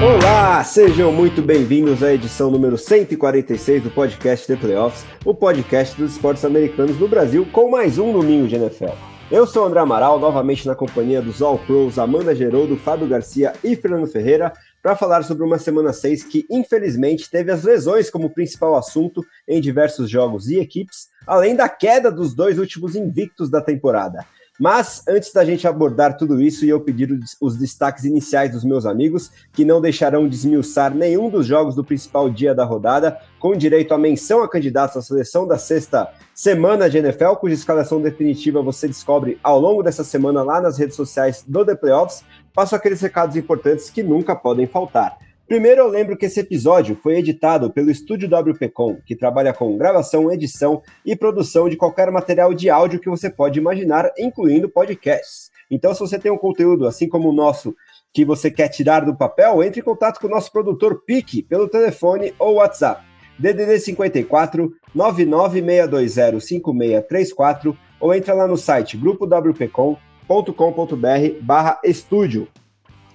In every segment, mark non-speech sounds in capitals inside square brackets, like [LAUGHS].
Olá, sejam muito bem-vindos à edição número 146 do podcast The Playoffs, o podcast dos esportes americanos no Brasil, com mais um domingo de NFL. Eu sou o André Amaral, novamente na companhia dos All Pros Amanda Geroldo, Fábio Garcia e Fernando Ferreira, para falar sobre uma semana 6 que, infelizmente, teve as lesões como principal assunto em diversos jogos e equipes, além da queda dos dois últimos invictos da temporada. Mas antes da gente abordar tudo isso e eu pedir os destaques iniciais dos meus amigos, que não deixarão desmiuçar nenhum dos jogos do principal dia da rodada, com direito à menção a candidatos à seleção da sexta semana de NFL, cuja escalação definitiva você descobre ao longo dessa semana lá nas redes sociais do The Playoffs, passo aqueles recados importantes que nunca podem faltar. Primeiro, eu lembro que esse episódio foi editado pelo Estúdio WPcom, que trabalha com gravação, edição e produção de qualquer material de áudio que você pode imaginar, incluindo podcasts. Então, se você tem um conteúdo assim como o nosso que você quer tirar do papel, entre em contato com o nosso produtor Pique pelo telefone ou WhatsApp. DDD 54 996205634 ou entra lá no site grupowpcom.com.br/estúdio.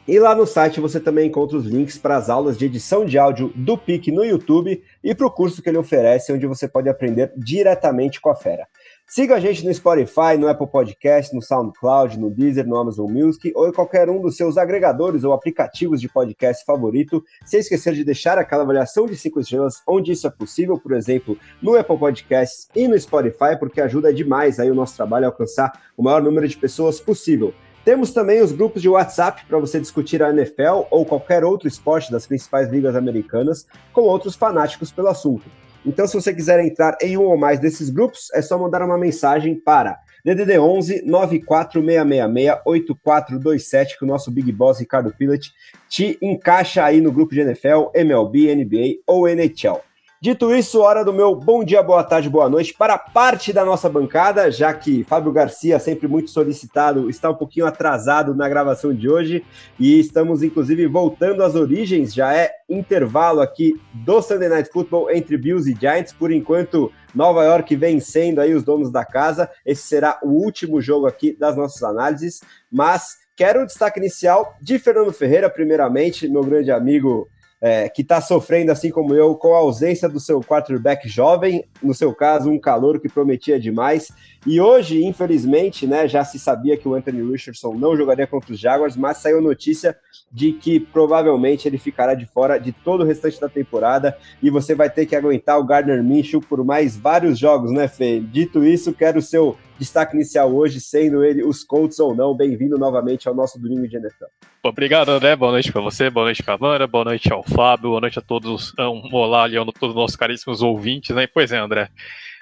E lá no site você também encontra os links para as aulas de edição de áudio do PIC no YouTube e para o curso que ele oferece, onde você pode aprender diretamente com a fera. Siga a gente no Spotify, no Apple Podcast, no SoundCloud, no Deezer, no Amazon Music ou em qualquer um dos seus agregadores ou aplicativos de podcast favorito, sem esquecer de deixar aquela avaliação de 5 estrelas onde isso é possível, por exemplo, no Apple Podcasts e no Spotify, porque ajuda demais aí o nosso trabalho a alcançar o maior número de pessoas possível. Temos também os grupos de WhatsApp para você discutir a NFL ou qualquer outro esporte das principais ligas americanas com outros fanáticos pelo assunto. Então, se você quiser entrar em um ou mais desses grupos, é só mandar uma mensagem para DDD 11 94666 8427 que o nosso Big Boss Ricardo Pilat te encaixa aí no grupo de NFL, MLB, NBA ou NHL. Dito isso, hora do meu bom dia, boa tarde, boa noite para parte da nossa bancada, já que Fábio Garcia, sempre muito solicitado, está um pouquinho atrasado na gravação de hoje e estamos inclusive voltando às origens, já é intervalo aqui do Sunday Night Football entre Bills e Giants, por enquanto Nova York vencendo aí os donos da casa, esse será o último jogo aqui das nossas análises, mas quero o destaque inicial de Fernando Ferreira, primeiramente, meu grande amigo é, que está sofrendo, assim como eu, com a ausência do seu quarterback jovem, no seu caso, um calor que prometia demais. E hoje, infelizmente, né, já se sabia que o Anthony Richardson não jogaria contra os Jaguars, mas saiu notícia de que provavelmente ele ficará de fora de todo o restante da temporada e você vai ter que aguentar o Gardner Minshew por mais vários jogos, né, Fê? Dito isso, quero o seu destaque inicial hoje, sendo ele os Colts ou não. Bem-vindo novamente ao nosso domingo de NFL. Obrigado, André. Boa noite para você, boa noite para a Amanda, boa noite ao Fábio, boa noite a todos. Um olá ali a todos os nossos caríssimos ouvintes, né? Pois é, André.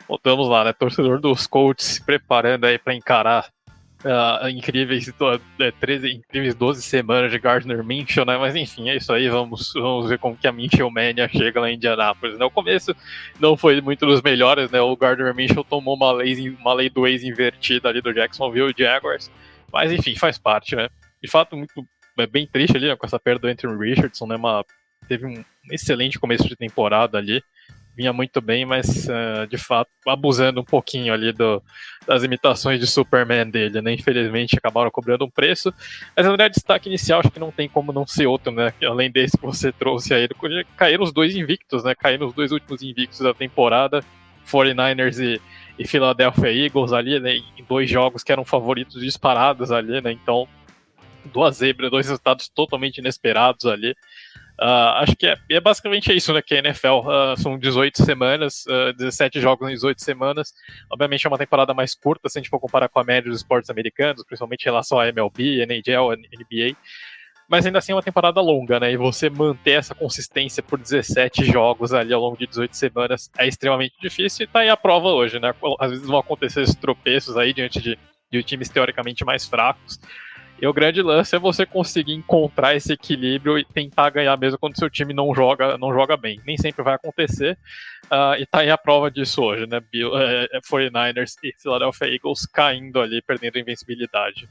Voltamos lá, né? Torcedor dos Colts se preparando aí para encarar uh, incríveis, 13, é, incríveis 12 semanas de Gardner Minshew, né? Mas enfim, é isso aí. Vamos, vamos ver como que a Minshew Mania chega lá em Indianápolis. Né? O começo não foi muito dos melhores, né? O Gardner Minshew tomou uma lei, uma lei do ex invertida ali do Jacksonville Jaguars. Mas enfim, faz parte, né? De fato, muito é bem triste ali né, com essa perda do Anthony Richardson, né? Uma, teve um excelente começo de temporada ali vinha muito bem, mas uh, de fato abusando um pouquinho ali do, das imitações de Superman dele, né? Infelizmente acabaram cobrando um preço. Mas na verdade, destaque inicial acho que não tem como não ser outro, né? Além desse que você trouxe aí, caíram os dois invictos, né? Caíram os dois últimos invictos da temporada, 49ers e, e Philadelphia Eagles ali, né? Em dois jogos que eram favoritos disparados ali, né? Então, duas zebras, dois resultados totalmente inesperados ali. Uh, acho que é, é, basicamente isso, né? Que a NFL uh, ah, são 18 semanas, uh, ah, 17 jogos em 18 semanas. Obviamente é uma temporada mais curta se a gente for comparar com a média dos esportes americanos, principalmente em relação à MLB, NHL, NBA. Mas ainda assim é uma temporada longa, né? E você manter essa consistência por 17 jogos ali ao longo de 18 semanas é extremamente difícil e tá aí a prova hoje, né? Às vezes vão acontecer esses tropeços aí diante de, de times teoricamente mais fracos. E o grande lance é você conseguir encontrar esse equilíbrio e tentar ganhar mesmo quando seu time não joga, não joga bem. Nem sempre vai acontecer. Uh, e tá aí a prova disso hoje, né? Bill, é, 49ers e Philadelphia Eagles caindo ali, perdendo invencibilidade.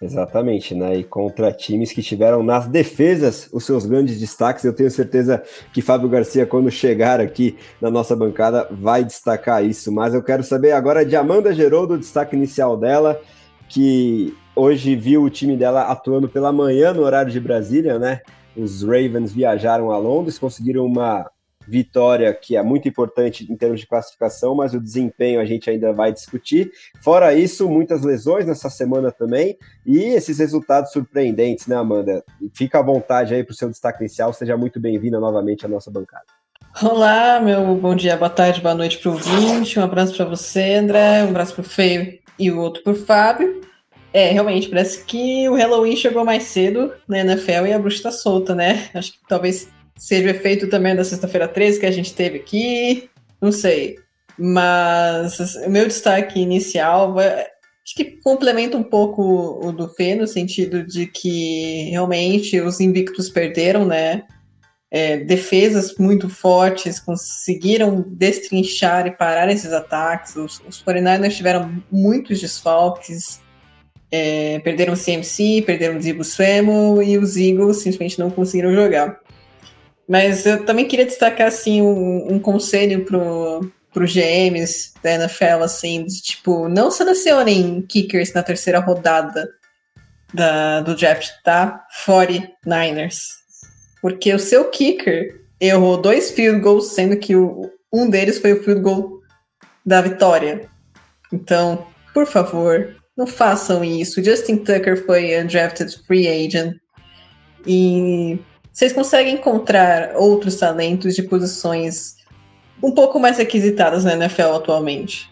Exatamente, né? E contra times que tiveram nas defesas os seus grandes destaques. Eu tenho certeza que Fábio Garcia, quando chegar aqui na nossa bancada, vai destacar isso. Mas eu quero saber agora de Amanda Geroldo, o destaque inicial dela, que hoje viu o time dela atuando pela manhã no horário de Brasília, né? Os Ravens viajaram a Londres, conseguiram uma vitória que é muito importante em termos de classificação, mas o desempenho a gente ainda vai discutir. Fora isso, muitas lesões nessa semana também e esses resultados surpreendentes, né, Amanda? Fica à vontade aí para o seu destaque inicial, seja muito bem-vinda novamente à nossa bancada. Olá, meu bom dia, boa tarde, boa noite para o ouvinte, um abraço para você, André, um abraço para o Feio e o outro para o Fábio. É, realmente, parece que o Halloween chegou mais cedo na NFL e a bruxa está solta, né? Acho que talvez seja o efeito também da sexta-feira 13 que a gente teve aqui, não sei. Mas o meu destaque inicial acho que complementa um pouco o do Fê, no sentido de que realmente os invictos perderam, né? É, defesas muito fortes conseguiram destrinchar e parar esses ataques. Os, os 49ers tiveram muitos desfalques, é, perderam o CMC, perderam o Zibo Swemo e os Eagles simplesmente não conseguiram jogar. Mas eu também queria destacar assim um, um conselho pro, pro GMs da NFL, assim, de, tipo, não selecionem kickers na terceira rodada da, do draft, tá? 49ers. Porque o seu kicker errou dois field goals, sendo que o, um deles foi o field goal da vitória. Então, por favor, não façam isso. Justin Tucker foi undrafted free agent. E vocês conseguem encontrar outros talentos de posições um pouco mais requisitadas na NFL atualmente.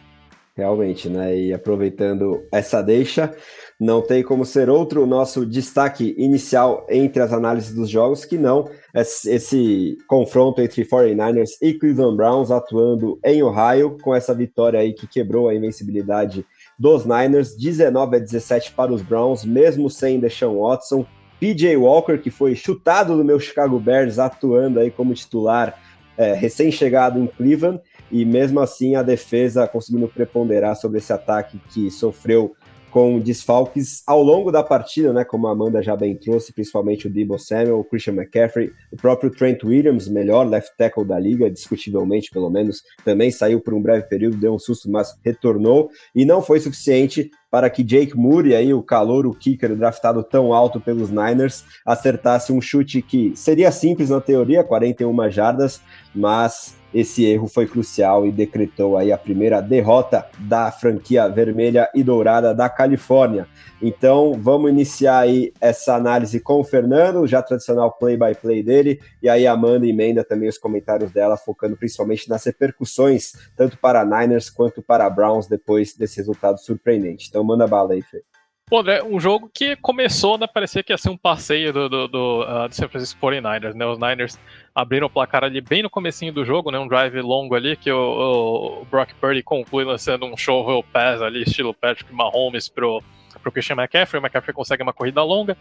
Realmente, né? E aproveitando essa deixa, não tem como ser outro o nosso destaque inicial entre as análises dos jogos que não esse confronto entre 49ers e Cleveland Browns atuando em Ohio com essa vitória aí que quebrou a invencibilidade dos Niners, 19 a 17 para os Browns, mesmo sem Deshaun Watson. PJ Walker, que foi chutado do meu Chicago Bears, atuando aí como titular é, recém-chegado em Cleveland, e mesmo assim a defesa conseguindo preponderar sobre esse ataque que sofreu com desfalques ao longo da partida, né, como a Amanda já bem trouxe, principalmente o Debo Samuel, o Christian McCaffrey, o próprio Trent Williams, melhor left tackle da liga, discutivelmente pelo menos, também saiu por um breve período, deu um susto, mas retornou, e não foi suficiente para que Jake Moore, aí o calor, o kicker draftado tão alto pelos Niners, acertasse um chute que seria simples na teoria, 41 jardas, mas esse erro foi crucial e decretou aí a primeira derrota da franquia vermelha e dourada da Califórnia. Então, vamos iniciar aí essa análise com o Fernando, já tradicional play-by-play -play dele, e aí Amanda emenda também os comentários dela, focando principalmente nas repercussões, tanto para Niners quanto para Browns, depois desse resultado surpreendente. Então, manda bala aí, Fê. Pô, André, um jogo que começou, né, parecia que ia ser um passeio do, do, do, uh, do San Francisco 49ers, né, os Niners abriram o placar ali bem no comecinho do jogo, né, um drive longo ali, que o, o Brock Purdy conclui lançando um show pass ali, estilo Patrick Mahomes pro, pro Christian McCaffrey, o McCaffrey consegue uma corrida longa,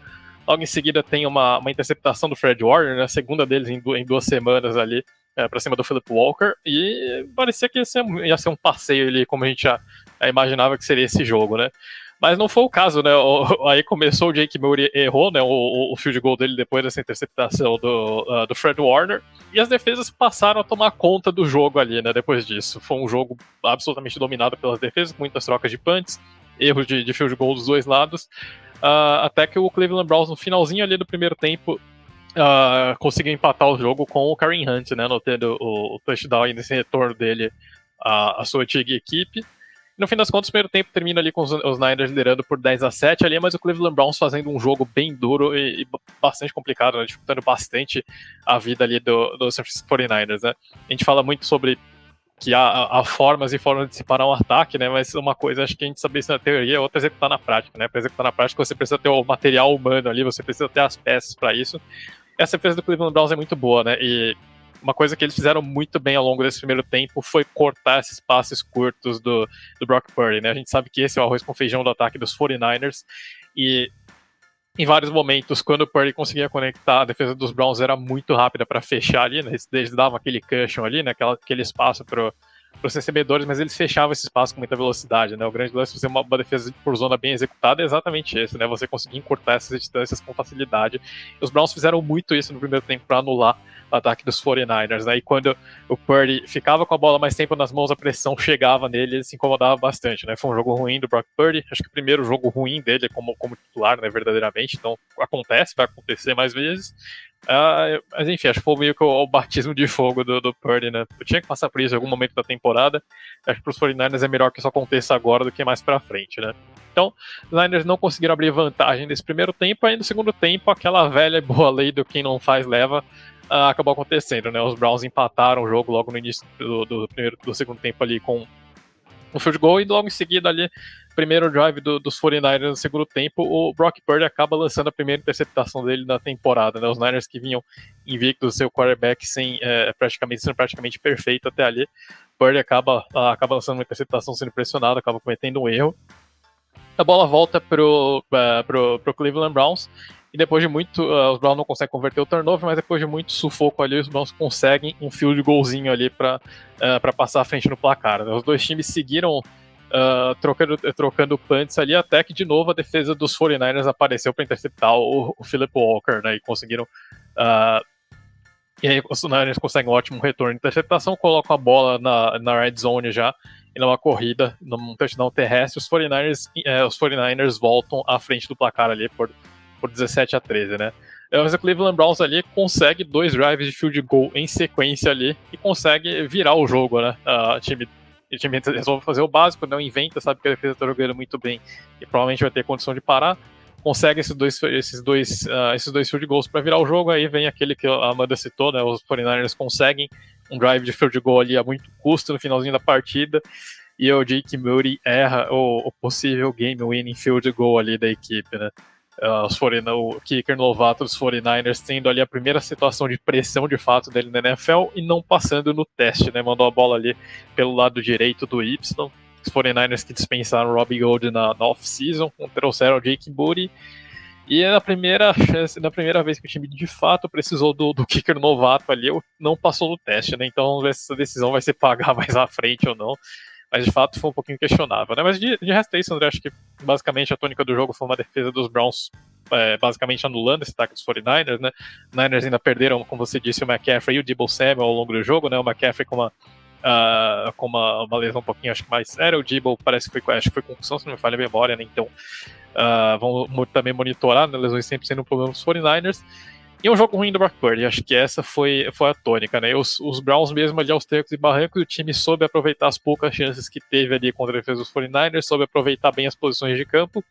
logo em seguida tem uma, uma interceptação do Fred Warner, né, segunda deles em, em duas semanas ali, é, para cima do Philip Walker, e parecia que ia ser, ia ser um passeio ali, como a gente já imaginava que seria esse jogo, né, mas não foi o caso, né? O, aí começou o Jake Murray errou, né? O, o field goal dele depois dessa interceptação do, uh, do Fred Warner. E as defesas passaram a tomar conta do jogo ali, né? Depois disso. Foi um jogo absolutamente dominado pelas defesas, muitas trocas de punts, erros de, de field goal dos dois lados. Uh, até que o Cleveland Browns, no finalzinho ali do primeiro tempo, uh, conseguiu empatar o jogo com o Karen Hunt, né? No tendo o, o touchdown e nesse retorno dele à, à sua antiga equipe. No fim das contas, o primeiro tempo termina ali com os, os Niners liderando por 10 a 7 ali, mas o Cleveland Browns fazendo um jogo bem duro e, e bastante complicado, né, dificultando bastante a vida ali do, do San Francisco 49ers, né? A gente fala muito sobre que há, há, formas e formas de se parar um ataque, né? Mas uma coisa acho que a gente sabe isso na teoria, outra é executar na prática, né? Para executar na prática você precisa ter o material humano ali, você precisa ter as peças para isso. Essa defesa do Cleveland Browns é muito boa, né? E uma coisa que eles fizeram muito bem ao longo desse primeiro tempo foi cortar esses passes curtos do, do Brock Purdy, né? A gente sabe que esse é o arroz com feijão do ataque dos 49ers e em vários momentos, quando o Purdy conseguia conectar, a defesa dos Browns era muito rápida para fechar ali, né? Eles davam aquele cushion ali, né? Aquela, aquele espaço para os recebedores, mas eles fechavam esse espaço com muita velocidade, né? O grande lance de fazer uma, defesa por zona bem executada é exatamente esse, né? Você conseguir encurtar essas distâncias com facilidade. Os Browns fizeram muito isso no primeiro tempo para anular o ataque dos 49ers, né? E quando o Purdy ficava com a bola mais tempo nas mãos, a pressão chegava nele, ele se incomodava bastante, né? Foi um jogo ruim do Brock Purdy, acho que o primeiro jogo ruim dele como, como titular, né, verdadeiramente, então acontece, vai acontecer mais vezes, Uh, mas enfim, acho que foi meio que o, o batismo de fogo do, do Purdy, né? Eu tinha que passar por isso em algum momento da temporada. Acho que para os 49ers é melhor que isso aconteça agora do que mais para frente, né? Então, os Niners não conseguiram abrir vantagem nesse primeiro tempo, aí no segundo tempo, aquela velha e boa lei do quem não faz leva uh, acabou acontecendo, né? Os Browns empataram o jogo logo no início do, do, primeiro, do segundo tempo ali com um field goal e logo em seguida ali primeiro drive do, dos 49ers no segundo tempo, o Brock Purdy acaba lançando a primeira interceptação dele na temporada. Né? Os Niners que vinham invictos, seu quarterback sem é, praticamente sendo praticamente perfeito até ali. Purdy acaba, acaba lançando uma interceptação sendo pressionado, acaba cometendo um erro. A bola volta pro, uh, pro, pro Cleveland Browns e depois de muito, uh, os Browns não conseguem converter o turnover, mas depois de muito sufoco ali, os Browns conseguem um fio de golzinho ali para uh, passar à frente no placar. Né? Os dois times seguiram uh, trocando, trocando punts ali, até que de novo a defesa dos 49ers apareceu para interceptar o, o, Philip Walker, né? E conseguiram. Uh, e aí os 49ers conseguem um ótimo retorno de interceptação, colocam a bola na, na red zone já, e numa corrida, num touchdown terrestre, os 49ers, eh, os 49ers voltam à frente do placar ali por, por 17 a 13, né? Mas o Cleveland Browns ali consegue dois drives de field goal em sequência ali e consegue virar o jogo, né? Uh, o time o time [LAUGHS] resolve fazer o básico, não inventa, sabe que a defesa está jogando muito bem e provavelmente vai ter condição de parar. Consegue esses dois, esses dois, uh, esses dois field goals para virar o jogo. Aí vem aquele que a Amanda citou, né? Os 49ers conseguem um drive de field goal ali a muito custo no finalzinho da partida. E o Jake Murray erra o, o possível game winning field goal ali da equipe, né? Uh, os 49, o kicker novato dos 49ers tendo ali a primeira situação de pressão de fato dele na NFL e não passando no teste, né? Mandou a bola ali pelo lado direito do Y. Os 49ers que dispensaram Robbie Gold na, na off-season, trouxeram o Jake Booty. E é na primeira chance, na primeira vez que o time de fato precisou do, do kicker novato ali, não passou no teste, né? Então essa decisão vai ser pagar [LAUGHS] mais à frente ou não mas de fato foi um pouquinho questionável, né? Mas de, de resto é isso, André, acho que basicamente a tônica do jogo foi uma defesa dos Browns é, basicamente anulando esse ataque dos 49ers, né? Niners ainda perderam, como você disse, o McCaffrey e o Debo Samuel ao longo do jogo, né? O McCaffrey com uma, uh, com uma, uma lesão um pouquinho, acho que mais séria, o Debo parece que foi, acho que foi concussão, se não me falha a memória, né? Então, uh, também monitorar, né? Lesões sempre sendo um problema dos 49ers. E um jogo ruim do Brock Purdy, acho que essa foi, foi a tônica, né? Os, os Browns mesmo ali aos tecos e barrancos, o time soube aproveitar as poucas chances que teve ali contra a defesa dos 49ers, soube aproveitar bem as posições de campo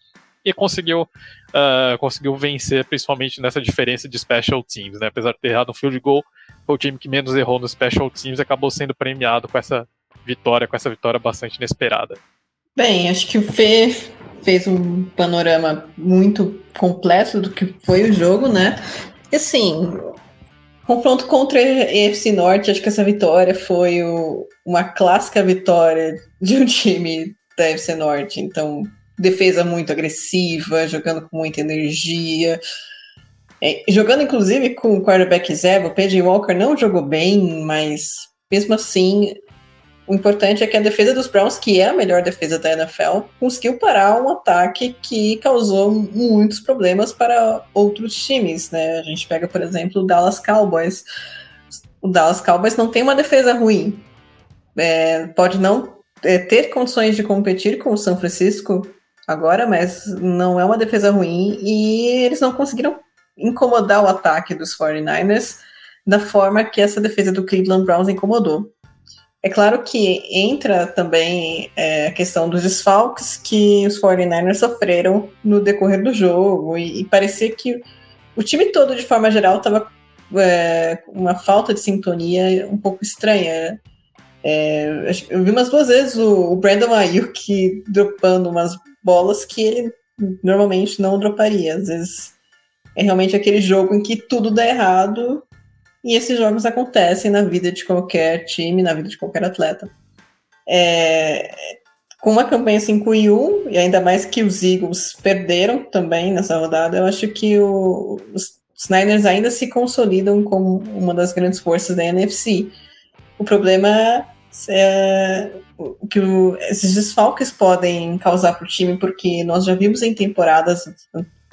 e conseguiu, uh, conseguiu vencer, principalmente nessa diferença de special teams, né? Apesar de ter errado um field goal, foi o time que menos errou nos special teams e acabou sendo premiado com essa vitória, com essa vitória bastante inesperada. Bem, acho que o Fê fez um panorama muito completo do que foi o jogo, né? Assim, confronto contra a EFC Norte, acho que essa vitória foi o, uma clássica vitória de um time da EFC Norte. Então, defesa muito agressiva, jogando com muita energia. É, jogando inclusive com o quarterback Zeb, o PJ Walker não jogou bem, mas mesmo assim o importante é que a defesa dos Browns, que é a melhor defesa da NFL, conseguiu parar um ataque que causou muitos problemas para outros times, né? A gente pega, por exemplo, o Dallas Cowboys. O Dallas Cowboys não tem uma defesa ruim. É, pode não é, ter condições de competir com o São Francisco agora, mas não é uma defesa ruim e eles não conseguiram incomodar o ataque dos 49ers da forma que essa defesa do Cleveland Browns incomodou. É claro que entra também é, a questão dos desfalques que os 49ers sofreram no decorrer do jogo, e, e parecia que o time todo, de forma geral, estava é, uma falta de sintonia um pouco estranha. É, eu vi umas duas vezes o, o Brandon Ayuk dropando umas bolas que ele normalmente não droparia. Às vezes é realmente aquele jogo em que tudo dá errado e esses jogos acontecem na vida de qualquer time, na vida de qualquer atleta. É, com uma campanha 5 e 1, e ainda mais que os Eagles perderam também nessa rodada, eu acho que o, os Niners ainda se consolidam como uma das grandes forças da NFC. O problema é que o, esses desfalques podem causar para o time, porque nós já vimos em temporadas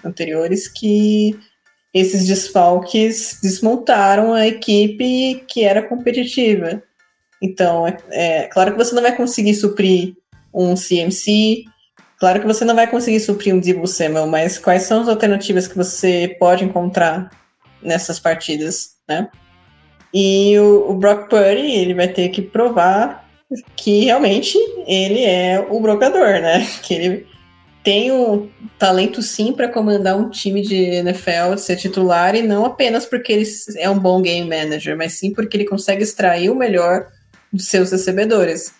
anteriores que esses desfalques desmontaram a equipe que era competitiva. Então, é, é claro que você não vai conseguir suprir um CMC. Claro que você não vai conseguir suprir um Debo Samuel, mas quais são as alternativas que você pode encontrar nessas partidas, né? E o, o Brock Purdy, ele vai ter que provar que realmente ele é o brocador, né? [LAUGHS] Que ele tem o talento sim para comandar um time de NFL, ser titular, e não apenas porque ele é um bom game manager, mas sim porque ele consegue extrair o melhor dos seus recebedores.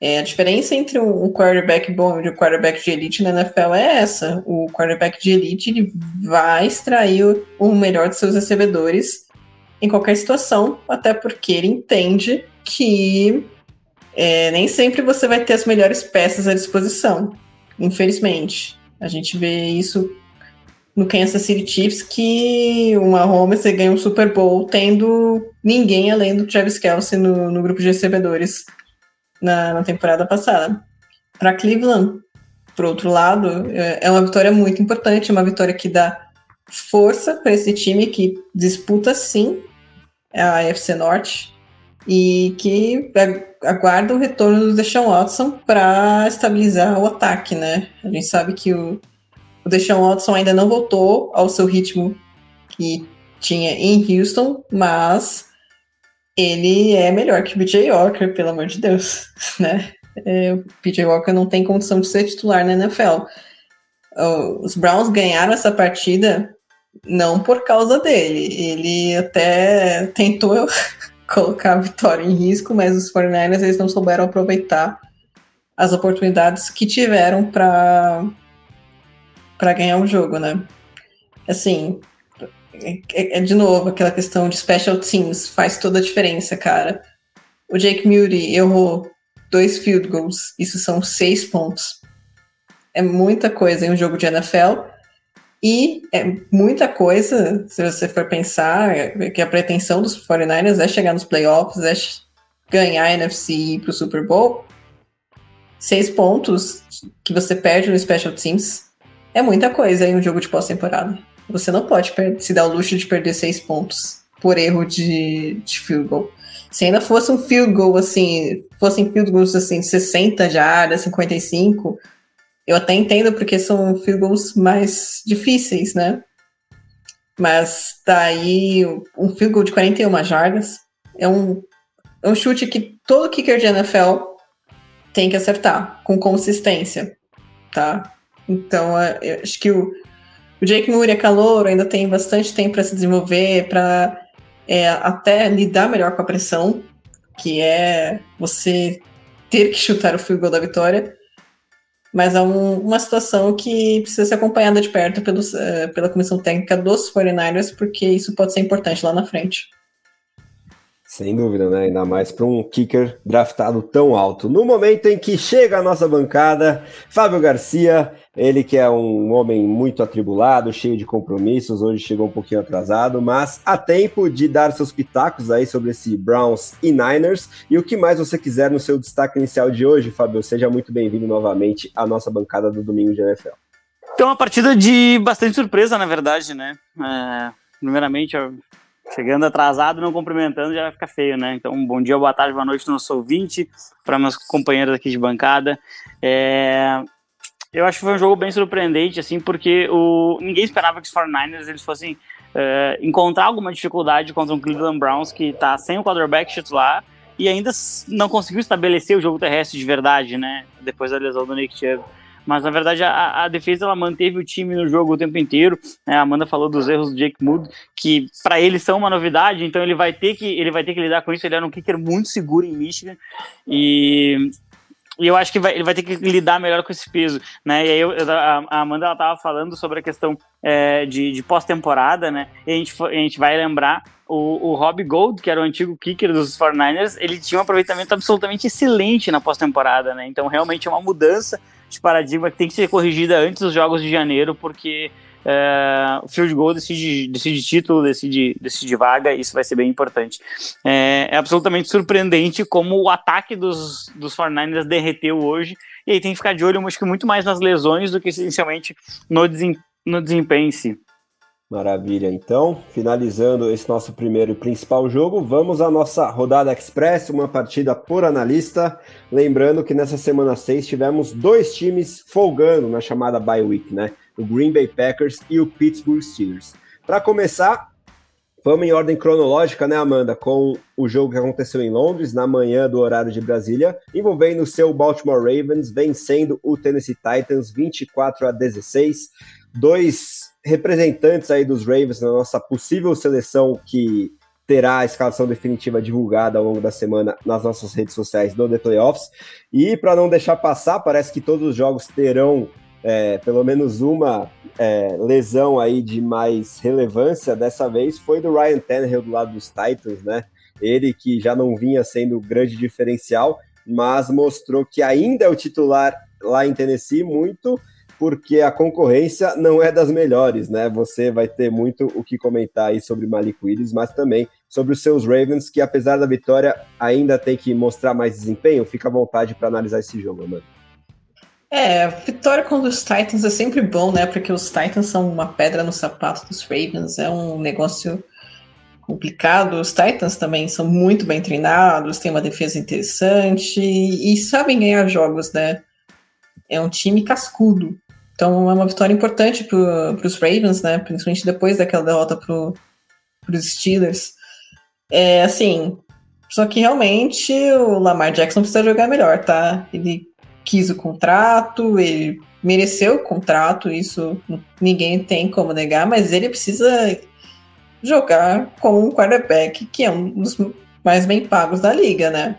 É, a diferença entre um quarterback bom e um quarterback de elite na NFL é essa. O quarterback de elite ele vai extrair o melhor de seus recebedores em qualquer situação, até porque ele entende que é, nem sempre você vai ter as melhores peças à disposição, infelizmente. A gente vê isso no Kansas City Chiefs, que uma Mahomes ganha um Super Bowl tendo ninguém além do Travis Kelsey no, no grupo de recebedores na, na temporada passada. Para Cleveland, por outro lado, é, é uma vitória muito importante, uma vitória que dá força para esse time que disputa sim a AFC Norte e que aguarda o retorno do Deshaun Watson para estabilizar o ataque, né? A gente sabe que o, o Deshaun Watson ainda não voltou ao seu ritmo que tinha em Houston, mas ele é melhor que o BJ Walker, pelo amor de Deus, [LAUGHS] né? É, o BJ Walker não tem condição de ser titular na NFL. Os Browns ganharam essa partida não por causa dele. Ele até tentou colocar a vitória em risco, mas os 49ers eles não souberam aproveitar as oportunidades que tiveram para para ganhar o jogo, né? Assim, é, é, de novo aquela questão de special teams faz toda a diferença, cara. O Jake Moody errou dois field goals, isso são seis pontos. É muita coisa em um jogo de NFL. E é muita coisa, se você for pensar, que a pretensão dos 49ers é chegar nos playoffs, é ganhar a NFC e ir pro Super Bowl. Seis pontos que você perde no Special Teams é muita coisa em um jogo de pós-temporada. Você não pode se dar o luxo de perder seis pontos por erro de, de field goal. Se ainda fosse um field goal assim, fossem field goals assim, 60 jardas, 55, eu até entendo porque são field goals mais difíceis, né? Mas daí um field goal de 41 jardas é um, é um chute que todo kicker de NFL tem que acertar com consistência, tá? Então, eu acho que o, o Jake Moore é calor, ainda tem bastante tempo para se desenvolver, para é, até lidar melhor com a pressão, que é você ter que chutar o field goal da vitória. Mas é um, uma situação que precisa ser acompanhada de perto pelos, uh, pela comissão técnica dos 49ers, porque isso pode ser importante lá na frente. Sem dúvida, né? Ainda mais para um kicker draftado tão alto. No momento em que chega a nossa bancada, Fábio Garcia, ele que é um homem muito atribulado, cheio de compromissos, hoje chegou um pouquinho atrasado, mas há tempo de dar seus pitacos aí sobre esse Browns e Niners. E o que mais você quiser no seu destaque inicial de hoje, Fábio, seja muito bem-vindo novamente à nossa bancada do Domingo de NFL. Então, uma partida de bastante surpresa, na verdade, né? É, primeiramente, chegando atrasado, não cumprimentando, já vai ficar feio, né? Então, bom dia, boa tarde, boa noite, nosso ouvinte, para meus companheiros aqui de bancada. É... Eu acho que foi um jogo bem surpreendente, assim, porque o... ninguém esperava que os 49ers eles fossem é, encontrar alguma dificuldade contra um Cleveland Browns que está sem o quarterback titular e ainda não conseguiu estabelecer o jogo terrestre de verdade, né? Depois da lesão do Nick Chubb mas na verdade a, a, defesa ela manteve o time no jogo o tempo inteiro. Né? A Amanda falou dos erros do Jake Mood, que para ele são uma novidade, então ele vai ter que ele vai ter que lidar com isso. Ele era um kicker muito seguro em Michigan e e eu acho que vai, ele vai ter que lidar melhor com esse peso, né? E aí eu, a, a, Amanda ela tava falando sobre a questão é, de, de pós-temporada, né? E a gente, a gente vai lembrar o, o Rob Gold, que era o antigo kicker dos 49ers, ele tinha um aproveitamento absolutamente excelente na pós-temporada, né? Então realmente é uma mudança de paradigma que tem que ser corrigida antes dos jogos de janeiro, porque é, o field goal decide, decide título, decide, decide vaga, isso vai ser bem importante. É, é, absolutamente surpreendente como o ataque dos, dos 49ers derreteu hoje, e aí tem que ficar de olho, acho que muito mais nas lesões do que essencialmente no, desem, no desempenho em si. Maravilha, então, finalizando esse nosso primeiro e principal jogo, vamos à nossa rodada express, uma partida por analista. Lembrando que nessa semana 6 tivemos dois times folgando na chamada bye week, né? O Green Bay Packers e o Pittsburgh Steelers. Para começar, vamos em ordem cronológica, né, Amanda? Com o jogo que aconteceu em Londres, na manhã do horário de Brasília, envolvendo o seu Baltimore Ravens, vencendo o Tennessee Titans 24 a 16. Dois representantes aí dos Ravens na nossa possível seleção que terá a escalação definitiva divulgada ao longo da semana nas nossas redes sociais do The Playoffs. E para não deixar passar, parece que todos os jogos terão é, pelo menos uma é, lesão aí de mais relevância. Dessa vez foi do Ryan Tannehill do lado dos Titans, né? Ele que já não vinha sendo grande diferencial, mas mostrou que ainda é o titular lá em Tennessee muito porque a concorrência não é das melhores, né? Você vai ter muito o que comentar aí sobre Malik Willis, mas também sobre os seus Ravens, que apesar da vitória ainda tem que mostrar mais desempenho. Fica à vontade para analisar esse jogo, mano. É, vitória contra os Titans é sempre bom, né? Porque os Titans são uma pedra no sapato dos Ravens, é um negócio complicado. Os Titans também são muito bem treinados, têm uma defesa interessante e, e sabem ganhar jogos, né? É um time cascudo. Então é uma vitória importante para os Ravens, né? Principalmente depois daquela derrota para os Steelers. É assim, só que realmente o Lamar Jackson precisa jogar melhor, tá? Ele quis o contrato, ele mereceu o contrato, isso ninguém tem como negar, mas ele precisa jogar com um quarterback que é um dos mais bem pagos da liga, né?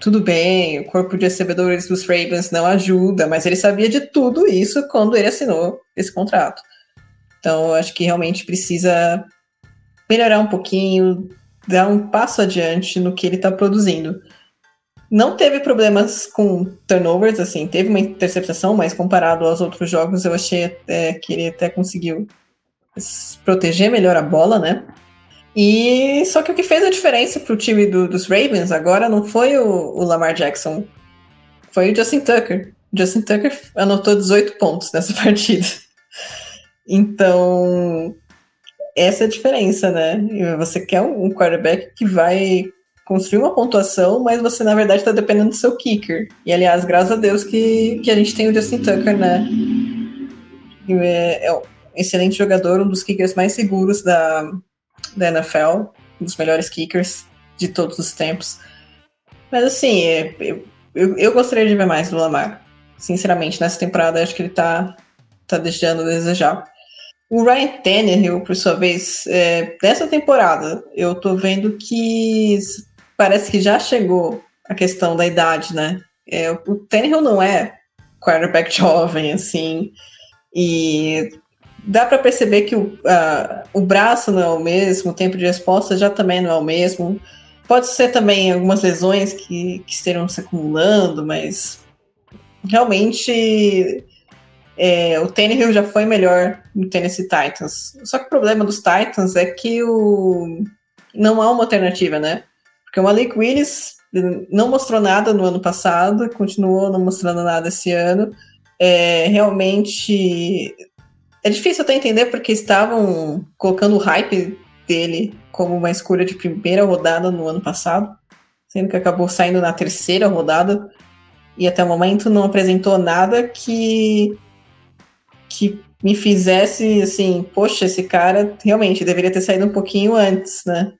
Tudo bem, o corpo de recebedores dos Ravens não ajuda, mas ele sabia de tudo isso quando ele assinou esse contrato. Então, acho que realmente precisa melhorar um pouquinho, dar um passo adiante no que ele está produzindo. Não teve problemas com turnovers, assim, teve uma interceptação, mas comparado aos outros jogos, eu achei é, que ele até conseguiu proteger melhor a bola, né? E só que o que fez a diferença para o time do, dos Ravens agora não foi o, o, Lamar Jackson, foi o Justin Tucker. Justin Tucker anotou 18 pontos [LAUGHS] nessa partida. Então, essa é a diferença, né? Você quer um quarterback que vai construir uma pontuação, mas você na verdade está dependendo do seu kicker. E aliás, graças a Deus que, que a gente tem o Justin Tucker, né? É, é um excelente jogador, um dos kickers mais seguros da, da NFL, um dos melhores kickers de todos os tempos. Mas assim, é, eu, eu, eu, gostaria de ver mais do Lamar. Sinceramente, nessa temporada acho que ele tá, tá deixando a desejar. O Ryan Tannehill, por sua vez, é, nessa temporada, eu tô vendo que parece que já chegou a questão da idade, né? É, o Tannehill não é quarterback [LAUGHS] jovem, assim, e dá para perceber que o, uh, o braço não é o mesmo, o tempo de resposta já também não é o mesmo. Pode ser também algumas lesões que, que estejam se acumulando, mas realmente é, o Tannehill já foi melhor no Tennessee Titans. Só que o problema dos Titans é que o, não há uma alternativa, né? Porque o Malik Willis não mostrou nada no ano passado, continuou não mostrando nada esse ano. É, realmente é difícil até entender porque estavam colocando o hype dele como uma escolha de primeira rodada no ano passado, sendo que acabou saindo na terceira rodada e até o momento não apresentou nada que que me fizesse assim, poxa, esse cara realmente deveria ter saído um pouquinho antes, né?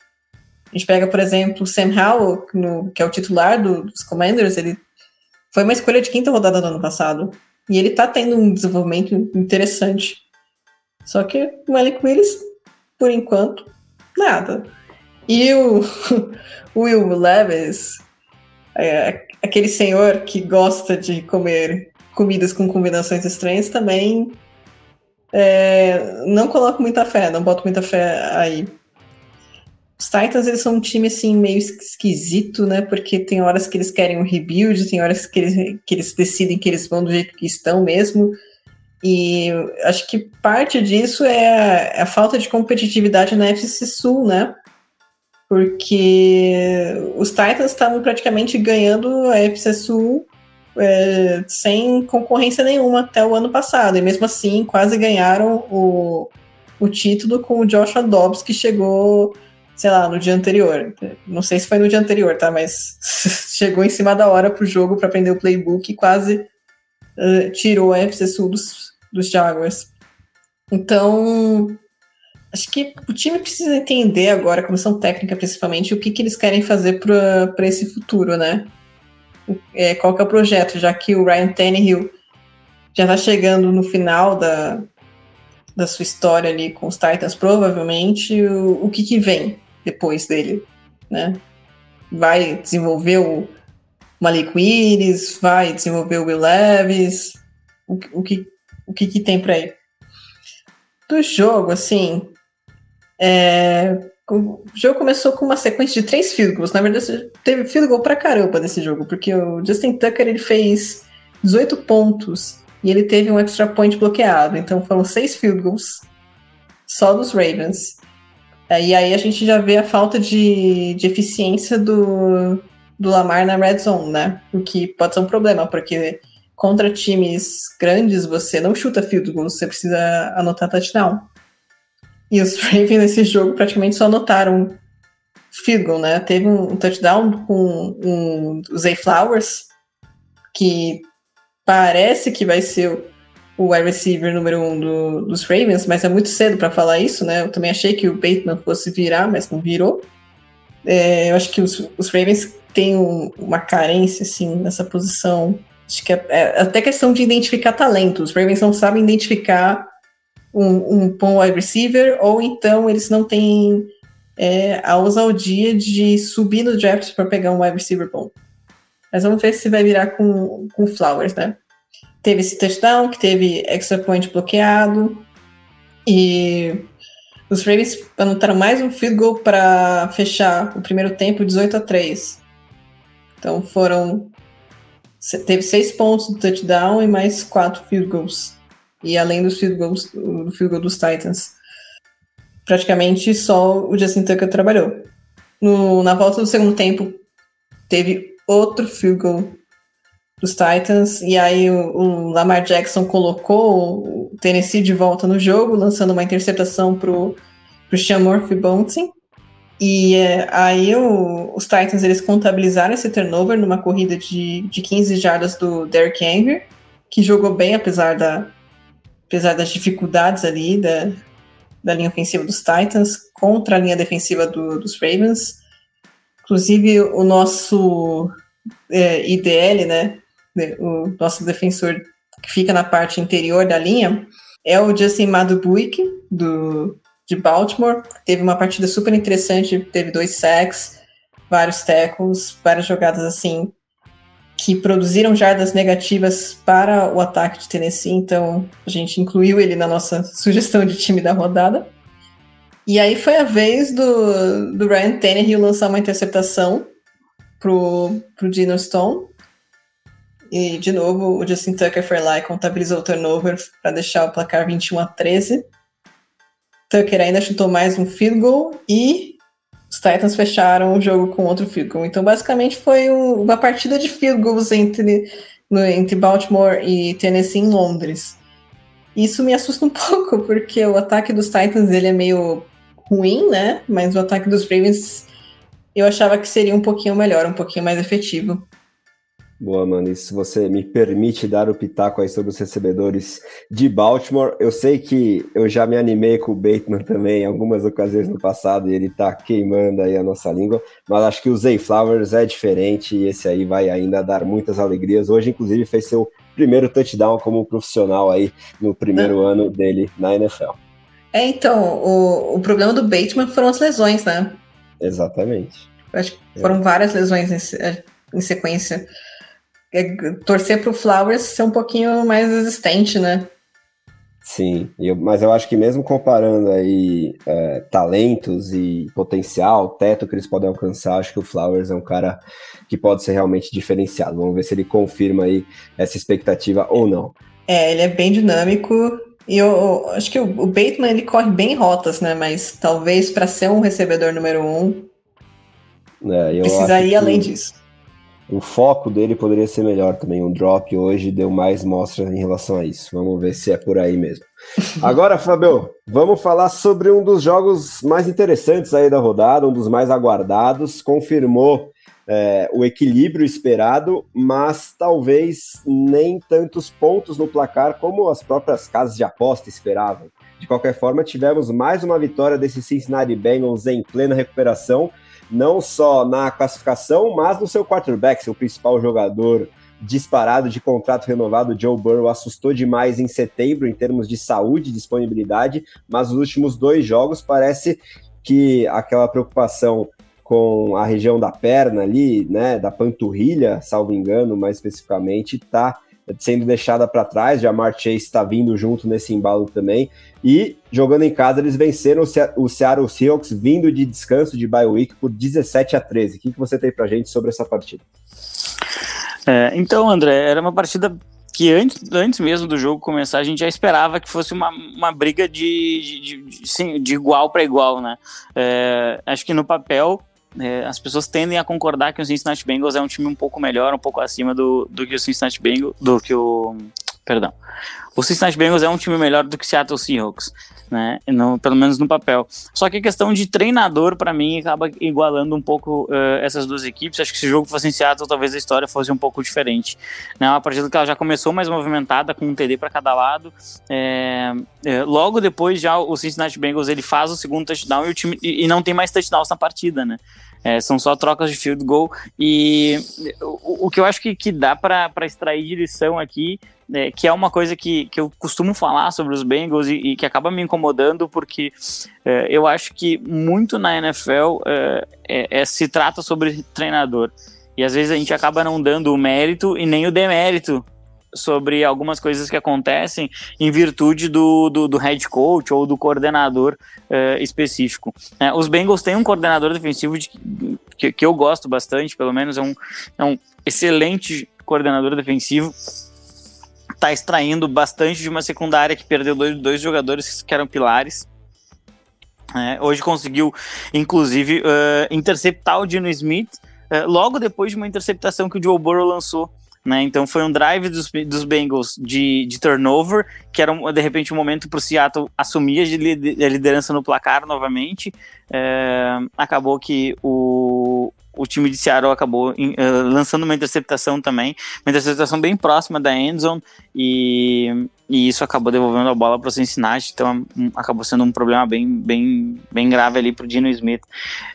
A gente pega, por exemplo, Sam Howell, no, que é o titular do, dos Commanders, ele foi uma escolha de quinta rodada do ano passado. E ele tá tendo um desenvolvimento interessante. Só que o Malik Willis, por enquanto, nada. E o, [LAUGHS] Will Levis, é, aquele senhor que gosta de comer comidas com combinações estranhas também é, não coloco muita fé, não boto muita fé aí. Os Titans, eles são um time, assim, meio esquisito, né? Porque tem horas que eles querem um rebuild, tem horas que eles, que eles decidem que eles vão do jeito que estão mesmo. E acho que parte disso é a, é a falta de competitividade na FC Sul, né? Porque os Titans estavam praticamente ganhando a FC Sul é, sem concorrência nenhuma até o ano passado. E mesmo assim, quase ganharam o, o título com o Joshua Dobbs, que chegou sei lá, no dia anterior. Não sei se foi no dia anterior, tá? Mas [LAUGHS] chegou em cima da hora pro jogo para aprender o playbook e quase uh, tirou a FC Sul dos, dos Jaguars. Então, acho que o time precisa entender agora, comissão técnica principalmente, o que, que eles querem fazer para esse futuro, né? É, qual que é o projeto, já que o Ryan Tannehill já está chegando no final da, da sua história ali com os Titans, provavelmente, o, o que, que vem? depois dele, né? Vai desenvolver o Malik Willis, vai desenvolver o Will Levis, o, o que o que, que tem para ir. Do jogo, assim, é, o jogo começou com uma sequência de três field goals. Na verdade, teve field goal pra caramba nesse jogo, porque o Justin Tucker ele fez 18 pontos e ele teve um extra point bloqueado. Então foram seis field goals só dos Ravens. É, e aí a gente já vê a falta de, de eficiência do, do Lamar na red zone, né? O que pode ser um problema, porque contra times grandes você não chuta field goal, você precisa anotar touchdown. E os [LAUGHS] Ravens nesse jogo praticamente só anotaram field goal, né? Teve um, touchdown com um, o Zay Flowers, que parece que vai ser o wide receiver número um do, dos Ravens, mas é muito cedo para falar isso, né? Eu também achei que o Bateman fosse virar, mas não virou. É, eu acho que os, os Ravens têm um, uma carência, assim, nessa posição. Acho que é, é, até questão de identificar talento. Os Ravens não sabem identificar um, um bom wide receiver, ou então eles não têm é, a ousadia de subir no draft para pegar um wide receiver bom. Mas vamos ver se vai virar com, com Flowers, né? teve esse touchdown, que teve extra point bloqueado. E os Ravens anotaram mais um field goal para fechar o primeiro tempo 18 a 3. Então foram. Teve seis pontos do touchdown e mais quatro field goals. E além dos field goals, do field goal dos Titans. Praticamente só o Justin Tucker trabalhou. No, na volta do segundo tempo, teve outro field goal dos Titans, e aí o, o, Lamar Jackson colocou o Tennessee de volta no jogo, lançando uma interceptação pro, pro Sean Murphy Bunting. E é, aí o, os Titans eles contabilizaram esse turnover numa corrida de, de 15 jardas do Derrick Henry, que jogou bem apesar, da, apesar das dificuldades ali da, da linha ofensiva dos Titans contra a linha defensiva do, dos Ravens. Inclusive o nosso é, IDL, né, o nosso defensor que fica na parte interior da linha, é o Justin Madubuik, do, de Baltimore. Teve uma partida super interessante, teve dois sacks, vários tackles, várias jogadas assim que produziram jardas negativas para o ataque de Tennessee, então a gente incluiu ele na nossa [LAUGHS] sugestão de time da rodada. E aí foi a vez do, do Ryan Tannehill lançar uma interceptação pro, pro Dino Stone, e, de novo, o Justin Tucker foi lá e contabilizou o turnover para deixar o placar 21 a 13. Tucker ainda chutou mais um field goal e os Titans fecharam o jogo com outro field goal. Então, basicamente, foi um, uma partida de field goals entre, no, entre Baltimore e Tennessee em Londres. Isso me assusta um [LAUGHS] pouco, porque o ataque dos Titans ele é meio ruim, né? Mas o ataque dos Ravens eu achava que seria um pouquinho melhor, um pouquinho mais efetivo. Boa, mano. E se você me permite dar o pitaco aí sobre os recebedores de Baltimore, eu sei que eu já me animei com o Bateman também em algumas ocasiões no passado e ele tá queimando aí a nossa língua, mas acho que o Zay Flowers é diferente e esse aí vai ainda dar muitas alegrias. Hoje, inclusive, fez seu primeiro touchdown como profissional aí no primeiro é. ano dele na NFL. É, então, o, o problema do Bateman foram as lesões, né? Exatamente. Eu acho que foram é. várias lesões nesse, em sequência. É, torcer para o Flowers ser um pouquinho mais resistente, né? Sim, eu, mas eu acho que mesmo comparando aí é, talentos e potencial, teto que eles podem alcançar, acho que o Flowers é um cara que pode ser realmente diferenciado. Vamos ver se ele confirma aí essa expectativa ou não. É, ele é bem dinâmico e eu, eu acho que o, o, Bateman ele corre bem rotas, né? Mas talvez para ser um recebedor número um, é, precisaria além disso o foco dele poderia ser melhor também. Um drop hoje deu mais mostra em relação a isso. Vamos ver se é por aí mesmo. [LAUGHS] Agora, Fabio, vamos falar sobre um dos jogos mais interessantes aí da rodada, um dos mais aguardados. Confirmou é, o equilíbrio esperado, mas talvez nem tantos pontos no placar como as próprias casas de aposta esperavam. De qualquer forma, tivemos mais uma vitória desse Cincinnati Bengals em plena recuperação não só na classificação, mas no seu quarterback, seu principal jogador disparado de contrato renovado, Joe Burrow assustou demais em setembro em termos de saúde e disponibilidade, mas os últimos dois jogos parece que aquela preocupação com a região da perna ali, né, da panturrilha, salvo engano, mais especificamente, tá sendo deixada para trás. Jamar Chase está vindo junto nesse embalo também. E jogando em casa, eles venceram o Seattle Seahawks vindo de descanso de bye week por 17 a 13. O que, que você tem para gente sobre essa partida? É, então, André, era uma partida que antes, antes mesmo do jogo começar, a gente já esperava que fosse uma, uma briga de, de, de, de, de igual para igual, né? É, acho que no papel é, as pessoas tendem a concordar que o Cincinnati Bengals é um time um pouco melhor, um pouco acima do, do que o Cincinnati Bengals, do que o, perdão, o Cincinnati Bengals é um time melhor do que o Seattle Seahawks, né? No, pelo menos no papel. Só que a questão de treinador, para mim, acaba igualando um pouco uh, essas duas equipes. Acho que se o jogo fosse em Seattle, talvez a história fosse um pouco diferente. Né? Uma partida que ela já começou mais movimentada, com um TD para cada lado. É, é, logo depois, já o Cincinnati Bengals ele faz o segundo touchdown e, o time, e, e não tem mais touchdowns na partida, né? É, são só trocas de field goal. E o, o que eu acho que, que dá para extrair de lição aqui é, que é uma coisa que, que eu costumo falar sobre os Bengals e, e que acaba me incomodando, porque é, eu acho que muito na NFL é, é, é, se trata sobre treinador. E às vezes a gente acaba não dando o mérito e nem o demérito sobre algumas coisas que acontecem em virtude do, do, do head coach ou do coordenador uh, específico. É, os Bengals têm um coordenador defensivo de, que, que eu gosto bastante, pelo menos é um, é um excelente coordenador defensivo está extraindo bastante de uma secundária que perdeu dois, dois jogadores que eram pilares. É, hoje conseguiu, inclusive, uh, interceptar o Dino Smith uh, logo depois de uma interceptação que o Joe Burrow lançou. Né? Então foi um drive dos, dos Bengals de, de turnover, que era de repente um momento para o Seattle assumir a liderança no placar novamente. É, acabou que o, o time de Seattle acabou uh, lançando uma interceptação também, uma interceptação bem próxima da endzone e, e isso acabou devolvendo a bola para o Cincinnati, então um, acabou sendo um problema bem, bem, bem grave ali para o Dino Smith.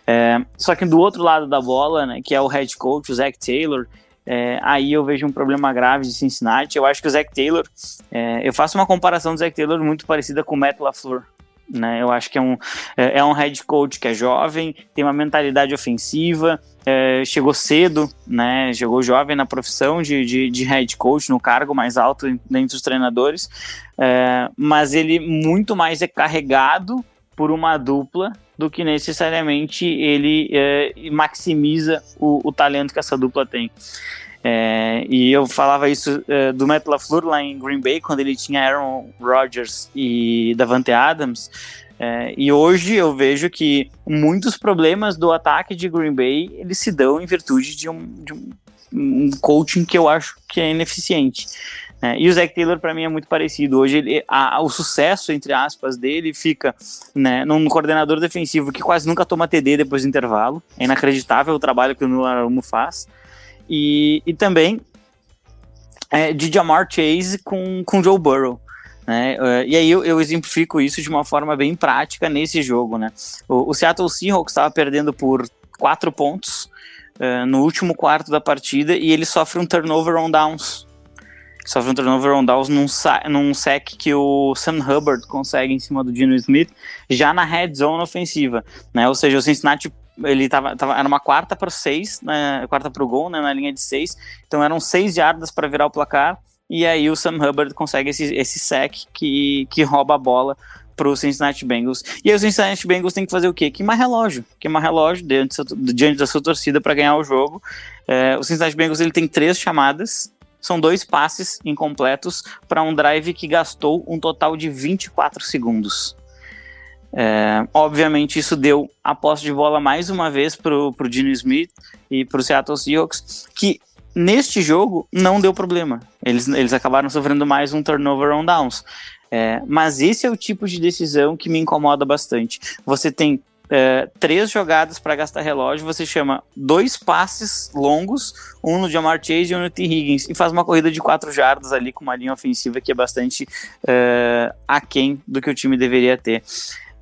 É, só que do outro lado da bola, né, que é o head coach, o Zach Taylor, é, aí eu vejo um problema grave de Cincinnati. Eu acho que o Zach Taylor, é, eu faço uma comparação do Zach Taylor muito parecida com o Matt LaFleur. Né? Eu acho que é um, é, é um head coach que é jovem, tem uma mentalidade ofensiva, é, chegou cedo, né? Chegou jovem na profissão de, de, de head coach, no cargo mais alto dentre os treinadores, é, mas ele muito mais é carregado por uma dupla do que necessariamente ele é, maximiza o, o, talento que essa dupla tem. É, e eu falava isso é, do Matt LaFleur lá em Green Bay, quando ele tinha Aaron Rodgers e Davante Adams, é, e hoje eu vejo que muitos problemas do ataque de Green Bay eles se dão em virtude de um, de um, um coaching que eu acho que é ineficiente. É, e o Zach Taylor para mim é muito parecido. Hoje ele, a, o sucesso entre aspas dele fica né, num coordenador defensivo que quase nunca toma TD depois do intervalo. É inacreditável o trabalho que o Nuno faz. E, e também é, de Jamar Chase com, com Joe Burrow. Né? Uh, e aí eu, eu, exemplifico isso de uma forma bem prática nesse jogo. Né? O, o Seattle Seahawks estava perdendo por quatro pontos uh, no último quarto da partida e ele sofre um turnover on downs. Sofre um turnover on downs num, num sec que o Sam Hubbard consegue em cima do Dino Smith, já na red zone ofensiva. Né? Ou seja, o Cincinnati ele tava, tava era uma quarta para seis, né, quarta para o gol, né, na linha de seis, então eram seis yardas para virar o placar, e aí o Sam Hubbard consegue esse, esse sec que, que rouba a bola para o Cincinnati Bengals. E aí o Cincinnati Bengals tem que fazer o quê? Queimar relógio. Queimar relógio diante, diante da sua torcida para ganhar o jogo. É, o Cincinnati Bengals ele tem três chamadas, são dois passes incompletos para um drive que gastou um total de 24 segundos. É, obviamente, isso deu a posse de bola mais uma vez para o Dino Smith e para o Seattle Seahawks, que neste jogo não deu problema. Eles, eles acabaram sofrendo mais um turnover on downs. É, mas esse é o tipo de decisão que me incomoda bastante. Você tem é, três jogadas para gastar relógio, você chama dois passes longos, um no Jamar Chase e um no T. Higgins, e faz uma corrida de quatro jardas ali com uma linha ofensiva que é bastante é, aquém do que o time deveria ter.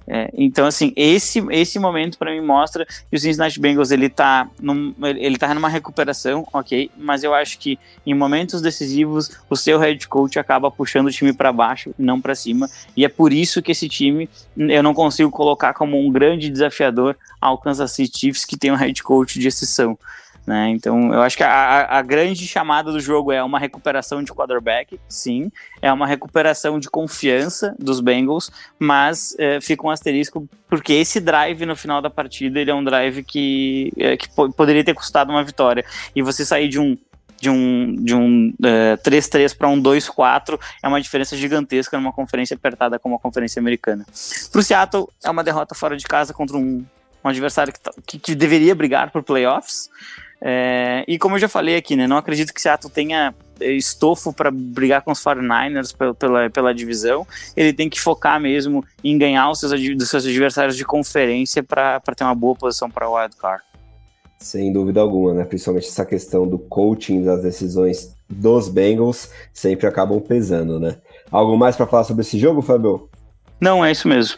É, então, assim, esse, esse momento para mim mostra que o Cincinnati Bengals ele tá, num, ele tá numa recuperação, ok, mas eu acho que em momentos decisivos o seu head coach acaba puxando o time para baixo e não para cima, e é por isso que esse time eu não consigo colocar como um grande desafiador ao Kansas City Chiefs que tem um head coach de exceção. Né? Então, eu acho que a, a, grande chamada do jogo é uma recuperação de quarterback, sim, é uma recuperação de confiança dos Bengals, mas é, fica um asterisco porque esse drive no final da partida ele é um drive que, é, que poderia ter custado uma vitória. E você sair de um de um, de um 3-3 para um 2-4 é uma diferença gigantesca numa conferência apertada como a conferência americana. Para o Seattle, é uma derrota fora de casa contra um, um adversário que, tá, que, que deveria brigar por playoffs. É, e como eu já falei aqui, né, não acredito que Seattle tenha estofo para brigar com os 49ers pela, pela, pela, divisão. Ele tem que focar mesmo em ganhar os seus, dos seus adversários de conferência para ter uma boa posição para o wild card. Sem dúvida alguma, né? Principalmente essa questão do coaching das decisões dos Bengals sempre acabam pesando, né? Algo mais para falar sobre esse jogo, Fabio? Não, é isso mesmo.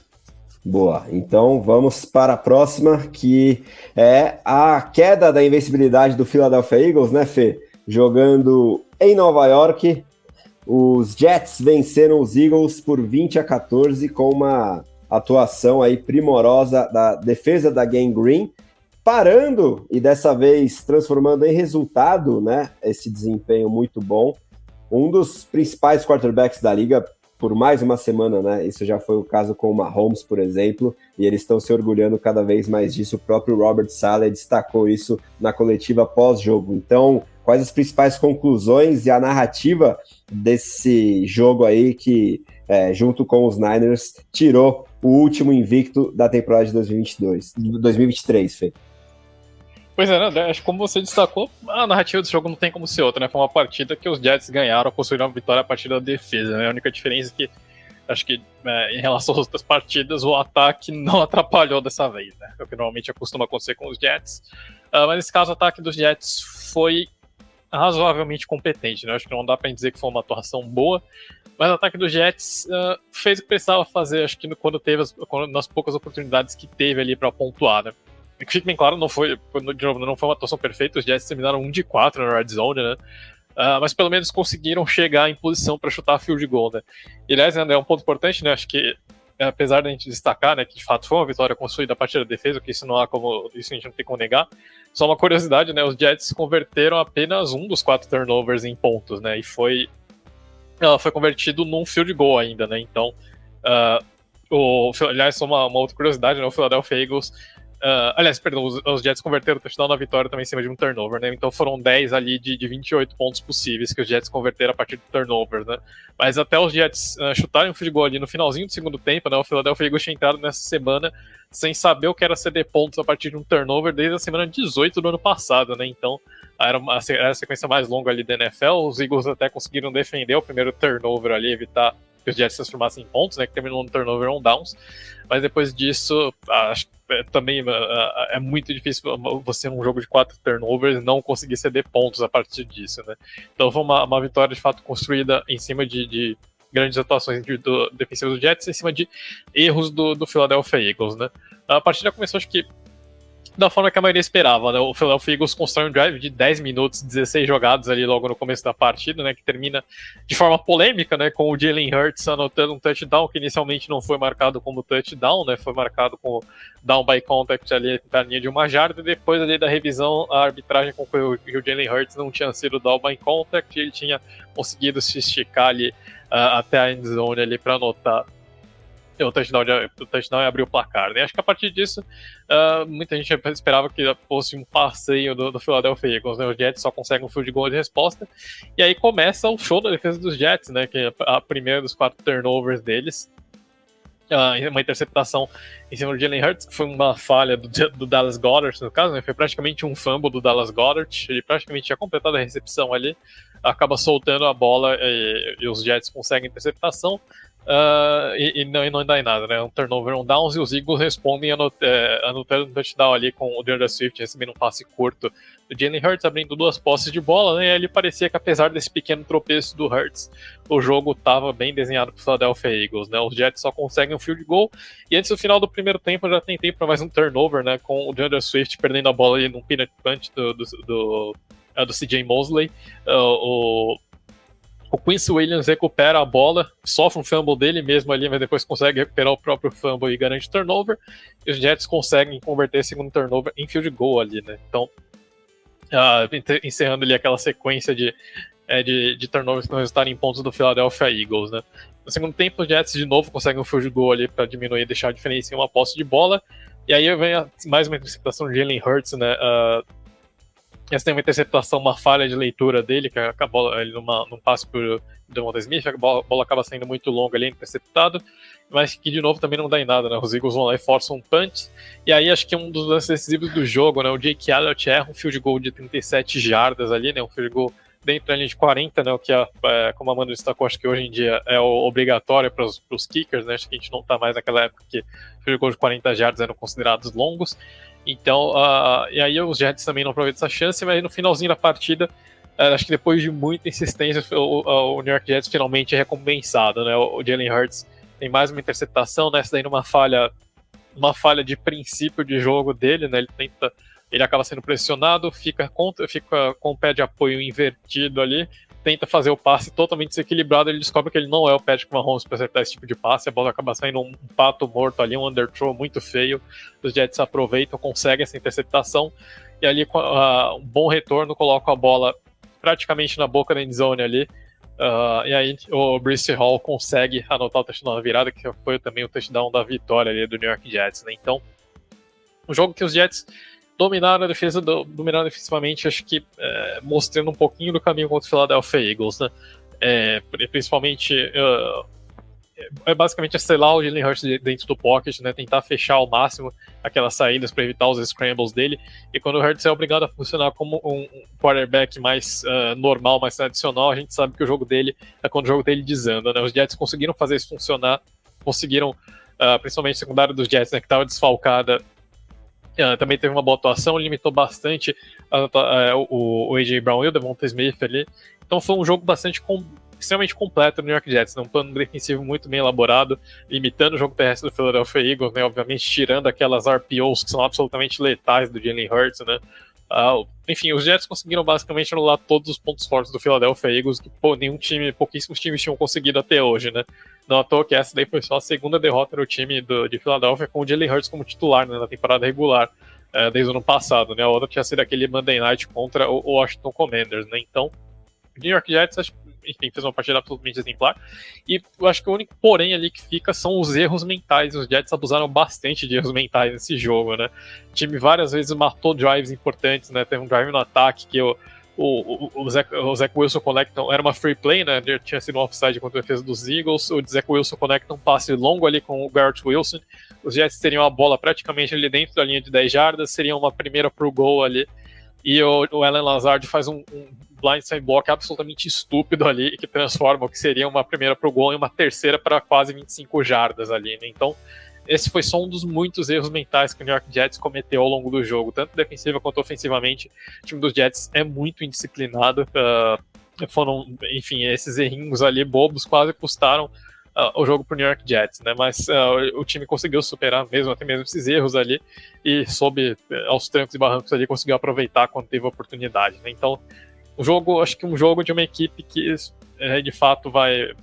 Boa, então vamos para a próxima, que é a queda da invencibilidade do Philadelphia Eagles, né, Fê? Jogando em Nova York, os Jets venceram os Eagles por 20 a 14 com uma atuação aí primorosa da defesa da Game Green, parando e dessa vez transformando em resultado, né, esse desempenho muito bom. Um dos principais quarterbacks da liga, por mais uma semana, né? Isso já foi o caso com o Mahomes, por exemplo, e eles estão se orgulhando cada vez mais disso. O próprio Robert Saleh destacou isso na coletiva pós-jogo. Então, quais as principais conclusões e a narrativa desse jogo aí que, é, junto com os Niners, tirou o último invicto da temporada de 2022, 2023, Fê? Pois é, né? Acho que como você destacou, a narrativa do jogo não tem como ser outra, né? Foi uma partida que os Jets ganharam, construíram uma vitória a partir da defesa, né? A única diferença é que acho que é, em relação às outras partidas, o ataque [LAUGHS] não atrapalhou dessa vez, né? É o que normalmente costuma acontecer com os Jets. Uh, mas nesse caso, o ataque dos Jets foi razoavelmente competente, né? Acho que não dá para dizer que foi uma atuação boa, mas o ataque dos Jets uh, fez o que precisava fazer, acho que quando teve as, quando, nas poucas oportunidades que teve ali para pontuar, né? Que fique bem claro, não foi, de novo, não foi uma atuação perfeita, os Jets terminaram 1 de 4 na red zone, né? Uh, mas pelo menos conseguiram chegar em posição para chutar field goal, né? E, aliás, é um ponto importante, né? Acho que apesar da gente destacar, né, que de fato foi uma vitória construída a partir da defesa, que isso não há como, isso a gente não tem como negar. Só uma curiosidade, né, os Jets converteram apenas um dos quatro turnovers em pontos, né, e foi, ela foi convertido num field goal ainda, né, então, uh, o, aliás, uma, uma outra curiosidade, né, o Philadelphia Eagles Uh, aliás, perdão, os, os, Jets converteram o touchdown na vitória também em cima de um turnover, né? Então foram 10 ali de, de 28 pontos possíveis que os Jets converteram a partir do turnover, né? Mas até os Jets uh, chutarem um goal ali no finalzinho do segundo tempo, né? O Philadelphia Eagles tinha entrado nessa semana sem saber o que era ceder pontos a partir de um turnover desde a semana 18 do ano passado, né? Então era, uma, era a sequência mais longa ali da NFL. Os Eagles até conseguiram defender o primeiro turnover ali, evitar que os Jets se transformassem em pontos, né? Que terminou no turnover on downs. Mas depois disso, acho que também é muito difícil você, num jogo de quatro turnovers, não conseguir ceder pontos a partir disso, né? Então foi uma, uma vitória de fato construída em cima de, de grandes atuações defensivas do Jets, em cima de erros do, do Philadelphia Eagles, né? A partida começou, acho que da forma que a maioria esperava, né? O Philadelphia Eagles constrói um drive de 10 minutos, 16 jogados ali logo no começo da partida, né? Que termina de forma polêmica, né? Com o Jalen Hurts anotando um touchdown que inicialmente não foi marcado como touchdown, né? Foi marcado como down by contact ali da linha de uma jarda. E depois ali da revisão, a arbitragem concluiu que o Jalen Hurts não tinha sido down by contact, ele tinha conseguido se esticar ali uh, até a end zone ali para anotar o touchdown, de, o e abriu o placar. Né? Acho que a partir disso, uh, muita gente esperava que fosse um passeio do, do Philadelphia Eagles. Né? Os Jets só conseguem um field goal de resposta. E aí começa o show da defesa dos Jets, né? que é a primeira dos quatro turnovers deles. Uh, uma interceptação em cima do Jalen Hurts, que foi uma falha do, do Dallas Goddard, no caso, né? foi praticamente um fumble do Dallas Goddard, ele praticamente tinha completado a recepção ali, acaba soltando a bola e, e os Jets conseguem interceptação. Uh, e, e, não, e não dá em nada, né? Um turnover, um downs e os Eagles respondem anot, anotando um touchdown ali com o DeAndre Swift recebendo um passe curto do Jalen Hurts, abrindo duas posses de bola, né? E ali parecia que apesar desse pequeno tropeço do Hurts, o jogo estava bem desenhado para o Philadelphia Eagles, né? Os Jets só conseguem um field goal e antes do final do primeiro tempo eu já tentei para mais um turnover, né? Com o DeAndre Swift perdendo a bola ali num peanut punch do, do, do, do CJ Mosley. Uh, o o Quincy Williams recupera a bola, sofre um fumble dele mesmo ali, mas depois consegue recuperar o próprio fumble e garante turnover. E os Jets conseguem converter esse segundo turnover em field goal ali, né? Então, uh, encerrando ali aquela sequência de, é, de, de turnovers que não resultaram em pontos do Philadelphia Eagles, né? No segundo tempo, os Jets de novo conseguem um field goal ali para diminuir e deixar a diferença em uma posse de bola. E aí vem a, mais uma interceptação de Jalen Hurts, né? Uh, essa tem uma interceptação, uma falha de leitura dele, que acabou ele numa, num passe por Devonta Smith, a bola, a bola, acaba saindo muito longa ali, interceptado, mas que de novo também não dá em nada, né? Os Eagles vão lá e forçam um punch, e aí acho que é um dos lances decisivos do jogo, né? O Jake Elliott erra um field goal de 37 jardas ali, né? Um field goal dentro da linha de 40, né? O que, a, é, como a Amanda destacou, acho que hoje em dia é obrigatório para os kickers, né? Acho que a gente não está mais naquela época que goal de 40 jardas eram considerados longos. Então, uh, e aí os Jets também não aproveitam essa chance, mas no finalzinho da partida, uh, acho que depois de muita insistência, o, o, New York Jets finalmente é recompensado, né? O Jalen Hurts tem mais uma interceptação, né? Essa daí numa falha, uma falha de princípio de jogo dele, né? Ele tenta, ele acaba sendo pressionado, fica, contra, fica com o pé de apoio invertido ali, tenta fazer o passe totalmente desequilibrado, ele descobre que ele não é o Patrick Mahomes para acertar esse tipo de passe, a bola acaba saindo um pato morto ali, um underthrow muito feio, os Jets aproveitam, conseguem essa interceptação, e ali uh, um bom retorno, coloca a bola praticamente na boca da endzone ali, uh, e aí o Brice Hall consegue anotar o touchdown da virada, que foi também o touchdown da vitória ali do New York Jets, né? Então, um jogo que os Jets dominaram a defesa, dominaram defensivamente, acho que é, mostrando um pouquinho do caminho contra o Philadelphia Eagles, né? É, principalmente uh, é basicamente selar o Jalen Hurts dentro do pocket, né? Tentar fechar ao máximo aquelas saídas para evitar os scrambles dele. E quando o Hurts é obrigado a funcionar como um quarterback mais uh, normal, mais tradicional, a gente sabe que o jogo dele é quando o jogo dele desanda, né? Os Jets conseguiram fazer isso funcionar, conseguiram, uh, principalmente a secundária dos Jets, né? Que estava desfalcada Uh, também teve uma boa atuação, limitou bastante uh, o, o, AJ Brown e o Devonta Smith ali. Então foi um jogo bastante com, extremamente completo no New York Jets, né? um plano defensivo muito bem elaborado, limitando o jogo terrestre do Philadelphia Eagles, né? obviamente tirando aquelas RPOs que são absolutamente letais do Jalen Hurts, né? Uh, enfim, os Jets conseguiram basicamente anular todos os pontos fortes do Philadelphia Eagles que pô, nenhum time, pouquíssimos times tinham conseguido até hoje, né? Não à toa que essa daí foi só a segunda derrota do time do, de Philadelphia com o Jalen Hurts como titular né, na temporada regular, uh, desde o ano passado, né? A outra tinha sido aquele Monday Night contra o, Washington Commanders, né? Então, o New York Jets, enfim, fez uma partida absolutamente exemplar. E eu acho que o único porém ali que fica são os erros mentais. Os Jets abusaram bastante de erros mentais nesse jogo, né? O time várias vezes matou drives importantes, né? Teve um drive no ataque que o, o, Zach, o Zach Wilson conecta, era uma free play, né? Tinha sido um offside contra a defesa dos Eagles. O Zach Wilson conecta um passe longo ali com o Garrett Wilson. Os Jets teriam a bola praticamente ali dentro da linha de 10 jardas, seria uma primeira pro gol ali. E o, o Alan Lazard faz um, um blindside block absolutamente estúpido ali, que transforma o que seria uma primeira pro gol em uma terceira para quase 25 jardas ali, né? Então, esse foi só um dos muitos erros mentais que o New York Jets cometeu ao longo do jogo, tanto defensiva quanto ofensivamente. O time dos Jets é muito indisciplinado. Uh, foram, enfim, esses errinhos ali bobos quase custaram uh, o jogo para o New York Jets, né? Mas uh, o time conseguiu superar mesmo até mesmo esses erros ali e soube eh, aos trancos e barrancos ali conseguiu aproveitar quando teve a oportunidade. Né? Então, um jogo, acho que um jogo de uma equipe que é, de fato vai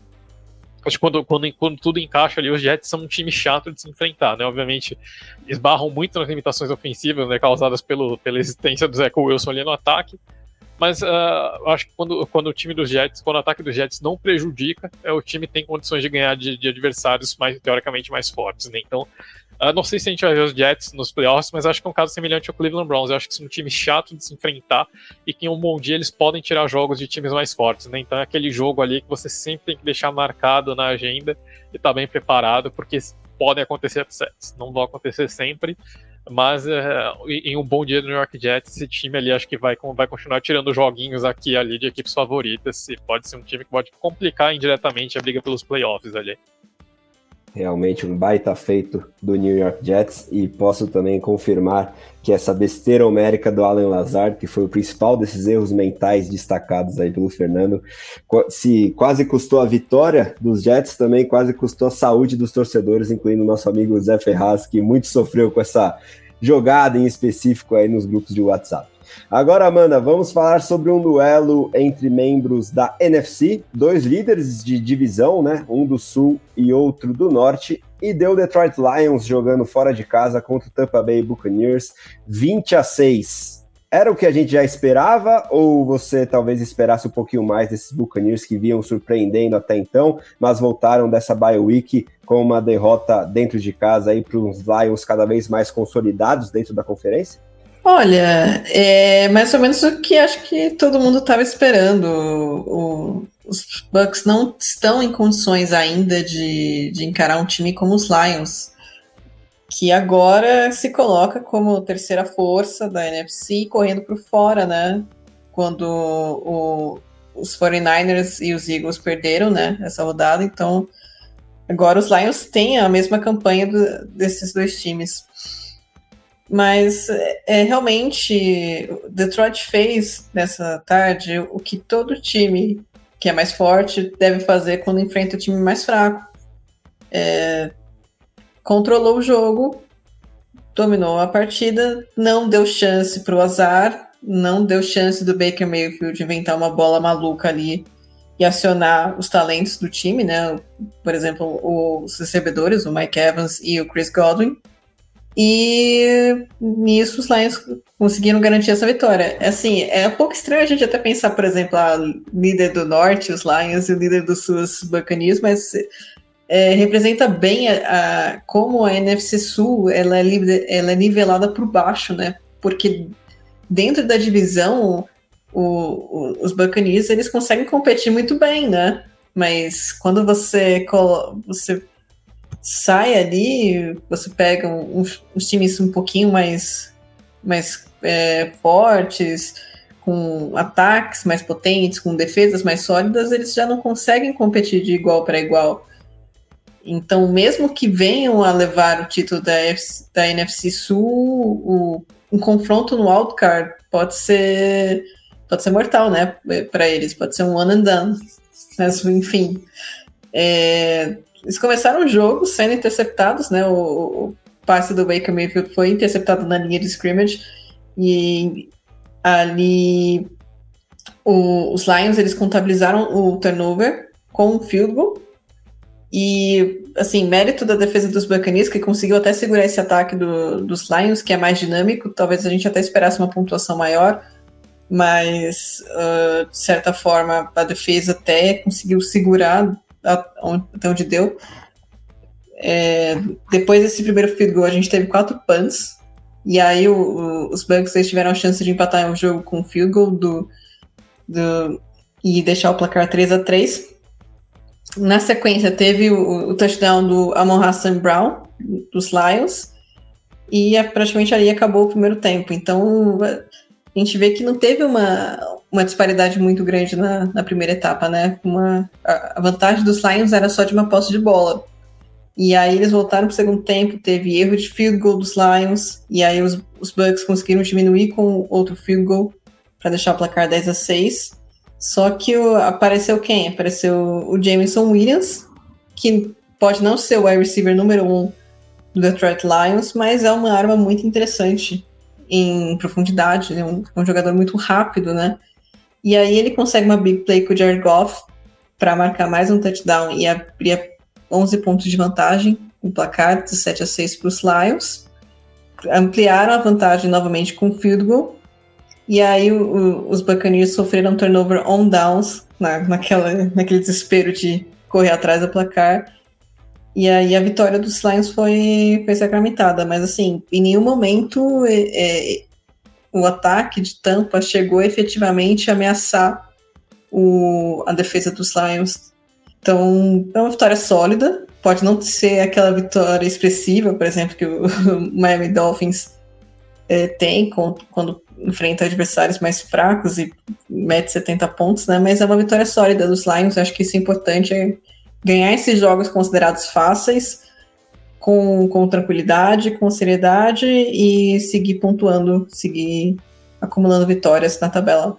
Acho que quando, quando, quando, tudo encaixa ali, os Jets são um time chato de se enfrentar, né? Obviamente, esbarram muito nas limitações ofensivas, né? Causadas pelo, pela existência do Zach Wilson ali no ataque. Mas uh, acho que quando, quando o time dos Jets, quando o ataque dos Jets não prejudica, é, o time tem condições de ganhar de, de adversários mais, teoricamente mais fortes, né? Então, não sei se a gente vai ver os Jets nos playoffs, mas acho que é um caso semelhante ao Cleveland Browns. Eu acho que são um time chato de se enfrentar e que em um bom dia eles podem tirar jogos de times mais fortes, né? Então é aquele jogo ali que você sempre tem que deixar marcado na agenda e estar tá bem preparado, porque podem acontecer upsets. Não vão acontecer sempre, mas é, em um bom dia do New York Jets, esse time ali acho que vai, vai continuar tirando joguinhos aqui ali de equipes favoritas. E pode ser um time que pode complicar indiretamente a briga pelos playoffs ali. Realmente um baita feito do New York Jets e posso também confirmar que essa besteira homérica do Alan Lazard, que foi o principal desses erros mentais destacados aí pelo Fernando, se quase custou a vitória dos Jets, também quase custou a saúde dos torcedores, incluindo o nosso amigo Zé Ferraz, que muito sofreu com essa jogada em específico aí nos grupos de WhatsApp. Agora, Amanda, vamos falar sobre um duelo entre membros da NFC, dois líderes de divisão, né? Um do Sul e outro do Norte, e deu Detroit Lions jogando fora de casa contra o Tampa Bay Buccaneers 20 a 6. Era o que a gente já esperava ou você talvez esperasse um pouquinho mais desses Buccaneers que vinham surpreendendo até então, mas voltaram dessa bye week com uma derrota dentro de casa aí para os Lions cada vez mais consolidados dentro da conferência? Olha, é mais ou menos o que acho que todo mundo estava esperando. O, os Bucks não estão em condições ainda de, de encarar um time como os Lions, que agora se coloca como terceira força da NFC correndo por fora, né? Quando o, os 49ers e os Eagles perderam, né? Essa rodada, então agora os Lions têm a mesma campanha do, desses dois times. Mas é, realmente Detroit fez nessa tarde o que todo time que é mais forte deve fazer quando enfrenta o time mais fraco. É, controlou o jogo, dominou a partida, não deu chance para o azar, não deu chance do Baker Mayfield inventar uma bola maluca ali e acionar os talentos do time, né? Por exemplo, os recebedores, o Mike Evans e o Chris Godwin. E nisso os Lions conseguiram garantir essa vitória. Assim, é um pouco estranho a gente até pensar, por exemplo, a líder do norte, os Lions, e o líder do sul, os Buccaneers, mas é, representa bem a, a, como a NFC Sul ela é, ela é nivelada por baixo, né? Porque dentro da divisão, o, o, os Buccaneers eles conseguem competir muito bem, né? Mas quando você, você sai ali, você pega uns, times um pouquinho mais, mais é, fortes, com ataques mais potentes, com defesas mais sólidas, eles já não conseguem competir de igual para igual. Então, mesmo que venham a levar o título da, FC, da NFC Sul, o, um confronto no wildcard pode ser pode ser mortal, né, para eles, pode ser um one and done. Mas, enfim, é, eles começaram o jogo sendo interceptados, né? O, o passe do Baker Mayfield foi interceptado na linha de scrimmage. E ali o, os Lions eles contabilizaram o turnover com um field goal. E assim mérito da defesa dos Buccaneers que conseguiu até segurar esse ataque do, dos Lions que é mais dinâmico. Talvez a gente até esperasse uma pontuação maior mas uh, de certa forma a defesa até conseguiu segurar até onde deu. É, depois desse primeiro field goal, a gente teve quatro punts. E aí o, o, os Bucks tiveram a chance de empatar o jogo com o field goal do, do, e deixar o placar 3 a 3 Na sequência, teve o, o touchdown do Amon Hassan Brown, dos Lions. E é, praticamente ali acabou o primeiro tempo. Então, a gente vê que não teve uma, uma disparidade muito grande na, na primeira etapa, né? Uma, a, vantagem dos Lions era só de uma posse de bola. E aí eles voltaram para o segundo tempo, teve erro de field goal dos Lions, e aí os, os Bucks conseguiram diminuir com outro field goal para deixar o placar 10 a 6. Só que o, apareceu quem? Apareceu o Jameson Williams, que pode não ser o wide receiver número um do Detroit Lions, mas é uma arma muito interessante em profundidade, é um, um jogador muito rápido, né? E aí ele consegue uma big play com o Jared Goff para marcar mais um touchdown e abrir 11 pontos de vantagem no placar, de 7 a 6 para os Lions. Ampliaram a vantagem novamente com o field goal. E aí o, o, os Buccaneers sofreram turnover on downs, na, naquela, naquele desespero de correr atrás do placar. E aí a vitória dos Lions foi, foi sacramentada. Mas assim, em nenhum momento é, é, o ataque de Tampa chegou efetivamente a ameaçar o, a defesa dos Lions. Então, é uma vitória sólida. Pode não ser aquela vitória expressiva, por exemplo, que o, [LAUGHS] Miami Dolphins é, tem quando, enfrenta adversários mais fracos e mete 70 pontos, né? Mas é uma vitória sólida dos Lions. Acho que isso é importante. Ganhar esses jogos considerados fáceis com, com tranquilidade, com seriedade e seguir pontuando, seguir acumulando vitórias na tabela.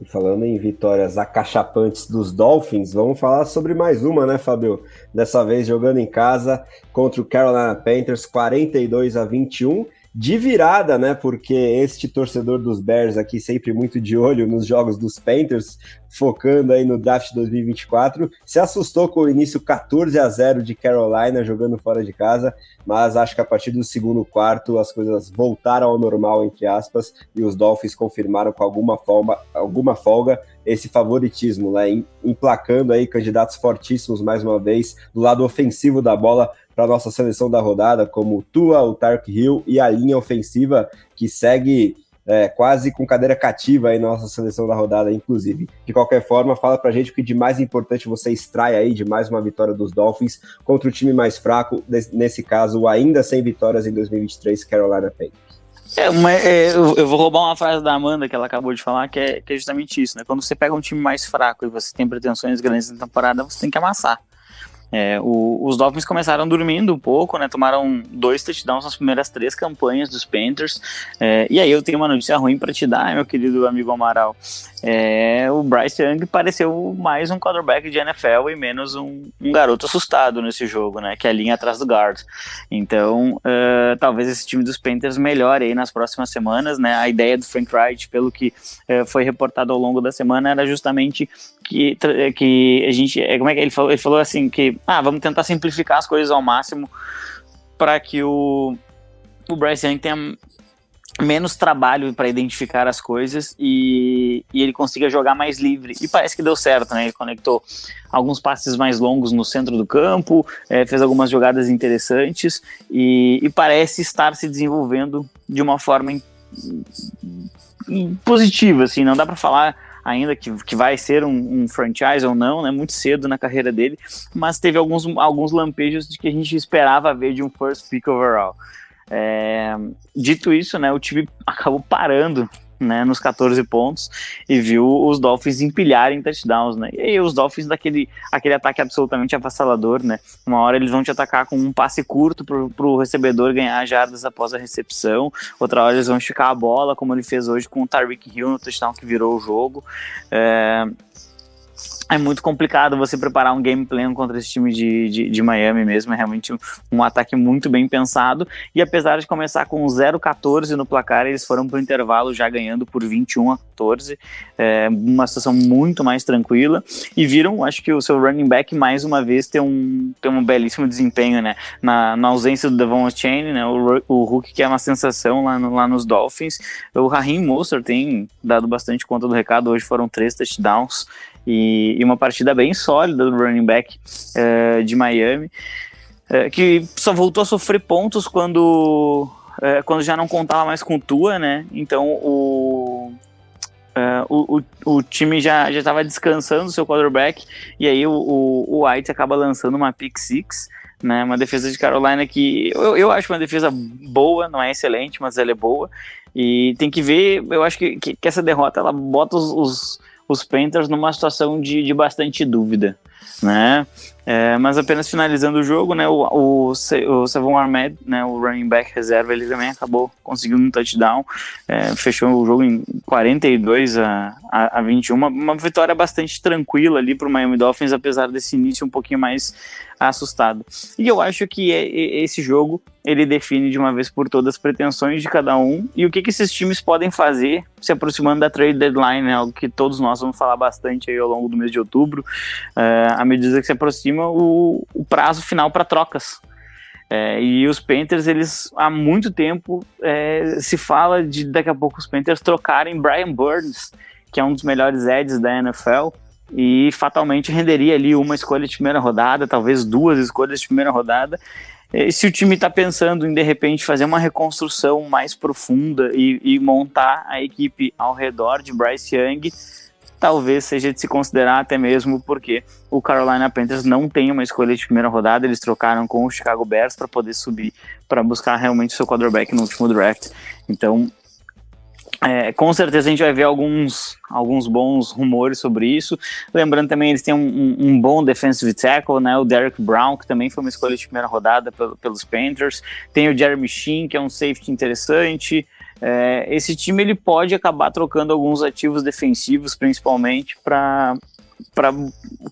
E falando em vitórias acachapantes dos Dolphins, vamos falar sobre mais uma, né, Fabio? Dessa vez jogando em casa contra o Carolina Panthers, 42 a 21 de virada, né? Porque este torcedor dos Bears aqui sempre muito de olho nos jogos dos Panthers, focando aí no draft 2024, se assustou com o início 14 a 0 de Carolina jogando fora de casa, mas acho que a partir do segundo quarto as coisas voltaram ao normal entre aspas e os Dolphins confirmaram com alguma forma, alguma folga esse favoritismo, né? Emplacando aí candidatos fortíssimos mais uma vez do lado ofensivo da bola para nossa seleção da rodada, como o Tua, o Tark Hill e a linha ofensiva que segue é, quase com cadeira cativa aí na nossa seleção da rodada, inclusive. De qualquer forma, fala pra gente o que de mais importante você extrai aí de mais uma vitória dos Dolphins contra o time mais fraco, nesse caso, ainda sem vitórias em 2023, Carolina Panthers. É, uma, é, eu, eu, vou roubar uma frase da Amanda que ela acabou de falar, que é, que é justamente isso, né? Quando você pega um time mais fraco e você tem pretensões grandes na temporada, você tem que amassar. É, o, os Dolphins começaram dormindo um pouco, né? Tomaram dois touchdowns nas primeiras três campanhas dos Panthers. É, e aí eu tenho uma notícia ruim para te dar, meu querido amigo Amaral. É, o Bryce Young pareceu mais um quarterback de NFL e menos um, um, garoto assustado nesse jogo, né? Que é a linha atrás do guard. Então, uh, talvez esse time dos Panthers melhore aí nas próximas semanas, né? A ideia do Frank Wright, pelo que uh, foi reportado ao longo da semana, era justamente que, que a gente. Como é que ele falou? Ele falou assim que ah, vamos tentar simplificar as coisas ao máximo para que o, o Bryce Young tenha menos trabalho para identificar as coisas e, e, ele consiga jogar mais livre. E parece que deu certo, né? Ele conectou alguns passes mais longos no centro do campo, é, fez algumas jogadas interessantes e, e, parece estar se desenvolvendo de uma forma in, in, positiva, assim. Não dá para falar ainda que, que vai ser um, um, franchise ou não, né? Muito cedo na carreira dele, mas teve alguns, alguns lampejos de que a gente esperava ver de um first pick overall. É, dito isso, né, o time [LAUGHS] acabou parando né, nos 14 pontos e viu os Dolphins empilharem touchdowns, né? E aí os Dolphins daquele aquele ataque absolutamente avassalador, né? Uma hora eles vão te atacar com um passe curto pro, pro recebedor ganhar jardas após a recepção, outra hora eles vão esticar a bola, como ele fez hoje com o Tyreek Hill no touchdown que virou o jogo. É, é muito complicado você preparar um game plan contra esse time de, de, de Miami mesmo. É realmente um, um, ataque muito bem pensado. E apesar de começar com 0-14 no placar, eles foram para o intervalo já ganhando por 21 a 14. É, uma situação muito mais tranquila. E viram, acho que o seu running back mais uma vez ter um, ter um belíssimo desempenho, né? Na, na ausência do Devon Chain, né? O, o Hulk que é uma sensação lá, no, lá nos Dolphins. O Raheem Mostert tem dado bastante conta do recado. Hoje foram três touchdowns e, e uma partida bem sólida do running back é, de Miami, é, que só voltou a sofrer pontos quando, é, quando já não contava mais com Tua, né? Então o, o, o, o, time já estava descansando seu quarterback, e aí o, o, o White acaba lançando uma pick six, né? Uma defesa de Carolina que eu, eu acho uma defesa boa, não é excelente, mas ela é boa. E tem que ver, eu acho que, que, que essa derrota ela bota os, os os Panthers numa situação de, de bastante dúvida, né? É, mas apenas finalizando o jogo, né, o, o, o Savon Ahmed, né, o running back reserva, ele também acabou conseguindo um touchdown, é, fechou o jogo em 42 a, a, a 21, uma, vitória bastante tranquila ali para o Miami Dolphins, apesar desse início um pouquinho mais assustado. E eu acho que é, é, esse jogo ele define de uma vez por todas as pretensões de cada um e o que, que esses times podem fazer se aproximando da trade deadline, né, algo que todos nós vamos falar bastante aí ao longo do mês de outubro, uh, à medida que se aproxima o, o prazo final para trocas. É, e os Panthers, eles há muito tempo é, se fala de daqui a pouco os Panthers trocarem Brian Burns, que é um dos melhores Eds da NFL, e fatalmente renderia ali uma escolha de primeira rodada, talvez duas escolhas de primeira rodada. E se o time está pensando em de repente fazer uma reconstrução mais profunda e, e, montar a equipe ao redor de Bryce Young, talvez seja de se considerar até mesmo porque o Carolina Panthers não tem uma escolha de primeira rodada, eles trocaram com o Chicago Bears para poder subir para buscar realmente seu quarterback no último draft. Então é, com certeza a gente vai ver alguns, alguns bons rumores sobre isso. Lembrando também, eles têm um, um, um, bom defensive tackle, né? O Derek Brown, que também foi uma escolha de primeira rodada pelos Panthers. Tem o Jeremy Sheen, que é um safety interessante. É, esse time ele pode acabar trocando alguns ativos defensivos, principalmente, para para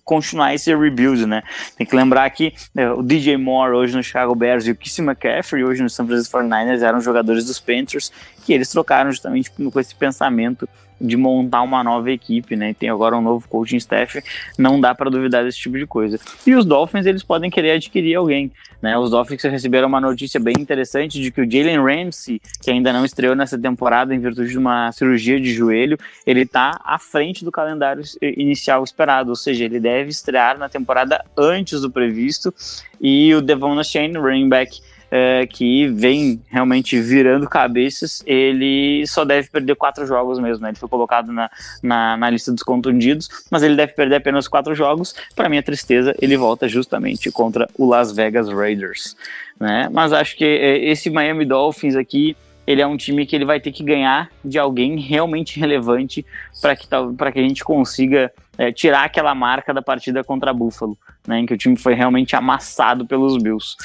continuar esse rebuild, né? Tem que lembrar que né, o DJ Moore hoje no Chicago Bears e o Kissy McCaffrey hoje no San Francisco 49ers eram jogadores dos Panthers que eles trocaram justamente com esse pensamento de montar uma nova equipe, né? Tem agora um novo coaching staff, não dá para duvidar desse tipo de coisa. E os Dolphins, eles podem querer adquirir alguém, né? Os Dolphins receberam uma notícia bem interessante de que o Jalen Ramsey, que ainda não estreou nessa temporada em virtude de uma cirurgia de joelho, ele tá à frente do calendário inicial esperado, ou seja, ele deve estrear na temporada antes do previsto. E o Devon Shane, running back é, que vem realmente virando cabeças, ele só deve perder quatro jogos mesmo. Né? Ele foi colocado na, na, na, lista dos contundidos, mas ele deve perder apenas quatro jogos. Para minha tristeza, ele volta justamente contra o Las Vegas Raiders. Né? Mas acho que é, esse Miami Dolphins aqui ele é um time que ele vai ter que ganhar de alguém realmente relevante para que, que a gente consiga é, tirar aquela marca da partida contra Buffalo, né, em que o time foi realmente amassado pelos Bills.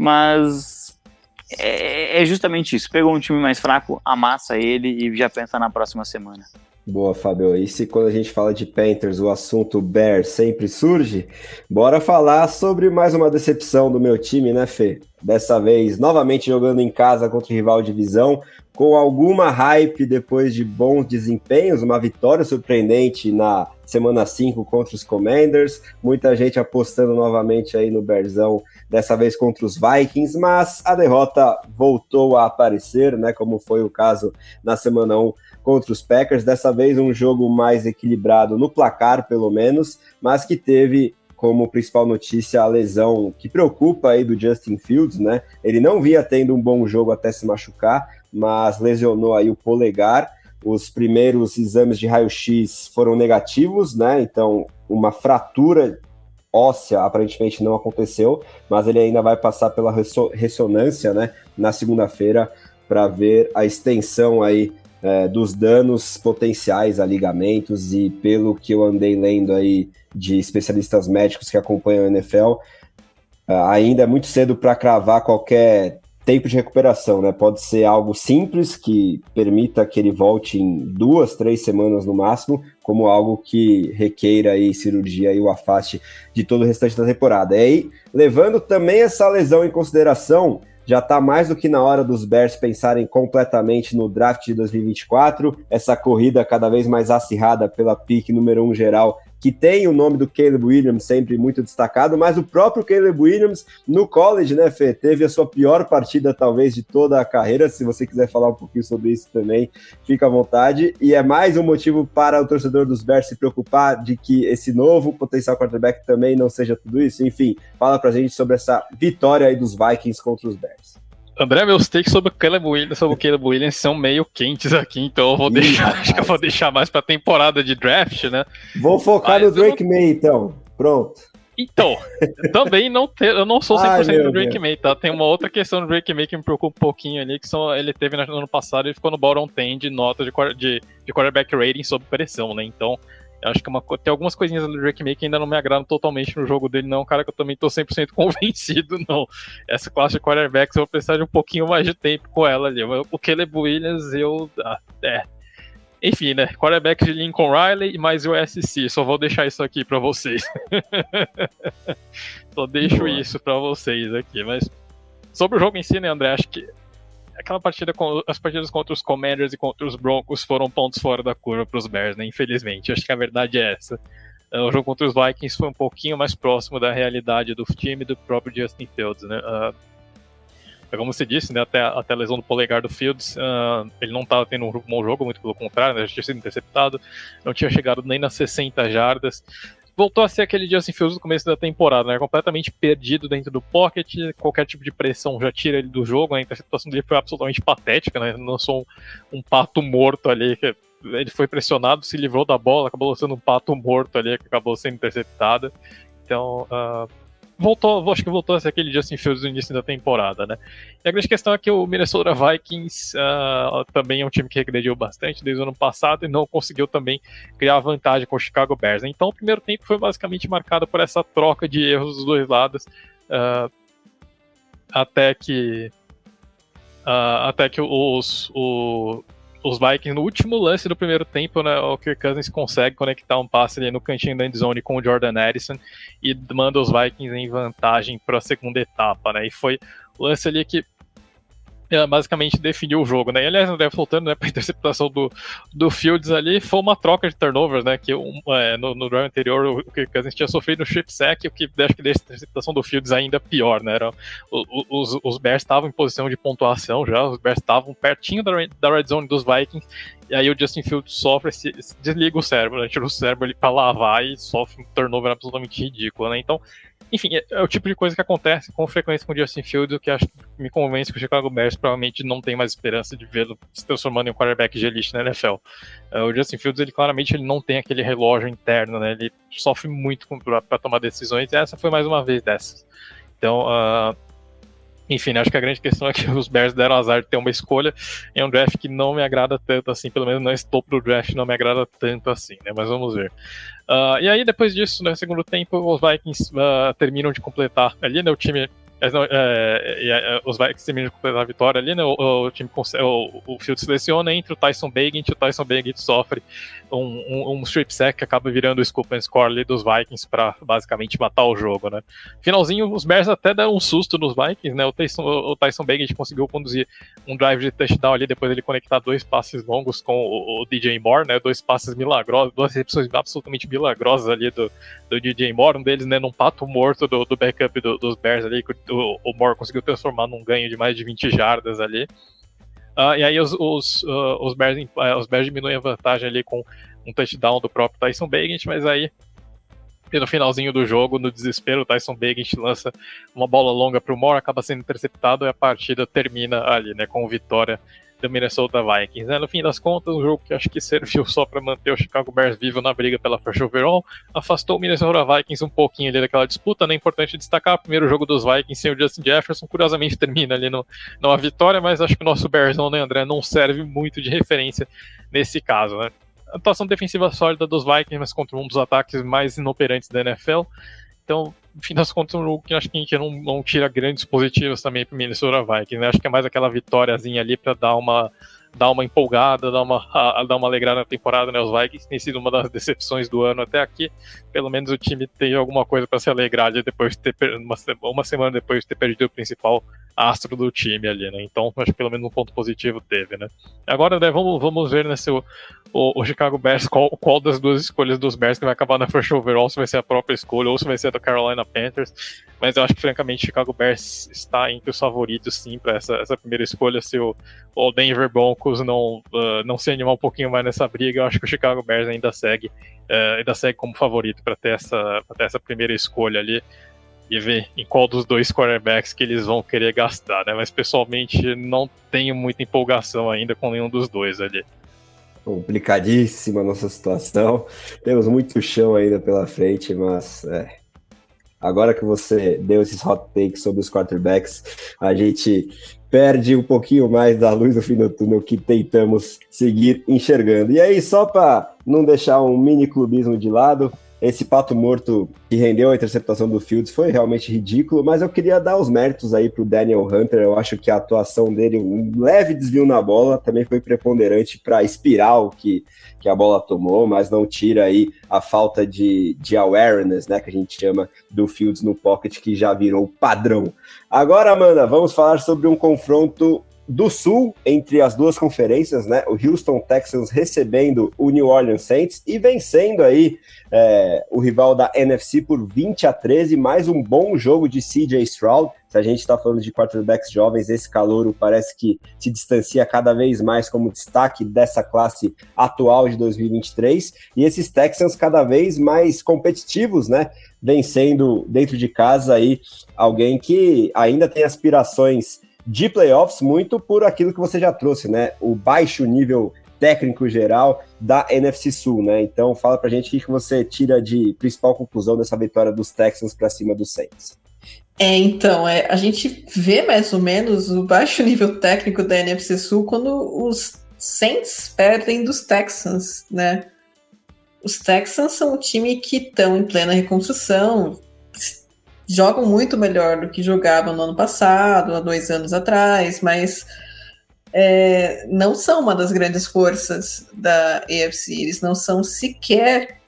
Mas é, é justamente isso. Pegou um time mais fraco, amassa ele e já pensa na próxima semana. Boa, Fábio. E se quando a gente fala de Panthers, o assunto Bear sempre surge, bora falar sobre mais uma decepção do meu time, né, Fê? Dessa vez, novamente jogando em casa contra o rival de divisão, com alguma hype depois de bons desempenhos, uma vitória surpreendente na semana 5 contra os Commanders, muita gente apostando novamente aí no Berzão, dessa vez contra os Vikings, mas a derrota voltou a aparecer, né, como foi o caso na semana 1 contra os Packers, dessa vez um jogo mais equilibrado no placar, pelo menos, mas que teve como principal notícia a lesão que preocupa aí do Justin Fields, né? Ele não vinha tendo um bom jogo até se machucar, mas lesionou aí o polegar. Os primeiros exames de raio-x foram negativos, né? Então, uma fratura óssea aparentemente não aconteceu, mas ele ainda vai passar pela ressonância, né? Na segunda-feira para ver a extensão aí é, dos danos potenciais a ligamentos e pelo que eu andei lendo aí de especialistas médicos que acompanham a NFL, é, ainda é muito cedo para cravar qualquer tempo de recuperação, né? Pode ser algo simples que permita que ele volte em duas, três semanas no máximo, como algo que requeira aí cirurgia e o afaste de todo o restante da temporada. E aí, levando também essa lesão em consideração, já está mais do que na hora dos Bears pensarem completamente no draft de 2024, essa corrida cada vez mais acirrada pela pique número um geral que tem o nome do Caleb Williams sempre muito destacado, mas o próprio Caleb Williams no college, né, Fê, teve a sua pior partida talvez de toda a carreira. Se você quiser falar um pouquinho sobre isso também, fica à vontade. E é mais um motivo para o torcedor dos Bears se preocupar de que esse novo potencial quarterback também não seja tudo isso. Enfim, fala pra gente sobre essa vitória aí dos Vikings contra os Bears. André, meus takes sobre o Caleb Williams, sobre o Caleb Williams são meio quentes aqui, então eu vou deixar, acho que eu vou deixar mais pra temporada de draft, né? Vou focar Mas no Drake não... May, então. Pronto. Então, também não te, eu não sou 100% Ai, do Drake Deus. May, tá? Tem uma outra questão do Drake May que me preocupa um pouquinho ali, que são, ele teve no ano passado, ele ficou no bottom 10 de nota de, de, de quarterback rating sob pressão, né? Então, Eu acho que uma, tem algumas coisinhas do Drake May que ainda não me agradam totalmente no jogo dele, não. É cara que eu também tô 100% [LAUGHS] convencido, não. Essa classe de quarterbacks eu vou precisar de um pouquinho mais de tempo com ela ali. O Caleb Williams, eu. Ah, é. Enfim, né? Quarterback de Lincoln Riley e mais o SC. Só vou deixar isso aqui para vocês. [LAUGHS] Só deixo Boa. isso para vocês aqui. Mas sobre o jogo em si, né, André? Acho que aquela partida com as partidas contra os Commanders e contra os Broncos foram pontos fora da curva para os Bears, né? Infelizmente, acho que a verdade é essa. Uh, o jogo contra os Vikings foi um pouquinho mais próximo da realidade do time do próprio Justin Fields, né? Uh, como você disse, né, até, até a lesão do polegar do Fields, uh, ele não estava tendo um bom jogo, muito pelo contrário, né, já tinha sido interceptado, não tinha chegado nem nas 60 jardas voltou a ser aquele Justin Fields no começo da temporada, né? Completamente perdido dentro do pocket, qualquer tipo de pressão já tira ele do jogo, né? a interceptação dele foi absolutamente patética, né? Não sou um, um pato morto ali, que ele foi pressionado, se livrou da bola, acabou sendo um pato morto ali, que acabou sendo interceptado. Então, uh, voltou, acho que voltou a ser aquele Justin Fields no início da temporada, né? E a grande questão é que o Minnesota Vikings uh, também é um time que regrediu bastante desde o ano passado e não conseguiu também criar vantagem com o Chicago Bears. Né? Então o primeiro tempo foi basicamente marcado por essa troca de erros dos dois lados, uh, até que uh, até que os, o, os Vikings, no último lance do primeiro tempo, né, o Kirk Cousins consegue conectar um passe ali no cantinho da endzone com o Jordan Addison e manda os Vikings em vantagem para a segunda etapa, né? E foi o lance ali que basicamente definiu o jogo, né? E, aliás, André, voltando né, para a [LAUGHS] interceptação do, do Fields ali, foi uma troca de turnovers, né? Que um, é, no, no drive anterior o Kirk Cousins tinha sofrido no strip sack, o que acho que deixa a interceptação do Fields ainda pior, né? Era, os, os Bears estavam em posição de pontuação já, os Bears estavam pertinho da, da red zone dos Vikings, e aí o Justin Fields sofre, se, se desliga o cérebro, né? tira o cérebro ali para lavar e sofre um turnover absolutamente ridículo, né? Então enfim, é, é, o tipo de coisa que acontece com frequência com o Justin Fields, que acho que me convence que o Chicago Bears provavelmente não tem mais esperança de vê-lo se transformando em um quarterback de elite na NFL. Uh, é, o Justin Fields, ele claramente ele não tem aquele relógio interno, né? Ele sofre muito para tomar decisões, e essa foi mais uma vez dessas. Então, uh, enfim, acho que a grande questão é que [LAUGHS] os Bears deram azar de ter uma escolha em um draft que não me agrada tanto assim, pelo menos não estou pro draft, não me agrada tanto assim, né? Mas vamos ver. Uh, e aí, depois disso, no segundo tempo, os Vikings uh, terminam de completar ali, né? O time é, é, é, os Vikings terminam completar a vitória ali, né? O, o time o, o Field seleciona entre o Tyson Bagent e o Tyson Bagent sofre um, um, um strip sack que acaba virando o scoop and score ali dos Vikings para basicamente matar o jogo, né? Finalzinho, os Bears até deram um susto nos Vikings, né? O Tyson, o Tyson Bagent conseguiu conduzir um drive de touchdown ali, depois ele conectar dois passes longos com o, o DJ Moore, né? Dois passes milagrosos, duas recepções absolutamente milagrosas ali do, do DJ Moore, um deles, né, num pato morto do, do backup do, dos Bears ali, o, o Moore conseguiu transformar num ganho de mais de 20 jardas ali. Uh, e aí os, os, uh, os, Bears, uh, os Bears diminuem a vantagem ali com um touchdown do próprio Tyson Bagent, mas aí no finalzinho do jogo, no desespero, o Tyson Bagent lança uma bola longa para o Moore, acaba sendo interceptado e a partida termina ali, né, com vitória do Minnesota Vikings. Né? No fim das contas, um jogo que acho que serviu só para manter o Chicago Bears vivo na briga pela first overall, afastou o Minnesota Vikings um pouquinho ali daquela disputa. Né? Importante destacar, o primeiro jogo dos Vikings sem o Justin Jefferson, curiosamente [LAUGHS] termina ali no, numa vitória, mas acho que o nosso Bearsão, né, André, não serve muito de referência nesse caso. Né? A atuação defensiva sólida dos Vikings, mas contra um dos ataques mais inoperantes da NFL. Então, no fim das contas, um jogo que acho que não, não tira grandes positivos também para Minnesota Vikings. Né? Acho que é mais aquela vitóriazinha ali para dar uma dar uma empolgada, dar uma, [LAUGHS] a, dar uma alegrada na temporada, né? Os Vikings têm sido uma das [LAUGHS] decepções do ano até aqui. Pelo menos o time tem alguma coisa para se alegrar ali depois de ter uma, uma semana depois de ter perdido o principal astro do time ali, né? Então, acho que pelo menos um ponto positivo teve, né? Agora, né, vamos, vamos ver né, se o, o, o, Chicago Bears, qual, qual das duas escolhas dos Bears que vai acabar na first overall, se vai ser a própria escolha ou se vai ser a do Carolina Panthers. Mas eu acho que, francamente, Chicago Bears está entre os favoritos, sim, para essa, essa primeira escolha. Se o, o Denver Broncos não, uh, não se animar um pouquinho mais nessa briga, eu acho que o Chicago Bears ainda segue, uh, ainda segue como favorito para ter, essa, ter essa primeira escolha ali e ver em qual dos dois quarterbacks que eles vão querer gastar, né? Mas pessoalmente não tenho muita empolgação ainda com nenhum dos dois ali. Complicadíssima a nossa situação. Temos muito chão ainda pela frente, mas é, Agora que você deu esses hot takes sobre os quarterbacks, a gente perde um pouquinho mais da luz no fim do túnel que tentamos seguir enxergando. E aí, só para não deixar um mini clubismo de lado. Esse pato morto que rendeu a interceptação do Fields foi realmente ridículo, mas eu queria dar os méritos aí pro Daniel Hunter. Eu acho que a atuação dele, um leve desvio na bola, também foi preponderante para espiral que, que a bola tomou, mas não tira aí a falta de, de awareness, né, que a gente chama do Fields no pocket, que já virou padrão. Agora, Amanda, vamos falar sobre um confronto do Sul, entre as duas conferências, né? O Houston Texans recebendo o New Orleans Saints e vencendo aí é, o rival da NFC por 20 a 13, mais um bom jogo de CJ Stroud. Se a gente está falando de quarterbacks jovens, esse calouro parece que se distancia cada vez mais como destaque dessa classe atual de 2023. E esses Texans cada vez mais competitivos, né? Vencendo dentro de casa aí alguém que ainda tem aspirações de playoffs, muito por aquilo que você já trouxe, né? O baixo nível técnico geral da NFC Sul, né? Então fala pra gente o que você tira de principal conclusão dessa vitória dos Texans para cima dos Saints. É, então, é, a gente vê mais ou menos o baixo nível técnico da NFC Sul quando os Saints perdem dos Texans, né? Os Texans são um time que estão em plena reconstrução, jogam muito melhor do que jogavam no ano passado, há dois anos atrás, mas é, não são uma das grandes forças da AFC. Eles não são sequer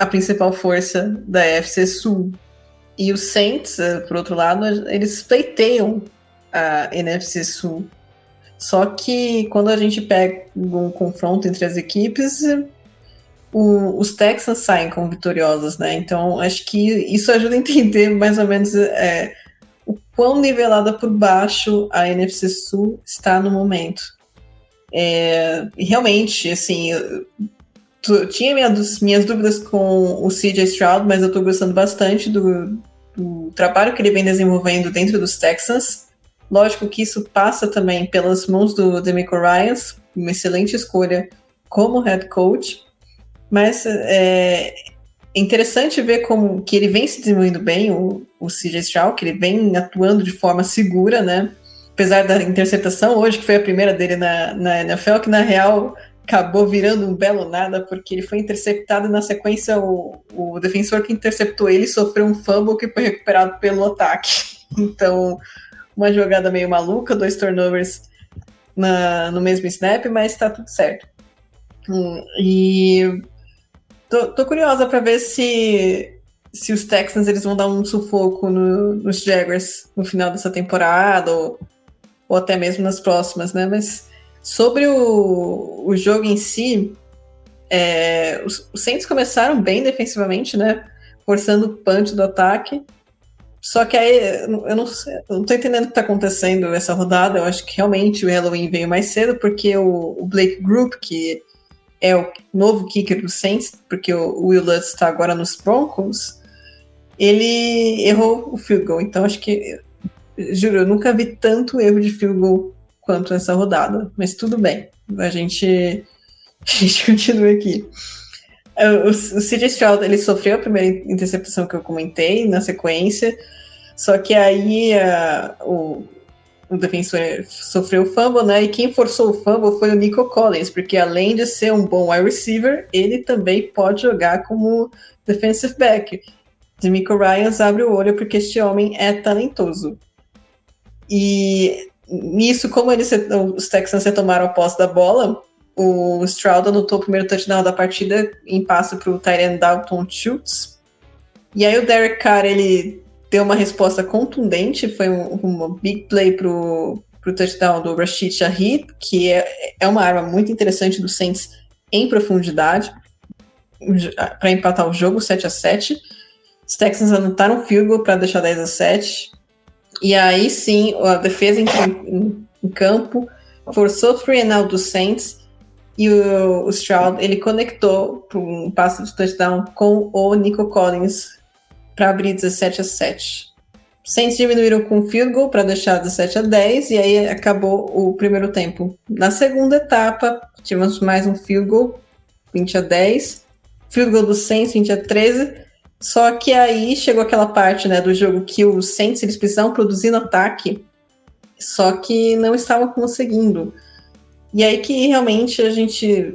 a principal força da AFC Sul. E os Saints, eh, por outro lado, eles pleiteiam a NFC Sul. Só que quando a gente pega um confronto entre as equipes, o, os Texans saem como vitoriosos, né? Então acho que isso ajuda a entender mais ou menos é, o quão nivelada por baixo a NFC Sul está no momento. É, realmente, assim, eu, eu tinha minhas, minhas dúvidas com o CJ Stroud, mas eu estou gostando bastante do, do trabalho que ele vem desenvolvendo dentro dos Texans. Lógico que isso passa também pelas mãos do Demico Ryans, uma excelente escolha como head coach. Mas é interessante ver como que ele vem se desenvolvendo bem, o, o CJ Stroud, que ele vem atuando de forma segura, né? Apesar da interceptação hoje, que foi a primeira dele na, na NFL, que na real acabou virando um belo nada, porque ele foi interceptado na sequência o, o defensor que interceptou ele sofreu um fumble que foi recuperado pelo ataque. [LAUGHS] Então, uma jogada meio maluca, dois turnovers na, no mesmo snap, mas tá tudo certo. Hum, e Tô, tô curiosa para ver se, se os Texans eles vão dar um sufoco no, nos Jaguars no final dessa temporada, ou, ou até mesmo nas próximas, né? Mas sobre o, o jogo em si, é, os, os Saints começaram bem defensivamente, né? Forçando o punch do ataque. Só que aí eu não, eu não tô entendendo o que tá acontecendo essa rodada. Eu acho que realmente o Halloween veio mais cedo, porque o, o Blake Group, que é o novo kicker do Saints, porque o Will Lutz está agora nos Broncos, ele errou o field goal. Então acho que, juro, eu nunca vi tanto erro de field goal quanto essa rodada. Mas tudo bem, a gente, [LAUGHS] a gente continua aqui. O, o CJ Stroud, ele sofreu a primeira interceptação que eu comentei na sequência, só que aí o o defensor sofreu o fumble, né? E quem forçou o fumble foi o Nico Collins, porque além de ser um bom wide receiver, ele também pode jogar como defensive back. Demico Ryans abre o olho porque este homem é talentoso. E nisso, como eles, os Texans retomaram a posse da bola, o Stroud anotou o primeiro touchdown da partida em passe para o Tyrant Dalton Schultz. E aí o Derek Carr, ele deu uma resposta contundente, foi um, uma big play pro, pro touchdown do Rashid Shahid, que é, é uma arma muito interessante do Saints em profundidade, para empatar o jogo 7 a 7 Os Texans anotaram um field goal para deixar 10 a 7 e aí sim a defesa entrou em, em campo, forçou o three and out do Saints e o, o Stroud ele conectou para um passe de touchdown com o Nico Collins para abrir 17 a 7. Saints diminuíram com field goal para deixar 17 a 10 e aí acabou o primeiro tempo. Na segunda etapa, tivemos mais um field goal, 20 a 10. Field goal do Saints, 20 a 13. Só que aí chegou aquela parte né, do jogo que os Saints eles precisavam produzir no ataque, só que não estavam conseguindo. E aí que realmente a gente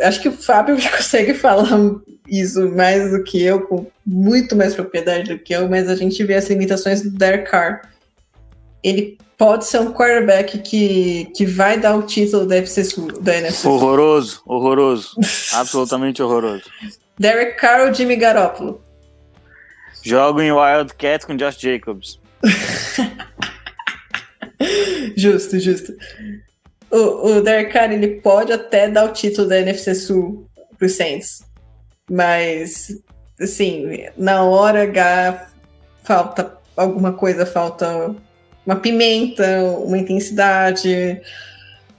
acho que o Fábio [LAUGHS] consegue falar isso mais do que eu, com muito mais propriedade do que eu, mas a gente vê as limitações do Derek Carr. Ele pode ser um quarterback que, que vai dar o título da, FC Sul, da NFC Sul. Horroroso, horroroso. [LAUGHS] Absolutamente horroroso. Derek Carr ou Jimmy Garoppolo? Jogo em Wildcat com Josh Jacobs. [LAUGHS] justo, justo. O, o ele pode até dar o título da NFC Sul pro Saints. Mas, assim, na hora H falta alguma coisa, falta uma pimenta, uma intensidade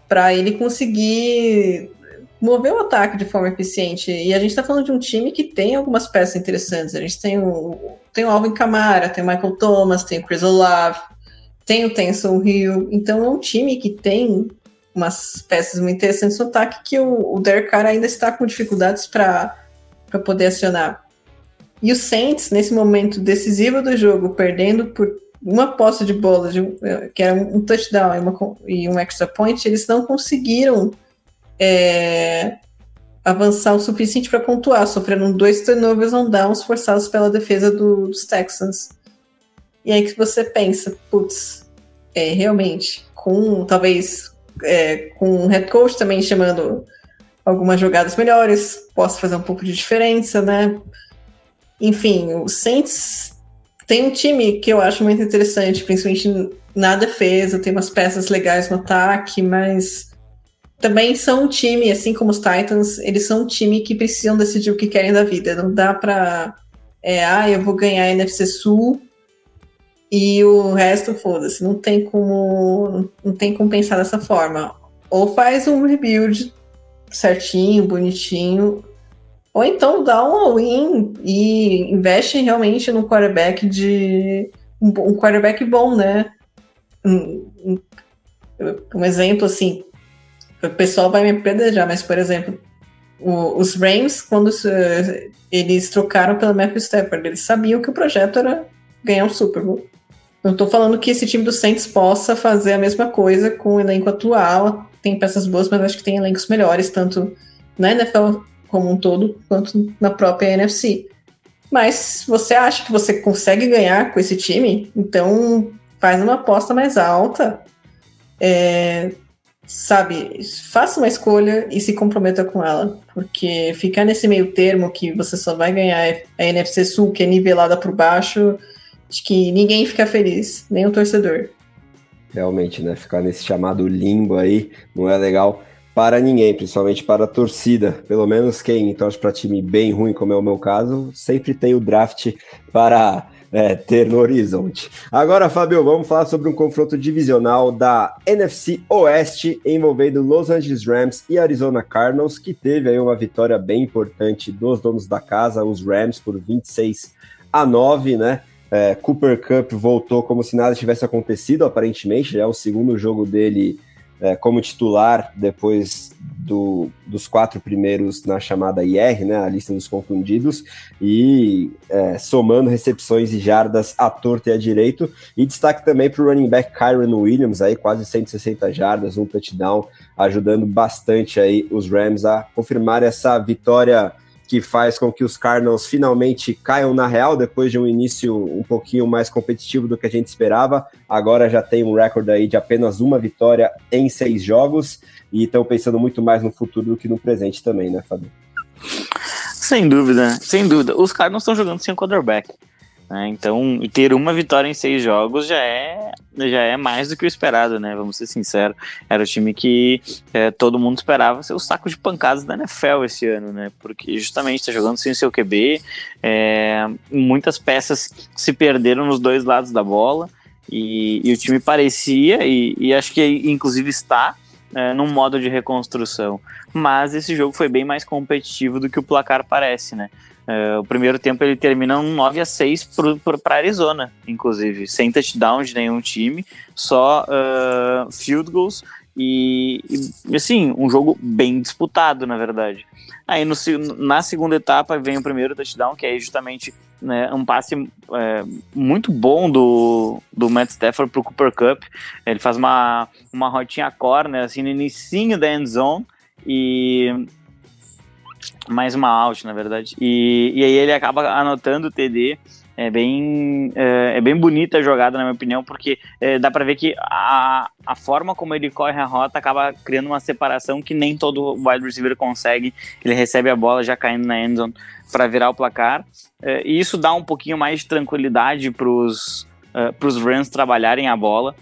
para ele conseguir mover o ataque de forma eficiente. E a gente está falando de um time que tem algumas peças interessantes. A gente tem o, tem o Alvin Kamara, tem o Michael Thomas, tem o Chris Olave, tem o Tenson Hill. Então é um time que tem umas peças muito interessantes no ataque que o, o ainda está com dificuldades para poder acionar. E o Saints, nesse momento decisivo do jogo, perdendo por uma posse de bola, de, que era um touchdown e, uma, e um extra point, eles não conseguiram é, avançar o suficiente para pontuar, sofrendo dois turnovers on downs forçados pela defesa do, dos Texans. E aí que você pensa, putz, é, realmente, com talvez é, com um head coach também chamando algumas jogadas melhores, possa fazer um pouco de diferença, né? Enfim, o Saints tem um time que eu acho muito interessante, principalmente na defesa, tem umas peças legais no ataque, mas também são um time, assim como os Titans, eles são um time que precisam decidir o que querem da vida. Não dá pra. É, ah, eu vou ganhar a NFC Sul e o resto, foda-se. Não tem como. Não tem como pensar dessa forma. Ou faz um rebuild certinho, bonitinho. Ou então dá um all-in e investe realmente num quarterback de. Um, quarterback bom, né? Um, um, exemplo assim, o pessoal vai me pedejar, mas, por exemplo, o, os Rams, quando uh, eles trocaram pelo Matthew Stafford, eles sabiam que o projeto era ganhar um Super Bowl. Não estou falando que esse time do Saints possa fazer a mesma coisa com o elenco atual, tem peças boas, mas acho que tem elencos melhores, tanto na NFL como um todo, quanto na própria NFC. Mas você acha que você consegue ganhar com esse time? Então faz uma aposta mais alta. É, sabe, faça uma escolha e se comprometa com ela, porque ficar nesse meio termo que você só vai ganhar a NFC Sul, que é nivelada por baixo, acho que ninguém fica feliz, nem o torcedor. Realmente, né? Ficar nesse chamado limbo aí não é legal para ninguém, principalmente para a torcida. Pelo menos quem torce para time bem ruim, como é o meu caso, sempre tem o draft para é, ter no horizonte. Agora, Fábio, vamos falar sobre um confronto divisional da NFC Oeste envolvendo Los Angeles Rams e Arizona Cardinals, que teve aí uma vitória bem importante dos donos da casa, os Rams, por 26 a 9, né? É, Cooper Cup voltou como se nada tivesse acontecido, aparentemente, é o segundo jogo dele é, como titular depois do, dos quatro primeiros na chamada IR, né, a lista dos confundidos, e é, somando recepções e jardas à torta e à direito. E destaque também para o running back Kyron Williams, aí quase 160 jardas, um touchdown, ajudando bastante aí os Rams a confirmar essa vitória que faz com que os Cardinals finalmente caiam na real depois de um início um pouquinho mais competitivo do que a gente esperava. Agora já tem um recorde aí de apenas uma vitória em seis jogos e estão pensando muito mais no futuro do que no presente também, né, Fábio? Sem dúvida, sem dúvida. Os Cardinals estão jogando sem quarterback. Né? Então, ter uma vitória em seis jogos já é, já é mais do que o esperado, né? Vamos ser sinceros. Era o time que é, todo mundo esperava ser o saco de pancadas da NFL esse ano, né? Porque justamente está jogando sem o seu QB, é, muitas peças se perderam nos dois lados da bola. E, e o time parecia, e, e acho que inclusive está, é, num modo de reconstrução. Mas esse jogo foi bem mais competitivo do que o placar parece, né? Uh, o primeiro tempo ele termina um 9 a 6 para Arizona, inclusive, sem touchdown de nenhum time, só uh, field goals e, e, assim, um jogo bem disputado, na verdade. Aí no, na segunda etapa vem o primeiro touchdown, que é justamente né, um passe é, muito bom do, do Matt Stafford pro Cooper Cup. Ele faz uma, uma rotinha corner, assim, no início da end zone, e mais uma out, na verdade. E, e aí ele acaba anotando o TD. É bem, é, é, bem bonita a jogada, na minha opinião, porque é, dá para ver que a, a forma como ele corre a rota acaba criando uma separação que nem todo wide receiver consegue. Ele recebe a bola já caindo na endzone para virar o placar. É, e isso dá um pouquinho mais de tranquilidade para os uh, Rams trabalharem a bola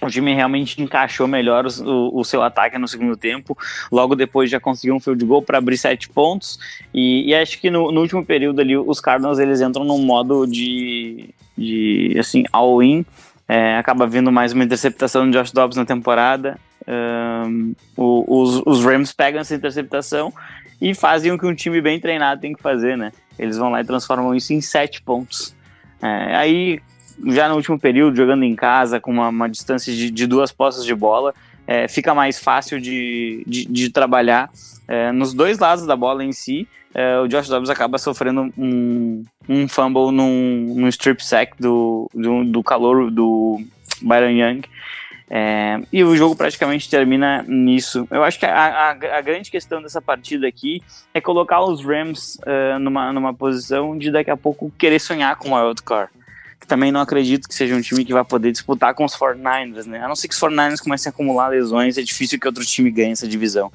o time realmente encaixou melhor o, o, seu ataque no segundo tempo. Logo depois já conseguiu um field goal para abrir sete pontos. E, e acho que no, no, último período ali, os Cardinals eles entram num modo de, de assim, all-in. É, acaba vindo mais uma interceptação de Josh Dobbs na temporada. Um, os, os Rams pegam essa interceptação e fazem o que um time bem treinado tem que fazer, né? Eles vão lá e transformam isso em sete pontos. É, aí já no último período, jogando em casa, com uma, uma distância de, de, duas postas de bola, é, fica mais fácil de, de, de trabalhar. É, nos dois lados da bola em si, é, o Josh Dobbs acaba sofrendo um, um fumble num, num strip sack do, do, do calor do Byron Young. É, e o jogo praticamente termina nisso. Eu acho que a, a, a, grande questão dessa partida aqui é colocar os Rams uh, numa, numa posição de daqui a pouco querer sonhar com o wildcard também não acredito que seja um time que vai poder disputar com os 49ers, né? A não ser que os 49ers comecem a acumular lesões, é difícil que outro time ganhe essa divisão.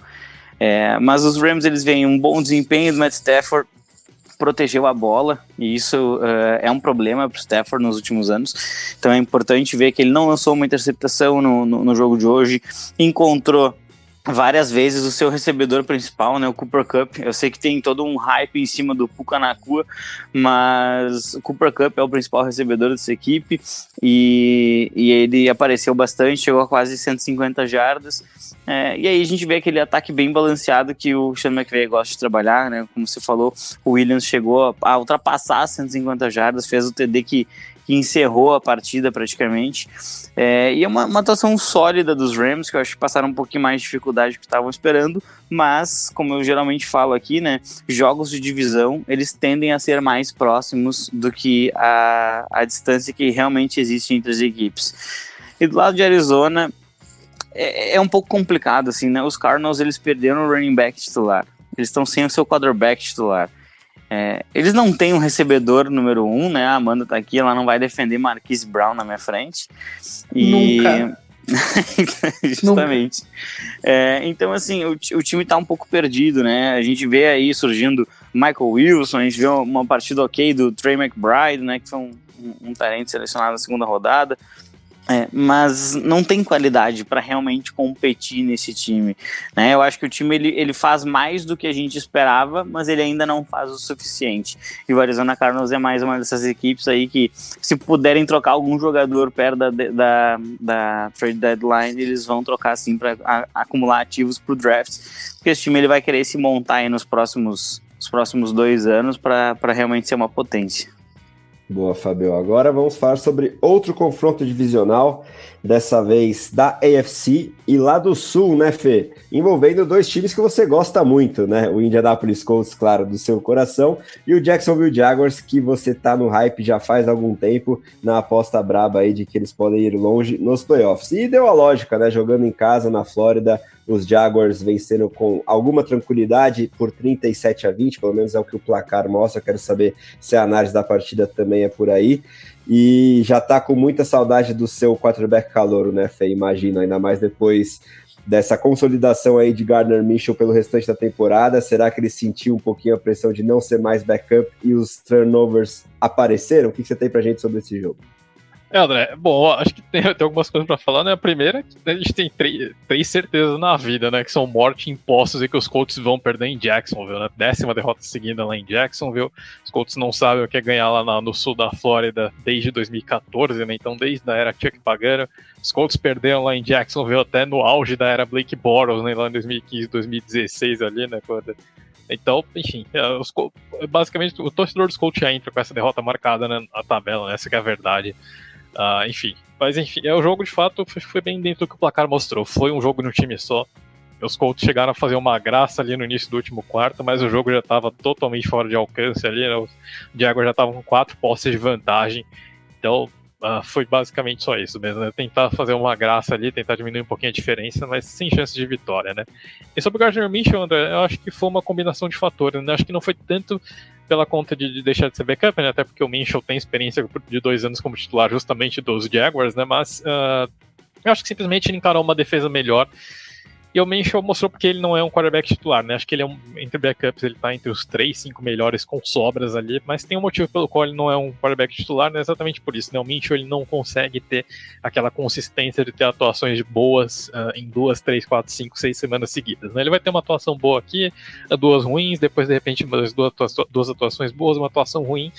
É, mas os Rams, eles veem um bom desempenho do Matt Stafford, protegeu a bola, e isso uh, é um problema para o Stafford nos últimos anos. Então é importante ver que ele não lançou uma interceptação no, no, no jogo de hoje, encontrou várias vezes o seu recebedor principal, né, o Cooper Cup. Eu sei que tem todo um hype em cima do Puka Nakua, mas o Cooper Cup é o principal recebedor dessa equipe e, e ele apareceu bastante, chegou a quase 150 jardas. É, e aí a gente vê aquele ataque bem balanceado que o Sean McVay gosta de trabalhar, né? Como você falou, o Williams chegou a ultrapassar 150 jardas, fez o TD que que encerrou a partida praticamente. É, e é uma, uma atuação sólida dos Rams, que eu acho que passaram um pouquinho mais de dificuldade do que estavam esperando, mas, como eu geralmente falo aqui, né, jogos de divisão, eles tendem a ser mais próximos do que a, a distância que realmente existe entre as equipes. E do lado de Arizona, é, é um pouco complicado, assim, né, os Cardinals, eles perderam o running back titular, eles estão sem o seu quarterback titular. É, eles não têm um recebedor número um, né? A Amanda tá aqui, ela não vai defender Marquise Brown na minha frente. E... Nunca. [LAUGHS] Justamente. É, então, assim, o, o, time tá um pouco perdido, né? A gente vê aí surgindo Michael Wilson, a gente vê uma partida ok do Trey McBride, né? Que foi um, um, um talento selecionado na segunda rodada. É, mas não tem qualidade para realmente competir nesse time. Né? Eu acho que o time ele, ele faz mais do que a gente esperava, mas ele ainda não faz o suficiente. E o Arizona Cardinals é mais uma dessas equipes aí que, se puderem trocar algum jogador perto da, da, da trade deadline, eles vão trocar assim para acumular ativos para o draft, porque esse time ele vai querer se montar nos próximos, nos próximos dois anos para realmente ser uma potência. Boa, Fabio. Agora vamos falar sobre outro confronto divisional, dessa vez da AFC e lá do Sul, né, Fê? Envolvendo dois times que você gosta muito, né? O Indianapolis Colts, claro, do seu coração, e o Jacksonville Jaguars, que você tá no hype já faz algum tempo, na aposta braba aí de que eles podem ir longe nos playoffs. E deu a lógica, né? Jogando em casa na Flórida, os Jaguars vencendo com alguma tranquilidade por 37 a 20, pelo menos é o que o placar mostra. Quero saber se a análise da partida também é por aí. E já tá com muita saudade do seu quarterback calouro, né, Fê? Imagino, ainda mais depois dessa consolidação aí de Gardner Mitchell pelo restante da temporada. Será que ele sentiu um pouquinho a pressão de não ser mais backup e os turnovers apareceram? O que você tem pra gente sobre esse jogo? É, André, bom, acho que tem, [LAUGHS] tem algumas coisas para falar, né? A primeira é que a gente tem três, certezas na vida, né? Que são morte impostos e que os Colts vão perder em Jacksonville, né? Décima derrota seguida lá em Jacksonville. Os Colts não sabem o que é ganhar lá na, no sul da Flórida desde 2014, né? Então, desde a era Chuck Pagano. Os Colts perderam lá em Jacksonville até no auge da era Blake Bortles, né? Lá em 2015, 2016 ali, né? Quando então, enfim, é, os, basicamente o torcedor dos Colts já entra com essa derrota marcada né, na tabela, né, essa é a verdade. Uh, enfim, mas enfim, é o jogo de fato foi bem dentro do que o placar mostrou. Foi um jogo no time só. Os Colts chegaram a fazer uma graça ali no início do último quarto, mas o jogo já estava totalmente fora de alcance ali. Né? Os Jaguars já estavam com quatro posses de vantagem. Então, Uh, foi basicamente só isso mesmo, né? Tentar fazer uma graça ali, tentar diminuir um pouquinho a diferença, mas sem chance de vitória, né? E sobre o Gardner Minshew, André, eu acho que foi uma combinação de fatores, né? Acho que não foi tanto pela conta de, de deixar de ser backup, né? Até porque o Minshew tem experiência de dois anos como titular justamente dos Jaguars, né? Mas uh, eu acho que simplesmente ele encarou uma defesa melhor e o Minshew mostrou porque ele não é um quarterback titular, né? Acho que ele é um, entre backups, ele tá entre os três, cinco melhores com sobras ali, mas tem um motivo pelo qual ele não é um quarterback titular, né? Exatamente por isso, né? O Minshew ele não consegue ter aquela consistência de ter atuações boas uh, em duas, três, quatro, cinco, seis semanas seguidas, né? Ele vai ter uma atuação boa aqui, duas ruins, depois de repente duas, duas atuações boas, uma atuação ruim,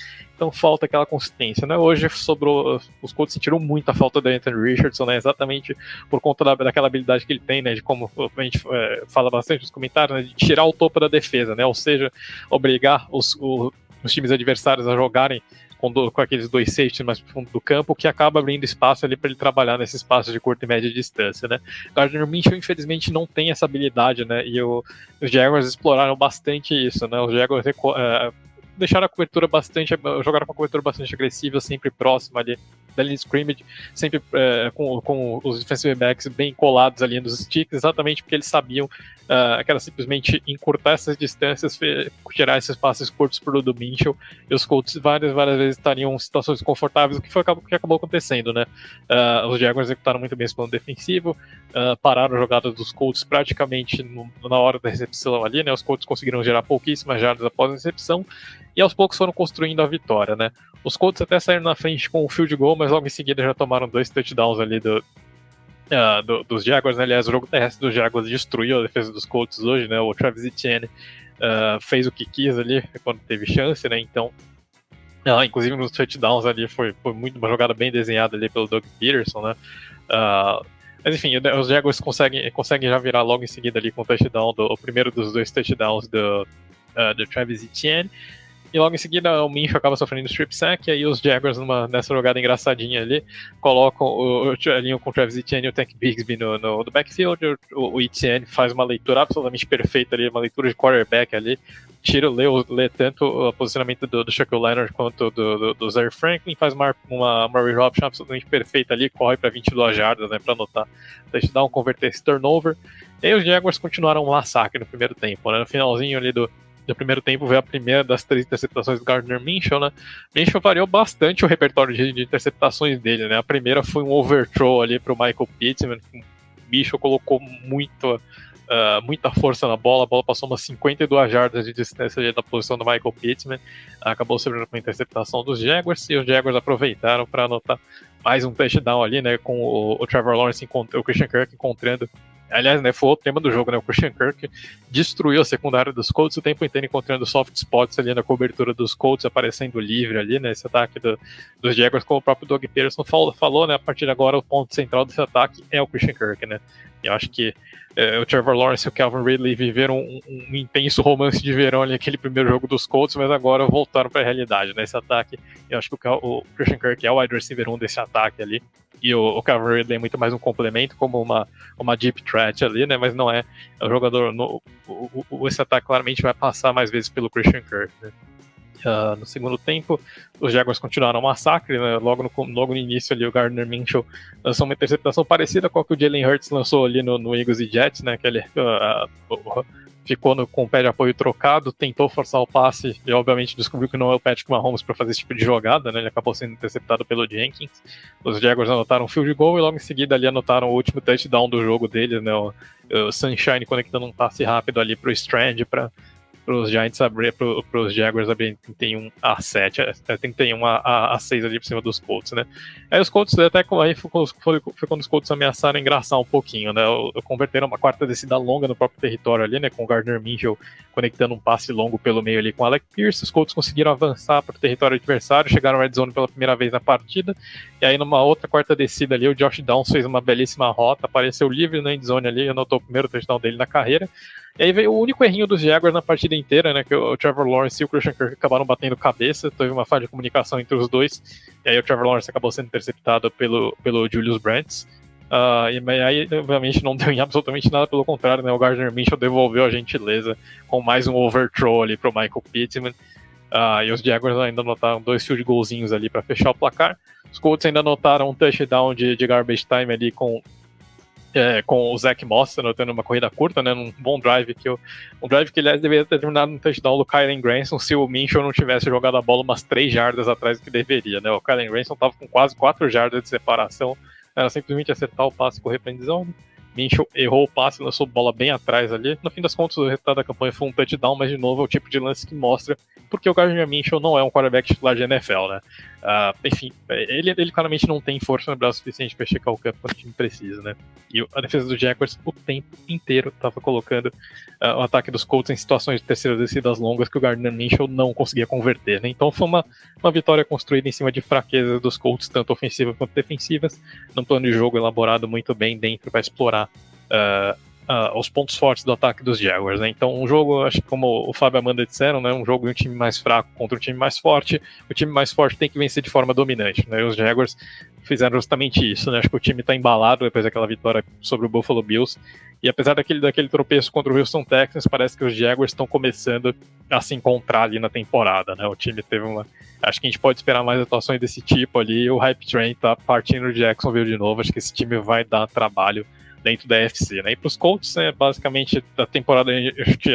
então falta aquela consistência, né? Hoje sobrou, os Colts sentiram muita falta do Anthony Richardson, né? Exatamente por conta da, daquela habilidade que ele tem, né? De como a gente é, fala bastante nos comentários, né? De tirar o topo da defesa, né? Ou seja, obrigar os, o, os times adversários a jogarem com, do, com, aqueles dois safeties mais fundo do campo, que acaba abrindo espaço ali para ele trabalhar nesse espaço de curta e média distância, né? Gardner Minshew, infelizmente, não tem essa habilidade, né? E o, os Jaguars exploraram bastante isso, né? Os Jaguars uh, deixaram a cobertura bastante, jogaram com a cobertura bastante agressiva, sempre próxima ali da linha scrimmage, sempre é, com, com, os defensive backs bem colados ali nos sticks, exatamente porque eles sabiam uh, que era simplesmente encurtar essas distâncias, tirar esses passes curtos para o do Mitchell, e os Colts várias, várias vezes estariam em situações confortáveis, o que foi o que acabou acontecendo, né? Uh, os Jaguars executaram muito bem esse plano defensivo, uh, pararam a jogada dos Colts praticamente no, na hora da recepção ali, né? Os Colts conseguiram gerar pouquíssimas jardas após a recepção, e aos poucos foram construindo a vitória, né? Os Colts até saíram na frente com o field goal, mas logo em seguida já tomaram dois touchdowns ali do, uh, do, dos Jaguars. Né? Aliás, o jogo terrestre dos Jaguars destruiu a defesa dos Colts hoje, né? O Travis Etienne uh, fez o que quis ali quando teve chance, né? Então, uh, inclusive nos touchdowns ali foi, foi muito uma jogada bem desenhada ali pelo Doug Peterson, né? mas enfim, os Jaguars conseguem, conseguem já virar logo em seguida ali com o touchdown, do, o primeiro dos dois touchdowns do, do Travis Etienne. E logo em seguida o Mincho acaba sofrendo strip sack, e aí os Jaguars, numa, nessa jogada engraçadinha ali, colocam o, o, com o Travis Etienne e o Tank Bigsby no, no, no backfield. O, o Etienne faz uma leitura absolutamente perfeita ali, uma leitura de quarterback ali. Tira, lê, lê tanto o posicionamento do, do Shaquille Leonard quanto do, do, do Franklin, faz uma, uma Murray Robson absolutamente perfeita ali, corre para 22 jardas, né, para anotar, touchdown, converter esse turnover. E aí os Jaguars continuaram um massacre no primeiro tempo, né, no finalzinho ali do, no primeiro tempo veio a primeira das três interceptações do Gardner Minshew, né? Minshew variou bastante o repertório de, de, interceptações dele, né? A primeira foi um overthrow ali para o Michael Pittman, o Minshew colocou muito, uh, muita força na bola, a bola passou umas 52 jardas de distância da posição do Michael Pittman, acabou sendo uma interceptação dos Jaguars, e os Jaguars aproveitaram para anotar mais um touchdown ali, né? Com o, o Trevor Lawrence, o Christian Kirk encontrando Aliás, né, foi o tema do jogo, né? O Christian Kirk destruiu a secundária dos Colts o tempo inteiro encontrando soft spots ali na cobertura dos Colts, aparecendo livre ali, né? Esse ataque do, dos Jaguars, como o próprio Doug Peterson falou, falou, né? A partir de agora, o ponto central desse ataque é o Christian Kirk, né? Eu acho que é, o Trevor Lawrence e o Calvin Ridley viveram um, um, intenso romance de verão ali naquele primeiro jogo dos Colts, mas agora voltaram para a realidade, né? Esse ataque, eu acho que o, o Christian Kirk é o wide receiver 1 desse ataque ali, e o, o Ridley é muito mais um complemento, como uma, uma deep threat ali, né? Mas não é, é um jogador, no, o, o, esse ataque claramente vai passar mais vezes pelo Christian Kirk, né? Uh, no segundo tempo, os Jaguars continuaram o massacre, né? logo, no, logo no início ali o Gardner Minshew lançou uma interceptação parecida com a que o Jalen Hurts lançou ali no, no Eagles e Jets, né, que ele uh, uh, ficou no, com o pé de apoio trocado, tentou forçar o passe e obviamente descobriu que não é o Patrick Mahomes para fazer esse tipo de jogada, né, ele acabou sendo interceptado pelo Jenkins, os Jaguars anotaram um field goal e logo em seguida ali anotaram o último touchdown do jogo deles, né, o, o Sunshine conectando um passe rápido ali para o Strand para os Giants abrir, para os Jaguars abrirem 31 a 7, 31 a, a 6 ali por cima dos Colts, né? Aí os Colts, até aí foi, foi, quando os Colts ameaçaram engraçar um pouquinho, né? Converteram uma quarta descida longa no próprio território ali, né? Com o Gardner Minshew conectando um passe longo pelo meio ali com o Alec Pierce. Os Colts conseguiram avançar para o território adversário, chegaram ao red zone pela primeira vez na partida. E aí, numa outra quarta descida ali, o Josh Downs fez uma belíssima rota, apareceu livre na endzone ali, anotou o primeiro touchdown dele na carreira. E aí veio o único errinho dos Jaguars na partida inteira, né? Que o Trevor Lawrence e o Christian Kirk acabaram batendo cabeça, teve uma falha de comunicação entre os dois. E aí o Trevor Lawrence acabou sendo interceptado pelo, pelo Julius Brandt. Uh, e aí, obviamente, não [LAUGHS] deu em absolutamente nada, pelo contrário, né? O Gardner Mitchell devolveu a gentileza com mais um overthrow ali pro Michael Pittman. Uh, e os Jaguars ainda anotaram dois field golzinhos ali para fechar o placar. Os Colts ainda anotaram um touchdown de, de garbage time ali com é, com o Zach Moss anotando uma corrida curta, né, num bom drive que eu, um drive que aliás deveria ter terminado no touchdown do Kylen Granson se o Minshew não tivesse jogado a bola umas 3 jardas atrás do que deveria, né? O Kylen Granson estava com quase 4 jardas de separação, era simplesmente acertar o passe e correr para. Minchel errou o passe, lançou bola bem atrás ali. No fim das contas, o resultado da campanha foi um touchdown, mas de novo é o tipo de lance que mostra porque o Gardner Minchel não é um quarterback titular de NFL, né? Uh, enfim, ele, ele claramente não tem força no braço suficiente para checar o campo quando o time precisa, né? E a defesa do Jaguars o tempo inteiro estava colocando uh, o ataque dos Colts em situações de terceiras descidas longas que o Gardner Minchel não conseguia converter, né? Então foi uma, uma vitória construída em cima de fraquezas dos Colts, tanto ofensivas quanto defensivas, num plano de jogo elaborado muito bem dentro para explorar uh, uh, os pontos fortes do ataque dos Jaguars. Né? Então, um jogo, acho que como o Fábio e Amanda disseram, né, um jogo de um time mais fraco contra um time mais forte. O time mais forte tem que vencer de forma dominante. Né? E os Jaguars fizeram justamente isso. Né? Acho que o time está embalado depois daquela vitória sobre o Buffalo Bills. E apesar daquele, daquele tropeço contra o Houston Texans, parece que os Jaguars estão começando a se encontrar ali na temporada. Né? O time teve uma. Acho que a gente pode esperar mais atuações desse tipo ali. O Hype Train tá partindo de Jacksonville de novo. Acho que esse time vai dar trabalho dentro da FC, né? E para os Colts, né, basicamente, a temporada que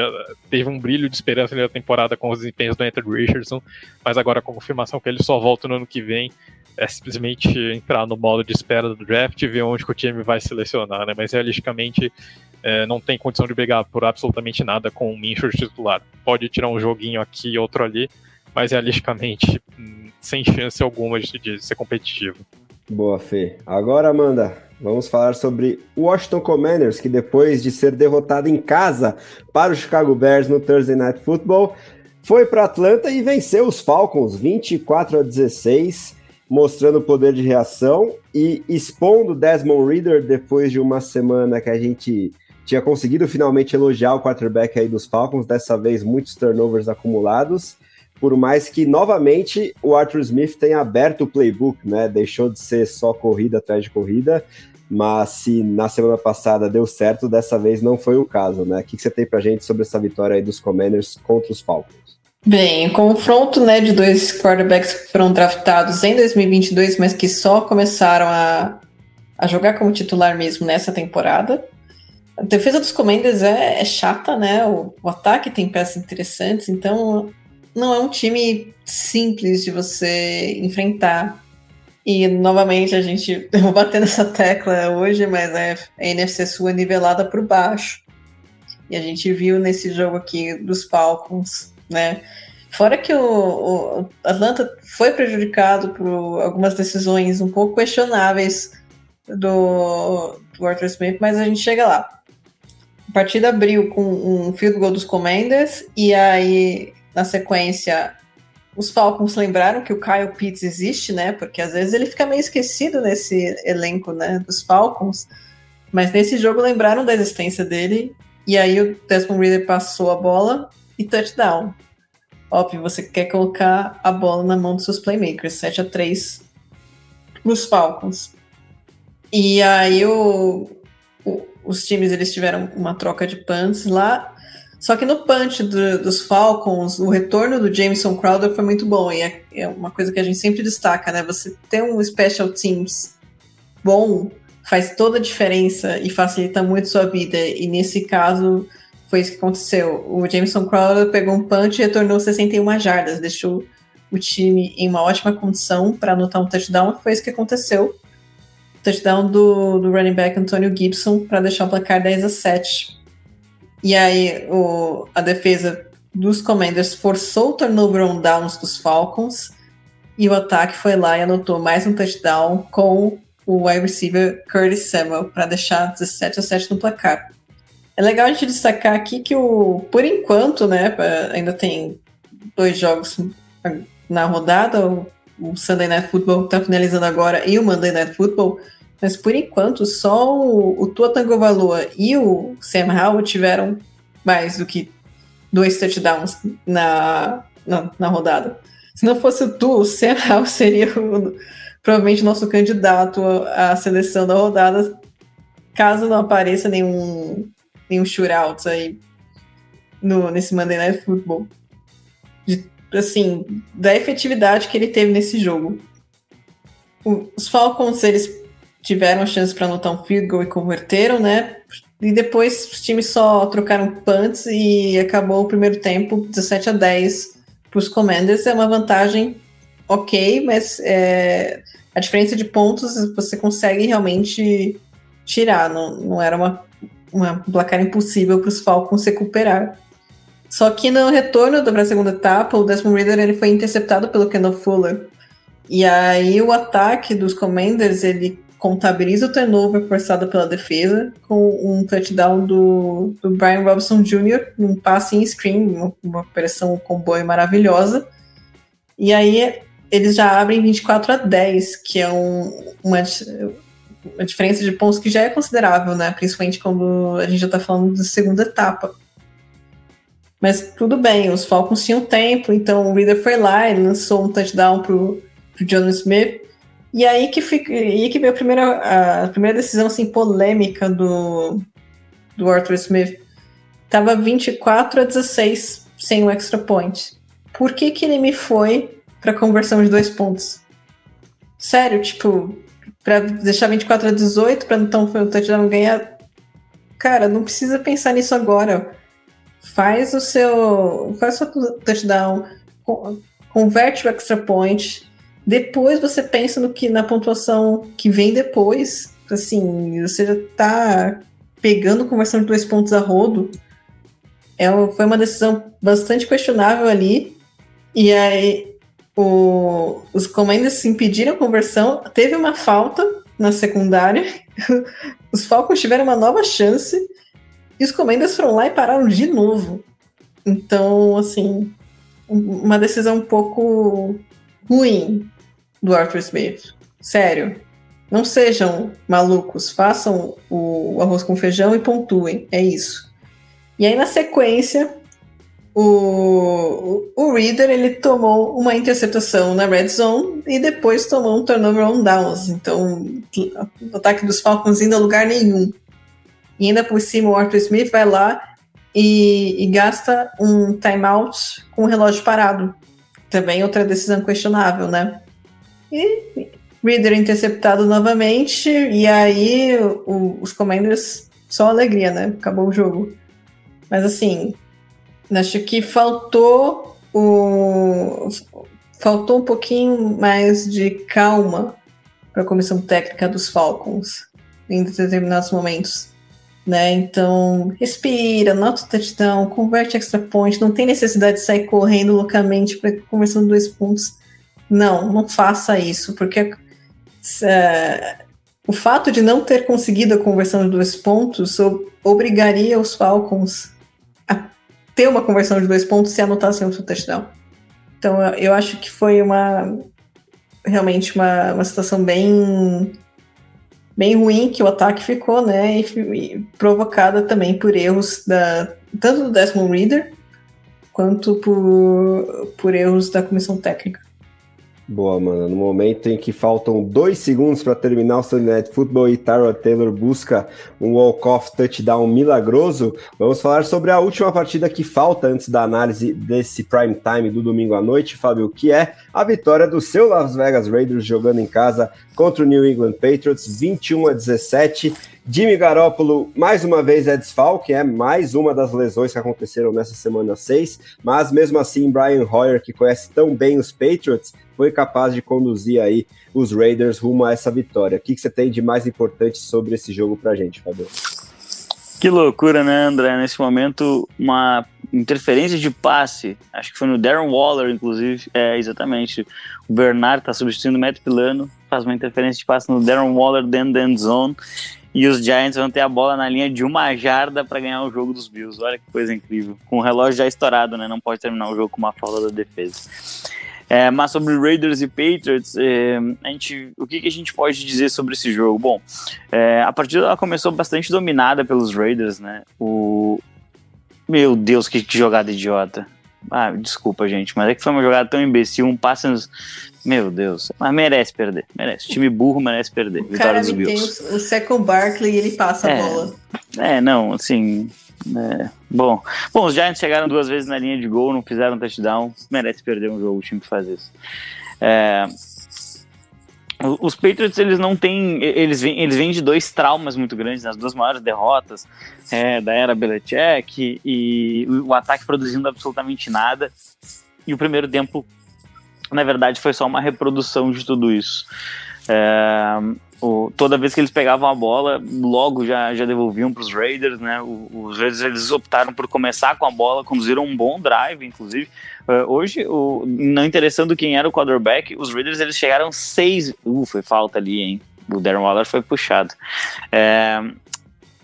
teve um brilho de esperança na temporada com os desempenhos do Anthony Richardson, mas agora com a confirmação que ele só volta no ano que vem, é simplesmente entrar no modo de espera do draft e ver onde o time vai selecionar, né? Mas realisticamente é, não tem condição de brigar por absolutamente nada com o Minshew titular. Pode tirar um joguinho aqui e outro ali, mas realisticamente hum, sem chance alguma de, de ser competitivo. Boa, Fê. Agora, Amanda, vamos falar sobre Washington Commanders, que depois de ser derrotado em casa para o Chicago Bears no Thursday Night Football, foi para Atlanta e venceu os Falcons 24 a 16, mostrando poder de reação e expondo Desmond Reader depois de uma semana que a gente tinha conseguido finalmente elogiar o quarterback aí dos Falcons, dessa vez muitos turnovers acumulados por mais que novamente o Arthur Smith tenha aberto o playbook, né? Deixou de ser só corrida atrás de corrida, mas se na semana passada deu certo, dessa vez não foi o caso, né? O que você tem pra gente sobre essa vitória aí dos Commanders contra os Falcons? Bem, confronto né, de dois quarterbacks que foram draftados em 2022, mas que só começaram a, a jogar como titular mesmo nessa temporada. A defesa dos Commanders é, é chata, né? O, o, ataque tem peças interessantes, então não é um time simples de você enfrentar. E novamente a gente, [LAUGHS] eu vou bater nessa tecla hoje, mas é a NFC Sul é nivelada por baixo. E a gente viu nesse jogo aqui dos Falcons, né? Fora que o, o Atlanta foi prejudicado por algumas decisões um pouco questionáveis do, do Arthur Smith, mas a gente chega lá. A partida abriu com um field goal dos Commanders e aí na sequência, os Falcons lembraram que o Kyle Pitts existe, né? Porque às vezes ele fica meio esquecido nesse elenco, né? Dos Falcons. Mas nesse jogo lembraram da existência dele. E aí o Desmond Reader passou a bola e touchdown. Óbvio, você quer colocar a bola na mão dos seus playmakers. 7 a 3 nos Falcons. E aí o, o, os times eles tiveram uma troca de punts lá. Só que no punch do, dos Falcons, o retorno do Jameson Crowder foi muito bom. E é, é, uma coisa que a gente sempre destaca, né? Você ter um special teams bom faz toda a diferença e facilita muito sua vida. E nesse caso, foi isso que aconteceu. O Jameson Crowder pegou um punch e retornou 61 jardas, deixou o time em uma ótima condição para anotar um touchdown. Foi isso que aconteceu. Touchdown do, do running back Antonio Gibson para deixar o placar 10 a 7 e aí o, a defesa dos Commanders forçou o turnover on downs dos Falcons e o ataque foi lá e anotou mais um touchdown com o wide receiver Curtis Samuel para deixar 17 a 7 no placar. É legal a gente destacar aqui que o, por enquanto, né, ainda tem dois jogos na rodada, o, Sunday Night Football está finalizando agora e o Monday Night Football mas por enquanto, só o, o Tua e o Sam Howell tiveram mais do que dois touchdowns na, na, na rodada. Se não fosse o Tu, o Sam Howell seria o, provavelmente nosso candidato à seleção da rodada, caso não apareça nenhum, nenhum shootout aí no, nesse Monday Night Football. De assim, da efetividade que ele teve nesse jogo. Os Falcons, eles tiveram a chance para anotar um field goal e converteram, né? E depois os times só trocaram punts e acabou o primeiro tempo 17 a 10 para os Commanders. É uma vantagem ok, mas é, a diferença de pontos você consegue realmente tirar. Não, não era uma, uma placar impossível para os Falcons recuperar. Só que no retorno da segunda etapa, o Desmond Reader ele foi interceptado pelo Kendall Fuller. E aí o ataque dos Commanders ele contabiliza o turnover forçado pela defesa com um touchdown do, do Brian Robson Jr., um passe em screen, uma, uma operação comboio maravilhosa. E aí eles já abrem 24 a 10, que é um, uma, uma diferença de pontos que já é considerável, né? Principalmente quando a gente já está falando de segunda etapa. Mas tudo bem, os Falcons tinham tempo, então o Reader foi lá e lançou um touchdown pro, pro John Smith. E aí que, fica, e aí que veio a primeira, a primeira decisão assim, polêmica do, do Arthur Smith. Tava 24 a 16 sem o extra point. Por que, que ele me foi para conversão de dois pontos? Sério, tipo, para deixar 24 a 18 para então o touchdown ganhar. Cara, não precisa pensar nisso agora. Faz o seu, faz o seu touchdown, converte o extra point, depois você pensa no que na pontuação que vem depois. Assim, você já tá pegando conversão de dois pontos a rodo. É, foi uma decisão bastante questionável ali. E aí o, os comandos impediram a conversão. Teve uma falta na secundária. [LAUGHS] os Falcons tiveram uma nova chance. E os comandos foram lá e pararam de novo. Então, assim, uma decisão um pouco ruim do Arthur Smith. Sério. Não sejam malucos, façam o arroz com feijão e pontuem. É isso. E aí, na sequência, o, o Reader ele tomou uma interceptação na red zone e depois tomou um turnover on downs. Então, o ataque dos Falcons indo a lugar nenhum. E ainda por cima, o Arthur Smith vai lá e, e gasta um timeout com o relógio parado. Também outra decisão questionável, né? E Reader interceptado novamente, e aí o, os Commanders só alegria, né? Acabou o jogo. Mas assim, acho que faltou o. Faltou um pouquinho mais de calma para a comissão técnica dos Falcons em determinados momentos. Né? Então, respira, nota o touchdown, converte extra point, não tem necessidade de sair correndo loucamente para conversando dois pontos não, não faça isso, porque é, o fato de não ter conseguido a conversão de dois pontos obrigaria os Falcons a ter uma conversão de dois pontos se anotassem outro touchdown. Então eu acho que foi uma realmente uma, uma situação bem bem ruim que o ataque ficou, né? E, e provocada também por erros da tanto do Desmond Reader quanto por, por erros da comissão técnica. Boa, mano. No momento em que faltam dois segundos para terminar o Sunday Night Football e Tyrod Taylor busca um walk-off touchdown milagroso, vamos falar sobre a última partida que falta antes da análise desse prime time do domingo à noite, Fábio, que é a vitória do seu Las Vegas Raiders jogando em casa contra o New England Patriots, 21 a 17. Jimmy Garoppolo, mais uma vez, é desfalque, é mais uma das lesões que aconteceram nessa semana 6, mas mesmo assim, Brian Hoyer, que conhece tão bem os Patriots, foi capaz de conduzir aí os Raiders rumo a essa vitória. O que, que você tem de mais importante sobre esse jogo pra gente, Fabio? Que loucura, né, André? Nesse momento, uma interferência de passe, acho que foi no Darren Waller, inclusive, é, exatamente. O Bernard tá substituindo o Matt Pilano, faz uma interferência de passe no Darren Waller dentro da end zone, e os Giants vão ter a bola na linha de uma jarda para ganhar o jogo dos Bills. Olha que coisa incrível. Com o relógio já estourado, né? Não pode terminar o jogo com uma falta da defesa. É, mas sobre Raiders e Patriots, é, a gente, o que, que, a gente pode dizer sobre esse jogo? Bom, é, a partida ela começou bastante dominada pelos Raiders, né? O... Meu Deus, que, jogada idiota. Ah, desculpa, gente, mas é que foi uma jogada tão imbecil, um passe nos... Meu Deus, mas merece perder, merece. O time burro merece perder. O Vitória cara dos Bills. tem o, o Second Barkley e ele passa é, a bola. É, não, assim, É, bom, bom, os Giants chegaram duas vezes na linha de gol, não fizeram touchdown, merece perder um jogo o time que faz isso. É, os Patriots, eles não têm. Eles vêm, eles vêm de dois traumas muito grandes, as duas maiores derrotas é, da era Belichick e o ataque produzindo absolutamente nada. E o primeiro tempo, na verdade, foi só uma reprodução de tudo isso. É, o, toda vez que eles pegavam a bola, logo já, já devolviam para os Raiders, né? os Raiders eles optaram por começar com a bola, conduziram um bom drive, inclusive. Uh, hoje, o, não interessando quem era o quarterback, os Raiders eles chegaram seis. Uh, foi falta ali, hein? O Darren Waller foi puxado. É,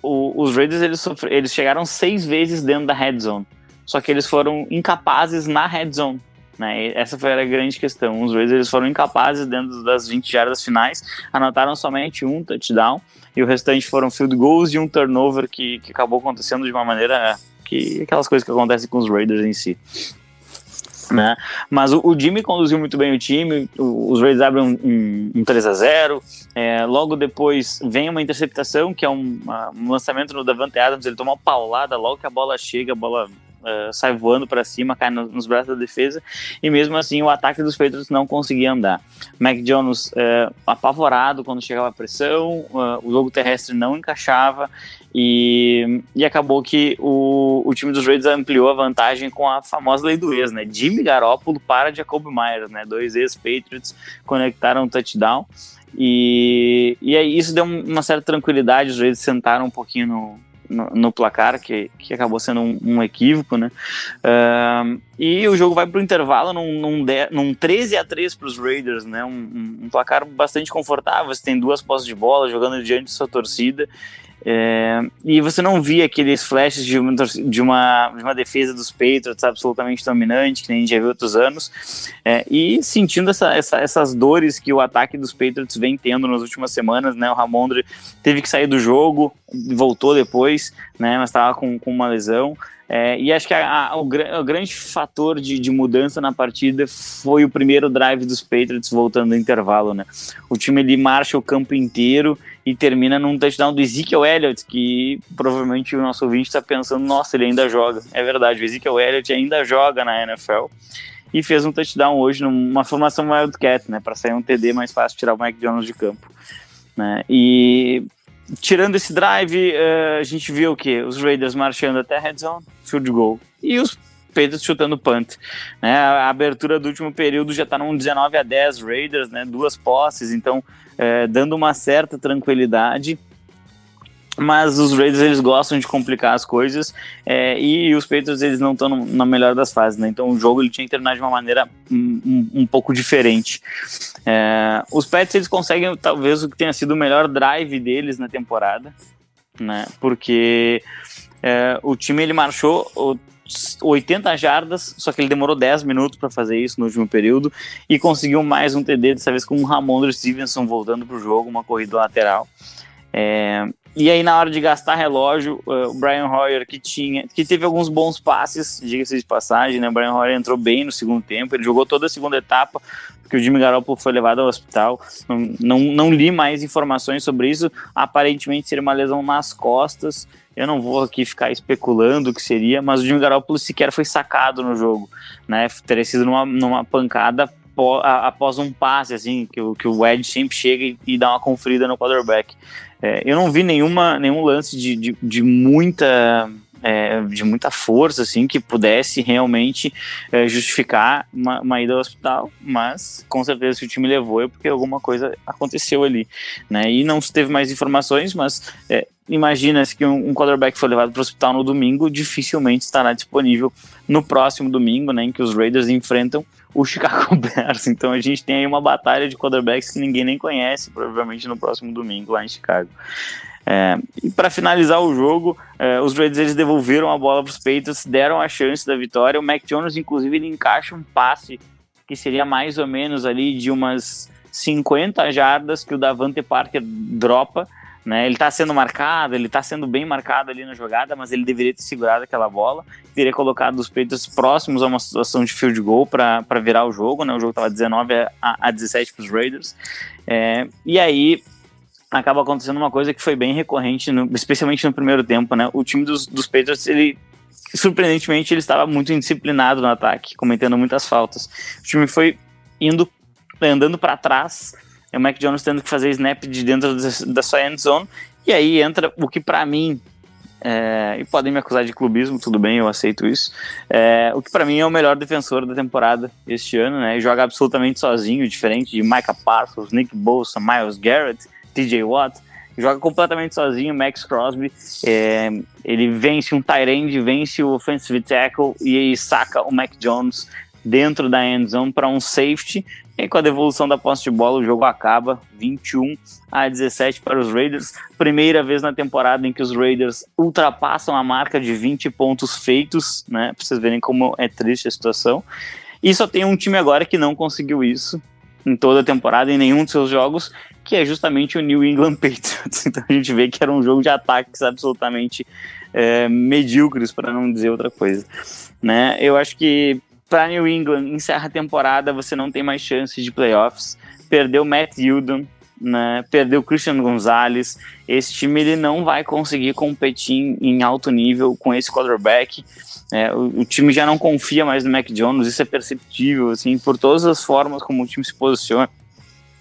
os Raiders eles, eles chegaram seis vezes dentro da red zone, só que eles foram incapazes na red zone. Né? Essa foi a grande questão. Os Raiders foram incapazes dentro das 20 jardas finais, anotaram somente um touchdown e o restante foram field goals e um turnover que, que acabou acontecendo de uma maneira que aquelas coisas que acontecem com os Raiders em si. Né? Mas o, o, Jimmy conduziu muito bem o time, o, os Raiders abrem um, um, um 3 a 0 é, logo depois vem uma interceptação, que é um, um lançamento no Davante Adams, ele toma uma paulada logo que a bola chega, a bola uh, sai voando para cima, cai no, nos braços da defesa, e mesmo assim o ataque dos Patriots não conseguia andar. Mac Jones uh, apavorado quando chegava a pressão, uh, o jogo terrestre não encaixava, e, e acabou que o, o time dos Raiders ampliou a vantagem com a famosa lei do ex, né? Jimmy Garoppolo para Jacob Myers, né? Dois ex-Patriots conectaram um touchdown. E, e aí isso deu uma certa tranquilidade, os Raiders sentaram um pouquinho no, no, no, placar, que, que acabou sendo um, um equívoco, né? Uh, e o jogo vai para o intervalo num, num, de, num 13 a 3 para os Raiders, né? Um, um, placar bastante confortável. Você tem duas posses de bola jogando diante de sua torcida. É, e você não via aqueles flashes de uma, de uma, de uma defesa dos Patriots absolutamente dominante, que nem a gente já viu outros anos, é, e sentindo essa, essa, essas dores que o ataque dos Patriots vem tendo nas últimas semanas, né? O Ramondre teve que sair do jogo, voltou depois, né? Mas estava com, com uma lesão. É, e acho que a, a, o, o, grande fator de, de, mudança na partida foi o primeiro drive dos Patriots voltando do intervalo, né? O time ele marcha o campo inteiro e termina num touchdown do Ezekiel Elliott, que provavelmente o nosso ouvinte está pensando, nossa, ele ainda joga. É verdade, o Ezekiel Elliott ainda joga na NFL e fez um touchdown hoje numa formação Wildcat, né, para sair um TD mais fácil tirar o Mike Jones de campo. Né? E tirando esse drive, uh, a gente viu que? Os Raiders marchando até a red zone, field goal, e os Patriots chutando punt. Né? A abertura do último período já está num 19 a 10 Raiders, né? duas posses, então é, dando uma certa tranquilidade mas os Raiders eles gostam de complicar as coisas é, e os Patriots eles não estão na melhor das fases, né? Então o jogo ele tinha que terminar de uma maneira um, um, pouco diferente. É, os Pets eles conseguem talvez o que tenha sido o melhor drive deles na temporada, né? Porque é, o time ele marchou 80 jardas, só que ele demorou 10 minutos para fazer isso no último período e conseguiu mais um TD, dessa vez com o Ramon Stevenson voltando para o jogo, uma corrida lateral. É, e aí, na hora de gastar relógio, uh, o Brian Hoyer, que tinha, que teve alguns bons passes, diga-se de passagem, né? O Brian Hoyer entrou bem no segundo tempo, ele jogou toda a segunda etapa, porque o Jimmy Garoppolo foi levado ao hospital. Não, não, não li mais informações sobre isso. Aparentemente seria uma lesão nas costas. Eu não vou aqui ficar especulando o que seria, mas o Jimmy Garoppolo sequer foi sacado no jogo, né? Teria sido numa, numa pancada após um passe, assim, que o, que o Ed sempre chega e, e dá uma conferida no quarterback. É, eu não vi nenhuma, nenhum lance de, de, de muita. É, de muita força, assim, que pudesse realmente é, justificar uma, uma, ida ao hospital, mas com certeza se o time levou é porque alguma coisa aconteceu ali, né? E não se teve mais informações, mas é, imagina-se que um, um quarterback foi levado para o hospital no domingo, dificilmente estará disponível no próximo domingo, né, em que os Raiders enfrentam o Chicago [LAUGHS] Bears. Então a gente tem aí uma batalha de quarterbacks que ninguém nem conhece, provavelmente no próximo domingo lá em Chicago. É, e para finalizar o jogo, é, os Raiders eles devolveram a bola para os Patriots, deram a chance da vitória. O Mac Jones, inclusive, ele encaixa um passe que seria mais ou menos ali de umas 50 jardas que o Davante Parker dropa né? Ele está sendo marcado, ele está sendo bem marcado ali na jogada, mas ele deveria ter segurado aquela bola, teria colocado os peitos próximos a uma situação de field goal para virar o jogo. Né? O jogo estava 19 a, a 17 para os Raiders. É, e aí acaba acontecendo uma coisa que foi bem recorrente, no, especialmente no primeiro tempo, né? O time dos, dos Patriots, ele surpreendentemente, ele estava muito indisciplinado no ataque, cometendo muitas faltas. O time foi indo, andando para trás, o Mac Jones tendo que fazer snap de dentro da sua end zone, e aí entra o que para mim é, e podem me acusar de clubismo, tudo bem, eu aceito isso. É, o que para mim é o melhor defensor da temporada este ano, né? Joga absolutamente sozinho, diferente de Micah Parsons, Nick Bosa, Miles Garrett, TJ Watt. Joga completamente sozinho, Max Crosby. É, ele vence um Tyrande, vence o offensive tackle e saca o Mac Jones dentro da end zone para um safety e com a devolução da posse de bola, o jogo acaba 21 a 17 para os Raiders. Primeira vez na temporada em que os Raiders ultrapassam a marca de 20 pontos feitos, né? Para vocês verem como é triste a situação. E só tem um time agora que não conseguiu isso em toda a temporada, em nenhum dos seus jogos, que é justamente o New England [LAUGHS] Patriots. Então a gente vê que era um jogo de ataques absolutamente é, medíocres, para não dizer outra coisa. Né? Eu acho que para New England, encerra a temporada, você não tem mais chances de playoffs. Perdeu Matt Judon, né? Perdeu Christian Gonzalez. Esse time ele não vai conseguir competir em alto nível com esse quarterback. É, o, o, time já não confia mais no Mac Jones, isso é perceptível, assim, por todas as formas como o time se posiciona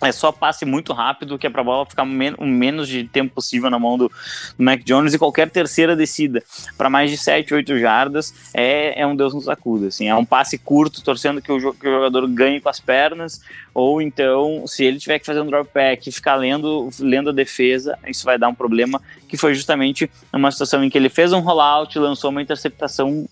é só passe muito rápido, que é para a bola ficar o menos de tempo possível na mão do, do Mac Jones e qualquer terceira descida para mais de 7, 8 jardas é, é um Deus nos acuda. Assim, é um passe curto, torcendo que o, que o jogador ganhe com as pernas, ou então, se ele tiver que fazer um drop back e ficar lendo, lendo a defesa, isso vai dar um problema, que foi justamente uma situação em que ele fez um rollout, lançou uma interceptação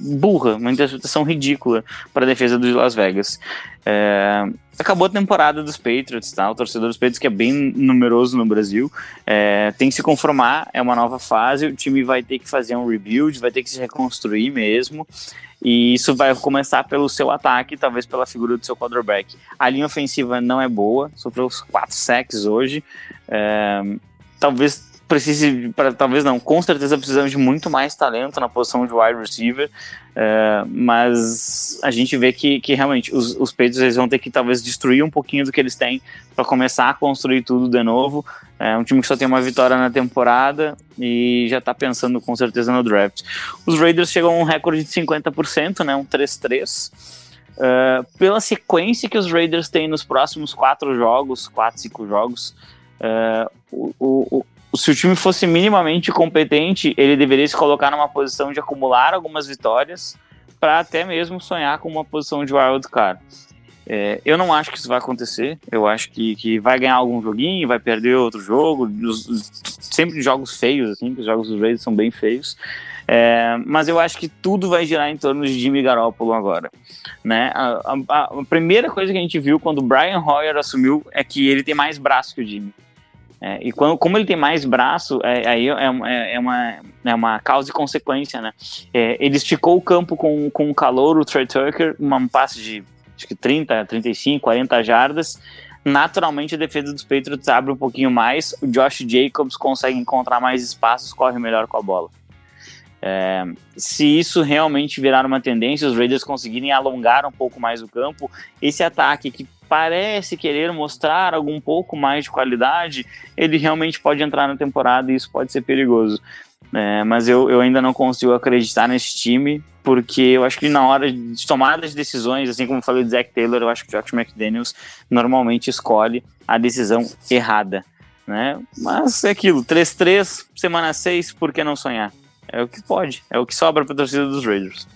burra, uma interceptação ridícula para a defesa dos Las Vegas. É, acabou a temporada dos Patriots, tá? O torcedor dos Patriots, que é bem numeroso no Brasil, é, tem que se conformar, é uma nova fase, o time vai ter que fazer um rebuild, vai ter que se reconstruir mesmo. E isso vai começar pelo seu ataque, talvez pela figura do seu quarterback. A linha ofensiva não é boa, sofreu quatro sacks hoje. É, talvez precise, pra, talvez não, com certeza precisamos de muito mais talento na posição de wide receiver, é, mas a gente vê que, que realmente os, os Patriots eles vão ter que talvez destruir um pouquinho do que eles têm para começar a construir tudo de novo. É um time que só tem uma vitória na temporada e já está pensando com certeza no draft. Os Raiders chegam a um recorde de 50%, né, um 3-3. Uh, é, pela sequência que os Raiders têm nos próximos quatro jogos, quatro, cinco jogos, uh, o, o, se o time fosse minimamente competente, ele deveria se colocar numa posição de acumular algumas vitórias para até mesmo sonhar com uma posição de wild card. É, eu não acho que isso vai acontecer. Eu acho que, que vai ganhar algum joguinho, vai perder outro jogo. Os, sempre jogos feios, assim, os jogos dos Raiders são bem feios. É, mas eu acho que tudo vai girar em torno de Jimmy Garoppolo agora. Né? A, a, a primeira coisa que a gente viu quando o Brian Hoyer assumiu é que ele tem mais braço que o Jimmy. É, e quando, como ele tem mais braço, é, aí é, é, é, uma, é uma causa e consequência, né? É, ele esticou o campo com, com o calor, o Trey Tucker, um passe de acho que 30, 35, 40 jardas. Naturalmente a defesa dos Patriots abre um pouquinho mais, o Josh Jacobs consegue encontrar mais espaços, corre melhor com a bola. É, se isso realmente virar uma tendência, os Raiders conseguirem alongar um pouco mais o campo, esse ataque que parece querer mostrar algum pouco mais de qualidade, ele realmente pode entrar na temporada e isso pode ser perigoso. É, mas eu, eu ainda não consigo acreditar nesse time, porque eu acho que na hora de tomada de decisões, assim como falei do Zach Taylor, eu acho que o Josh McDaniels normalmente escolhe a decisão errada. Né? Mas é aquilo, 3-3, semana 6, por que não sonhar? É o que pode, é o que sobra para a torcida dos Raiders.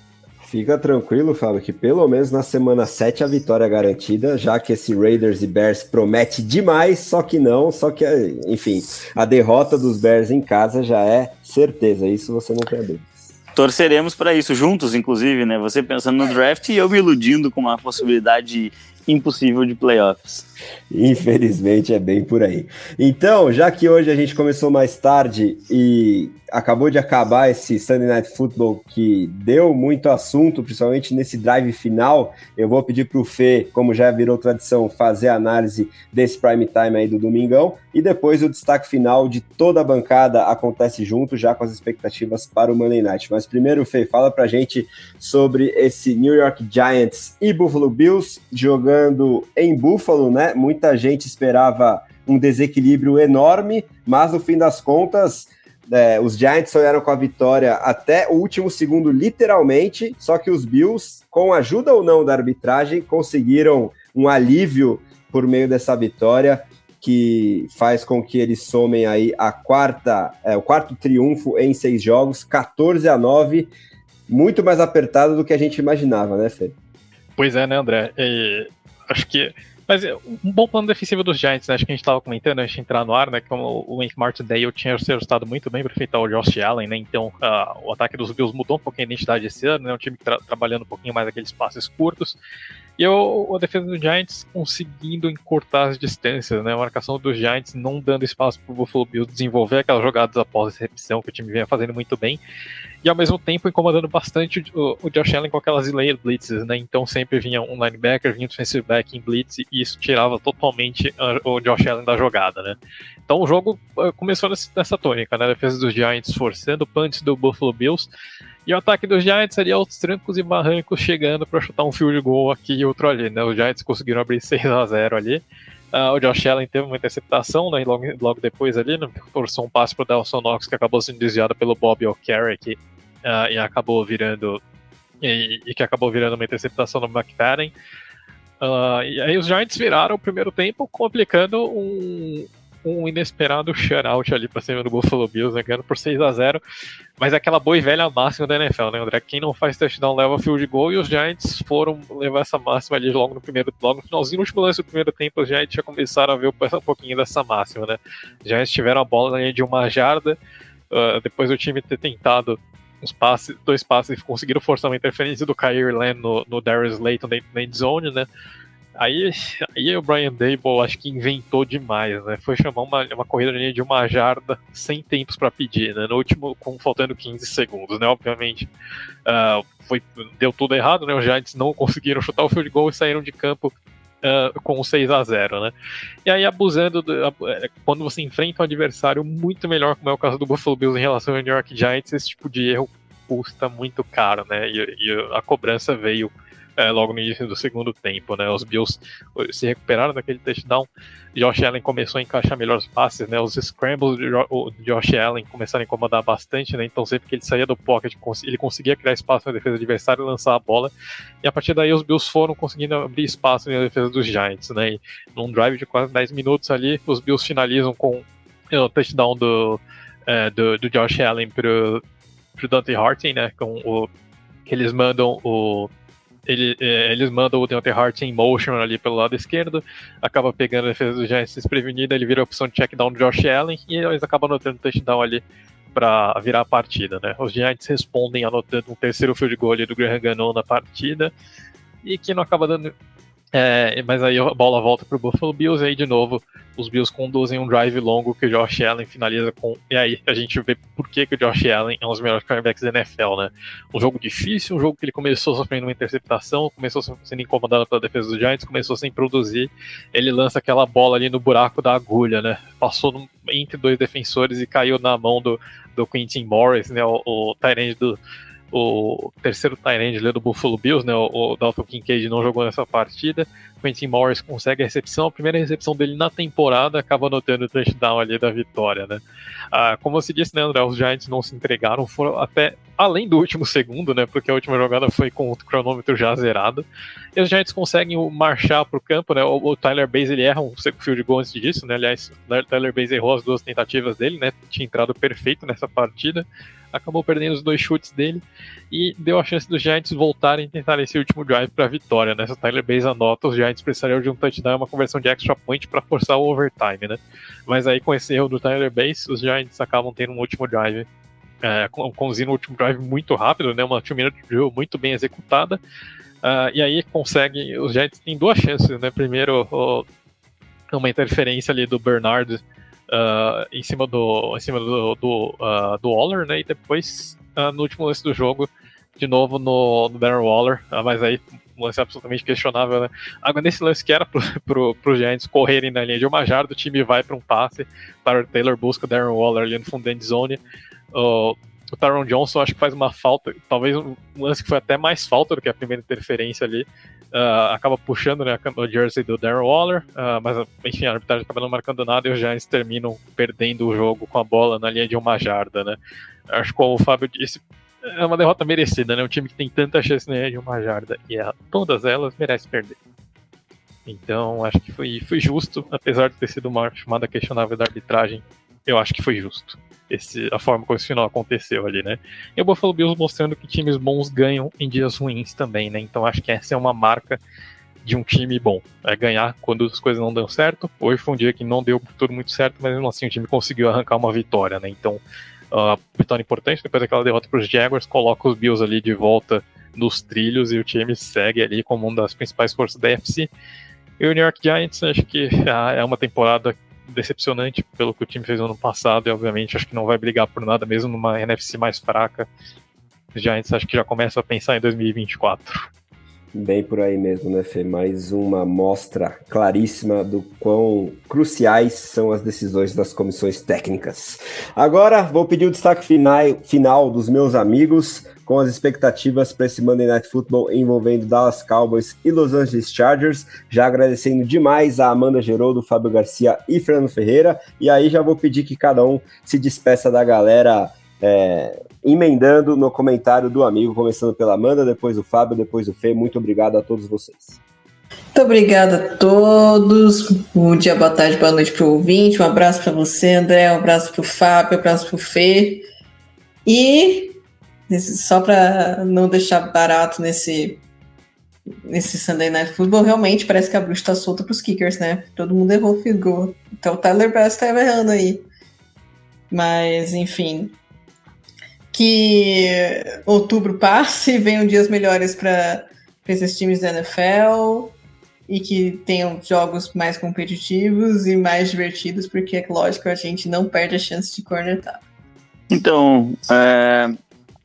Fica tranquilo, Fábio, que pelo menos na semana 7 a vitória é garantida, já que esse Raiders e Bears promete demais, só que não, só que, enfim, a derrota dos Bears em casa já é certeza, isso você não tem dúvida. Torceremos para isso, juntos, inclusive, né? Você pensando no draft e eu me iludindo com uma possibilidade impossível de playoffs. Infelizmente é bem por aí. Então, já que hoje a gente começou mais tarde e acabou de acabar esse Sunday Night Football que deu muito assunto, principalmente nesse drive final, eu vou pedir para o Fê, como já virou tradição, fazer a análise desse prime time aí do domingão e depois o destaque final de toda a bancada acontece junto, já com as expectativas para o Monday Night. Mas primeiro, Fê, fala para gente sobre esse New York Giants e Buffalo Bills jogando em Buffalo, né? Muita gente esperava um desequilíbrio enorme, mas no fim das contas, é, os Giants sonharam com a vitória até o último segundo, literalmente, só que os Bills, com ajuda ou não da arbitragem, conseguiram um alívio por meio dessa vitória que faz com que eles somem aí a quarta, é, o quarto triunfo em seis jogos, 14 a 9, muito mais apertado do que a gente imaginava, né, Fê? Pois é, né, André? E acho que. Mas é, um bom plano defensivo dos Giants, né? acho que a gente estava comentando antes de entrar no ar, né? Como o Wink Martindale tinha se ajustado muito bem para enfrentar o Josh Allen, né? Então uh, o ataque dos Bills mudou um pouquinho a identidade esse ano, né? Um time tra trabalhando um pouquinho mais aqueles passes curtos. E eu, a defesa dos Giants conseguindo encurtar as distâncias, né? A marcação dos Giants não dando espaço para o Buffalo Bills desenvolver aquelas jogadas após recepção que o time vinha fazendo muito bem. E ao mesmo tempo incomodando bastante o, o Josh Allen com aquelas layer blitzes, né? Então sempre vinha um linebacker, vinha um defensive back em blitz e isso tirava totalmente o Josh Allen da jogada, né? Então o jogo uh, começou nessa, tônica, né? A defesa dos Giants forçando punts do Buffalo Bills e o ataque dos Giants seria aos trancos e barrancos chegando para chutar um field goal aqui e outro ali, né? Os Giants conseguiram abrir [LAUGHS] 6 a 0 ali. Uh, o Josh Allen teve uma interceptação, né? Logo, logo depois ali, né, forçou um passe pro Delson Knox que acabou sendo desviado pelo Bob O'Carrick uh, e acabou virando e, e, que acabou virando uma interceptação no McFadden. Uh, e aí os Giants viraram o primeiro tempo complicando um, um inesperado shutout ali pra cima do Buffalo Bills, né, ganhando por 6 a 0 Mas é aquela boa e velha máxima da NFL, né, André? Quem não faz touchdown leva field goal e os Giants foram levar essa máxima ali logo no primeiro, logo no finalzinho, no último lance do primeiro tempo, os Giants já começaram a ver um pouquinho dessa máxima, né? Os Giants tiveram a bola de uma jarda, uh, depois do time ter tentado uns passes, dois passes e conseguiram forçar uma interferência do Kyrie Land no, no Darius Layton dentro da endzone, né? Aí, aí o Brian Dable acho que inventou demais, né? Foi chamar uma, uma corrida de uma jarda sem tempos para pedir, né? No último, com faltando 15 segundos, né? Obviamente, uh, foi, deu tudo errado, né? Os Giants não conseguiram chutar o field goal e saíram de campo uh, com 6 a 0 né? E aí, abusando, do, é, quando você enfrenta um adversário muito melhor, como é o caso do Buffalo Bills em relação ao New York Giants, esse tipo de erro custa muito caro, né? E, e a cobrança veio é, logo no início do segundo tempo, né? Os Bills se recuperaram daquele touchdown. Josh Allen começou a encaixar melhor os passes, né? Os scrambles de Josh Allen começaram a incomodar bastante, né? Então sempre que ele saía do pocket, ele conseguia criar espaço na defesa do adversário e lançar a bola. E a partir daí os Bills foram conseguindo abrir espaço na defesa dos Giants, né? E num drive de quase 10 minutos ali, os Bills finalizam com o touchdown do, é, do, do, Josh Allen pro, pro Dante Harting, né? Com o que eles mandam o ele, é, eles mandam o Deontay Hart em motion ali pelo lado esquerdo, acaba pegando a defesa do Giants desprevenida, ele vira a opção de check down do Josh Allen e eles acabam anotando touchdown ali para virar a partida, né? Os Giants respondem anotando um terceiro field goal ali do Graham Gano na partida e que não acaba dando é, mas aí a bola volta para o Buffalo Bills e aí de novo os Bills conduzem um drive longo que o Josh Allen finaliza com. E aí a gente vê por que, que o Josh Allen é um dos melhores quarterbacks da NFL, né? Um jogo difícil, um jogo que ele começou sofrendo uma interceptação, começou sendo incomodado pela defesa dos Giants, começou sem produzir. Ele lança aquela bola ali no buraco da agulha, né? Passou no, entre dois defensores e caiu na mão do, do Quentin Morris, né? O, o do o terceiro Tyrande do Buffalo Bills, né, o, Dalton Kincaid não jogou nessa partida. Quentin Morris consegue a recepção, a primeira recepção dele na temporada, acaba anotando o touchdown ali da vitória, né. Ah, como você disse, né, André, os Giants não se entregaram, foram até além do último segundo, né, porque a última jogada foi com o cronômetro já zerado. E os Giants conseguem marchar para o campo, né, o, o Tyler Bass ele erra um field goal antes disso, né, aliás, o Tyler Bass errou as duas tentativas dele, né, tinha entrado perfeito nessa partida acabou perdendo os dois chutes dele e deu a chance dos Giants voltarem e tentar esse último drive para a vitória. Né? Tyler Bass anota, os Giants precisariam de um touchdown, uma conversão de extra point para forçar o overtime, né? Mas aí com esse erro do Tyler Bass, os Giants acabam tendo um último drive é, conduzindo um último drive muito rápido, né? Uma two-minute drill muito bem executada. Uh, e aí consegue. Os Giants têm duas chances, né? Primeiro, o, uma interferência ali do Bernard uh, em cima do em cima do, do, uh, do Waller, né? E depois, no último lance do jogo, de novo no, no Darren Waller, mas aí um lance absolutamente questionável, né? Agora, nesse lance que era pro, pro, pro Giants correrem na linha de uma jarda, o time vai para um passe, Tyler Taylor busca o Darren Waller ali no fundo da zone, o Taron Johnson acho que faz uma falta, talvez um lance que foi até mais falta do que a primeira interferência ali. Uh, acaba puxando né, o jersey do Darren Waller, uh, mas enfim, a arbitragem acaba não marcando nada e os Giants terminam perdendo o jogo com a bola na linha de uma jarda, né? Acho que como o Fábio disse, é uma derrota merecida, né? Um time que tem tanta chance na linha de uma jarda e erra todas elas merece perder. Então, acho que foi, foi justo, apesar de ter sido uma chamada questionável da arbitragem, eu acho que foi justo. Esse, a forma como esse final aconteceu ali, né? E o Buffalo Bills mostrando que times bons ganham em dias ruins também, né? Então acho que essa é uma marca de um time bom. É ganhar quando as coisas não dão certo. Hoje foi um dia que não deu tudo muito certo, mas mesmo assim o time conseguiu arrancar uma vitória, né? Então, vitória importante, depois daquela derrota para os Jaguars, coloca os Bills ali de volta nos trilhos e o time segue ali como uma das principais forças da FC. E o New York Giants, acho que é uma temporada decepcionante pelo que o time fez no ano passado e obviamente acho que não vai brigar por nada mesmo numa NFC mais fraca. Os Giants acho que já começam a pensar em 2024. Bem por aí mesmo, né, Fê? Mais uma mostra claríssima do quão cruciais são as decisões das comissões técnicas. Agora vou pedir o destaque final, final dos meus amigos com as expectativas para esse Monday Night Football envolvendo Dallas Cowboys e Los Angeles Chargers. Já agradecendo demais a Amanda Geroldo, Fábio Garcia e Fernando Ferreira. E aí já vou pedir que cada um se despeça da galera. É, emendando no comentário do amigo, começando pela Amanda, depois o Fábio, depois o Fê. Muito obrigado a todos vocês. Muito obrigada a todos. Bom dia, boa tarde, boa noite para o ouvinte. Um abraço para você, André. Um abraço para o Fábio, um abraço para o Fê. E só para não deixar barato nesse nesse Sunday Night Football, realmente parece que a bruxa está solta para os kickers, né? Todo mundo errou o. Então o Tyler Bass está errando aí. Mas, enfim. Que outubro passe e [LAUGHS] venham dias melhores para esses times da NFL e que tenham jogos mais competitivos e mais divertidos, porque é lógico, a gente não perde a chance de cornetar. Então, é,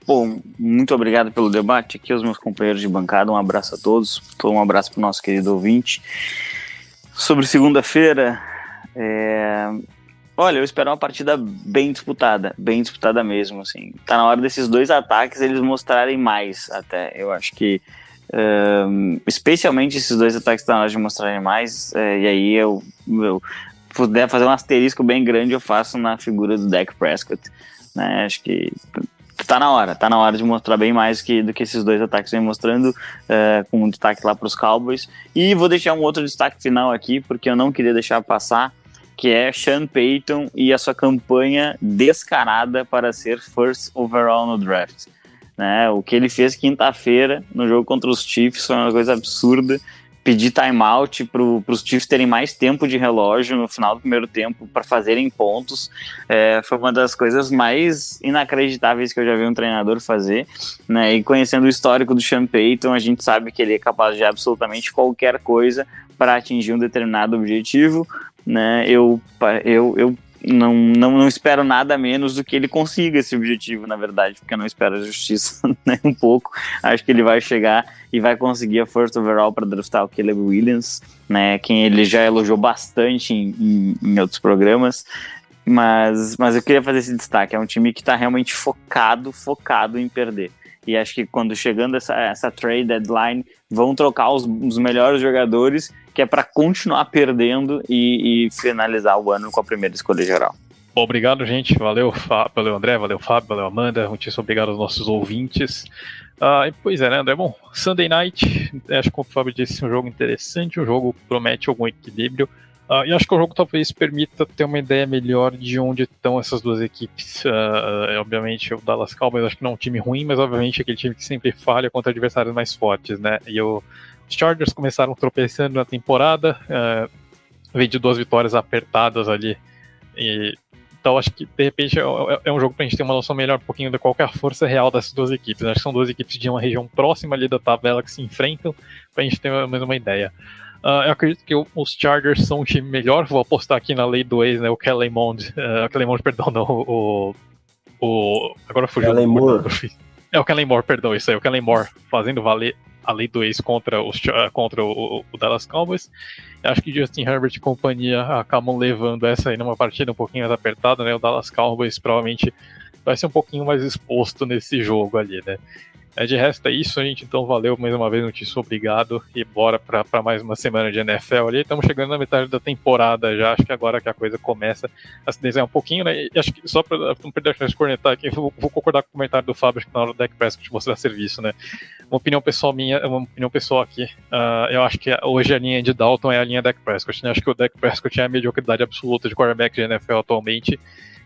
Bom, muito obrigado pelo debate aqui, os meus companheiros de bancada. Um abraço a todos. Um abraço para o nosso querido ouvinte. Sobre segunda-feira, é... olha, eu espero uma partida bem disputada, bem disputada mesmo. Assim, tá na hora desses dois ataques eles mostrarem mais. Até eu acho que, um, especialmente esses dois ataques tá na hora de mostrarem mais. É, e aí eu, eu puder fazer um asterisco bem grande, eu faço na figura do Dak Prescott. Né? Acho que tá na hora, tá na hora de mostrar bem mais que, do que esses dois ataques vem mostrando, uh, com um destaque lá para os Cowboys. E vou deixar um outro destaque final aqui, porque eu não queria deixar passar, que é Sean Payton e a sua campanha descarada para ser first overall no draft. Né, o que ele fez quinta-feira no jogo contra os Chiefs foi uma coisa absurda pedir timeout para os Chiefs terem mais tempo de relógio no final do primeiro tempo para fazerem pontos. É, foi uma das coisas mais inacreditáveis que eu já vi um treinador fazer. Né? E conhecendo o histórico do Sean Payton, a gente sabe que ele é capaz de absolutamente qualquer coisa para atingir um determinado objetivo. Né? Eu, eu, eu não, não, não espero nada menos do que ele consiga esse objetivo, na verdade, porque eu não espero a justiça [LAUGHS] nem um pouco. Acho que ele vai chegar e vai conseguir a first overall para draftar o Caleb Williams, né, quem ele já elogiou bastante em, em, em outros programas. Mas, mas eu queria fazer esse destaque. É um time que está realmente focado, focado em perder. E acho que quando chegando essa, essa trade deadline, vão trocar os, os melhores jogadores que é para continuar perdendo e, e, finalizar o ano com a primeira escolha geral. Obrigado, gente. Valeu, valeu André, valeu Fábio, valeu Amanda. Muitíssimo obrigado aos nossos ouvintes. Uh, pois é, né, André? Bom, Sunday Night, acho que como o Fábio disse, um jogo interessante, um jogo que promete algum equilíbrio. Uh, e acho que o jogo talvez permita ter uma ideia melhor de onde estão essas duas equipes. Uh, obviamente, o Dallas Cowboys acho que não é um time ruim, mas obviamente é aquele time que sempre falha contra adversários mais fortes, né? E o os Chargers começaram tropeçando na temporada, uh, veio de duas vitórias apertadas ali. E, então acho que de repente é, é, é um jogo para a gente ter uma noção melhor um pouquinho de qual é a força real dessas duas equipes. Acho que são duas equipes de uma região próxima ali da tabela que se enfrentam, para a gente ter mais uma ideia. Uh, eu acredito que os Chargers são um time melhor. Vou apostar aqui na lei do ex, né? O Kellen Mond. Uh, o Kellen Mond, perdão, não. O. o agora fugiu. Kellen Moore. É o Kellen Moore, perdão, isso aí. O Kellen Moore fazendo valer a lei do ex contra, os, contra o, o, Dallas Cowboys. Acho que Justin Herbert e companhia acabam levando essa aí numa partida um pouquinho mais apertada, né? O Dallas Cowboys provavelmente vai ser um pouquinho mais exposto nesse jogo ali, né? É, de resto é isso, gente. Então valeu mais uma vez, notícia obrigado. E bora para mais uma semana de NFL ali. Estamos chegando na metade da temporada já. Acho que agora que a coisa começa a se desenhar um pouquinho, né? E acho que só para não perder a chance de cornetar aqui, vou, vou, concordar com o comentário do Fábio na hora do Deck Prescott mostrar serviço, né? Uma opinião pessoal minha, uma opinião pessoal aqui. Uh, eu acho que hoje a linha de Dalton é a linha Deck Prescott. Né? Acho que o Deck Prescott é a mediocridade absoluta de quarterback de NFL atualmente.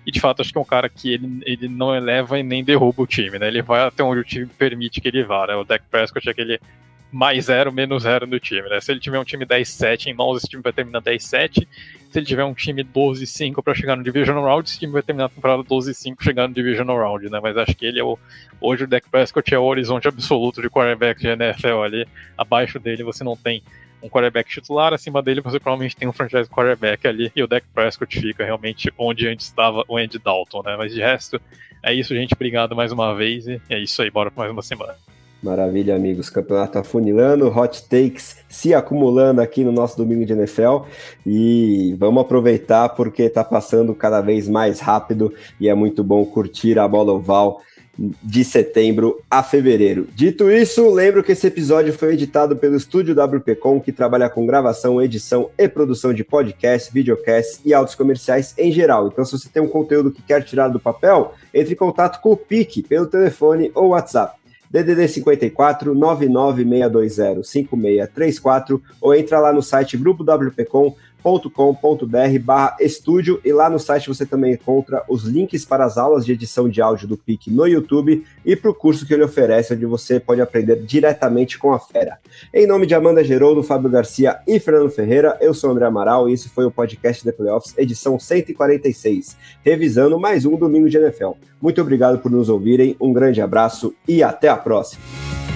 E de fato, acho que é um cara que ele, ele não eleva e nem derruba o time, né? Ele vai até onde o time permite que ele vá, né? O Dak Prescott é aquele mais zero, menos zero do time, né? Se ele tiver um time 10-7 em mãos, esse time vai terminar 10-7. Se ele tiver um time 12-5 para chegar no Divisional Round, esse time vai terminar a temporada 12-5 chegando no Divisional Round, né? Mas acho que ele é o. Hoje o Dak Prescott é o horizonte absoluto de quarterback de NFL ali. Abaixo dele você não tem um quarterback titular, acima dele você provavelmente tem um franchise quarterback ali, e o Dak Prescott fica realmente onde antes estava o Andy Dalton, né? Mas de resto, é isso, gente. Obrigado mais uma vez, e é isso aí, bora para mais uma semana. Maravilha, amigos. Campeonato afunilando, hot takes se acumulando aqui no nosso domingo de NFL e vamos aproveitar porque está passando cada vez mais rápido e é muito bom curtir a bola oval de setembro a fevereiro. Dito isso, lembro que esse episódio foi editado pelo estúdio WPcom, que trabalha com gravação, edição e produção de podcasts, videocasts e autos comerciais em geral. Então, se você tem um conteúdo que quer tirar do papel, entre em contato com o PIC pelo telefone ou WhatsApp. DDD 54 99620 5634 ou entra lá no site grupo WPcom com.br barra estúdio e lá no site você também encontra os links para as aulas de edição de áudio do PIC no YouTube e para o curso que ele oferece, onde você pode aprender diretamente com a fera. Em nome de Amanda Geroldo, Fábio Garcia e Fernando Ferreira, eu sou André Amaral e esse foi o podcast The Playoffs, edição 146, revisando mais um Domingo de NFL. Muito obrigado por nos ouvirem, um grande abraço e até a próxima!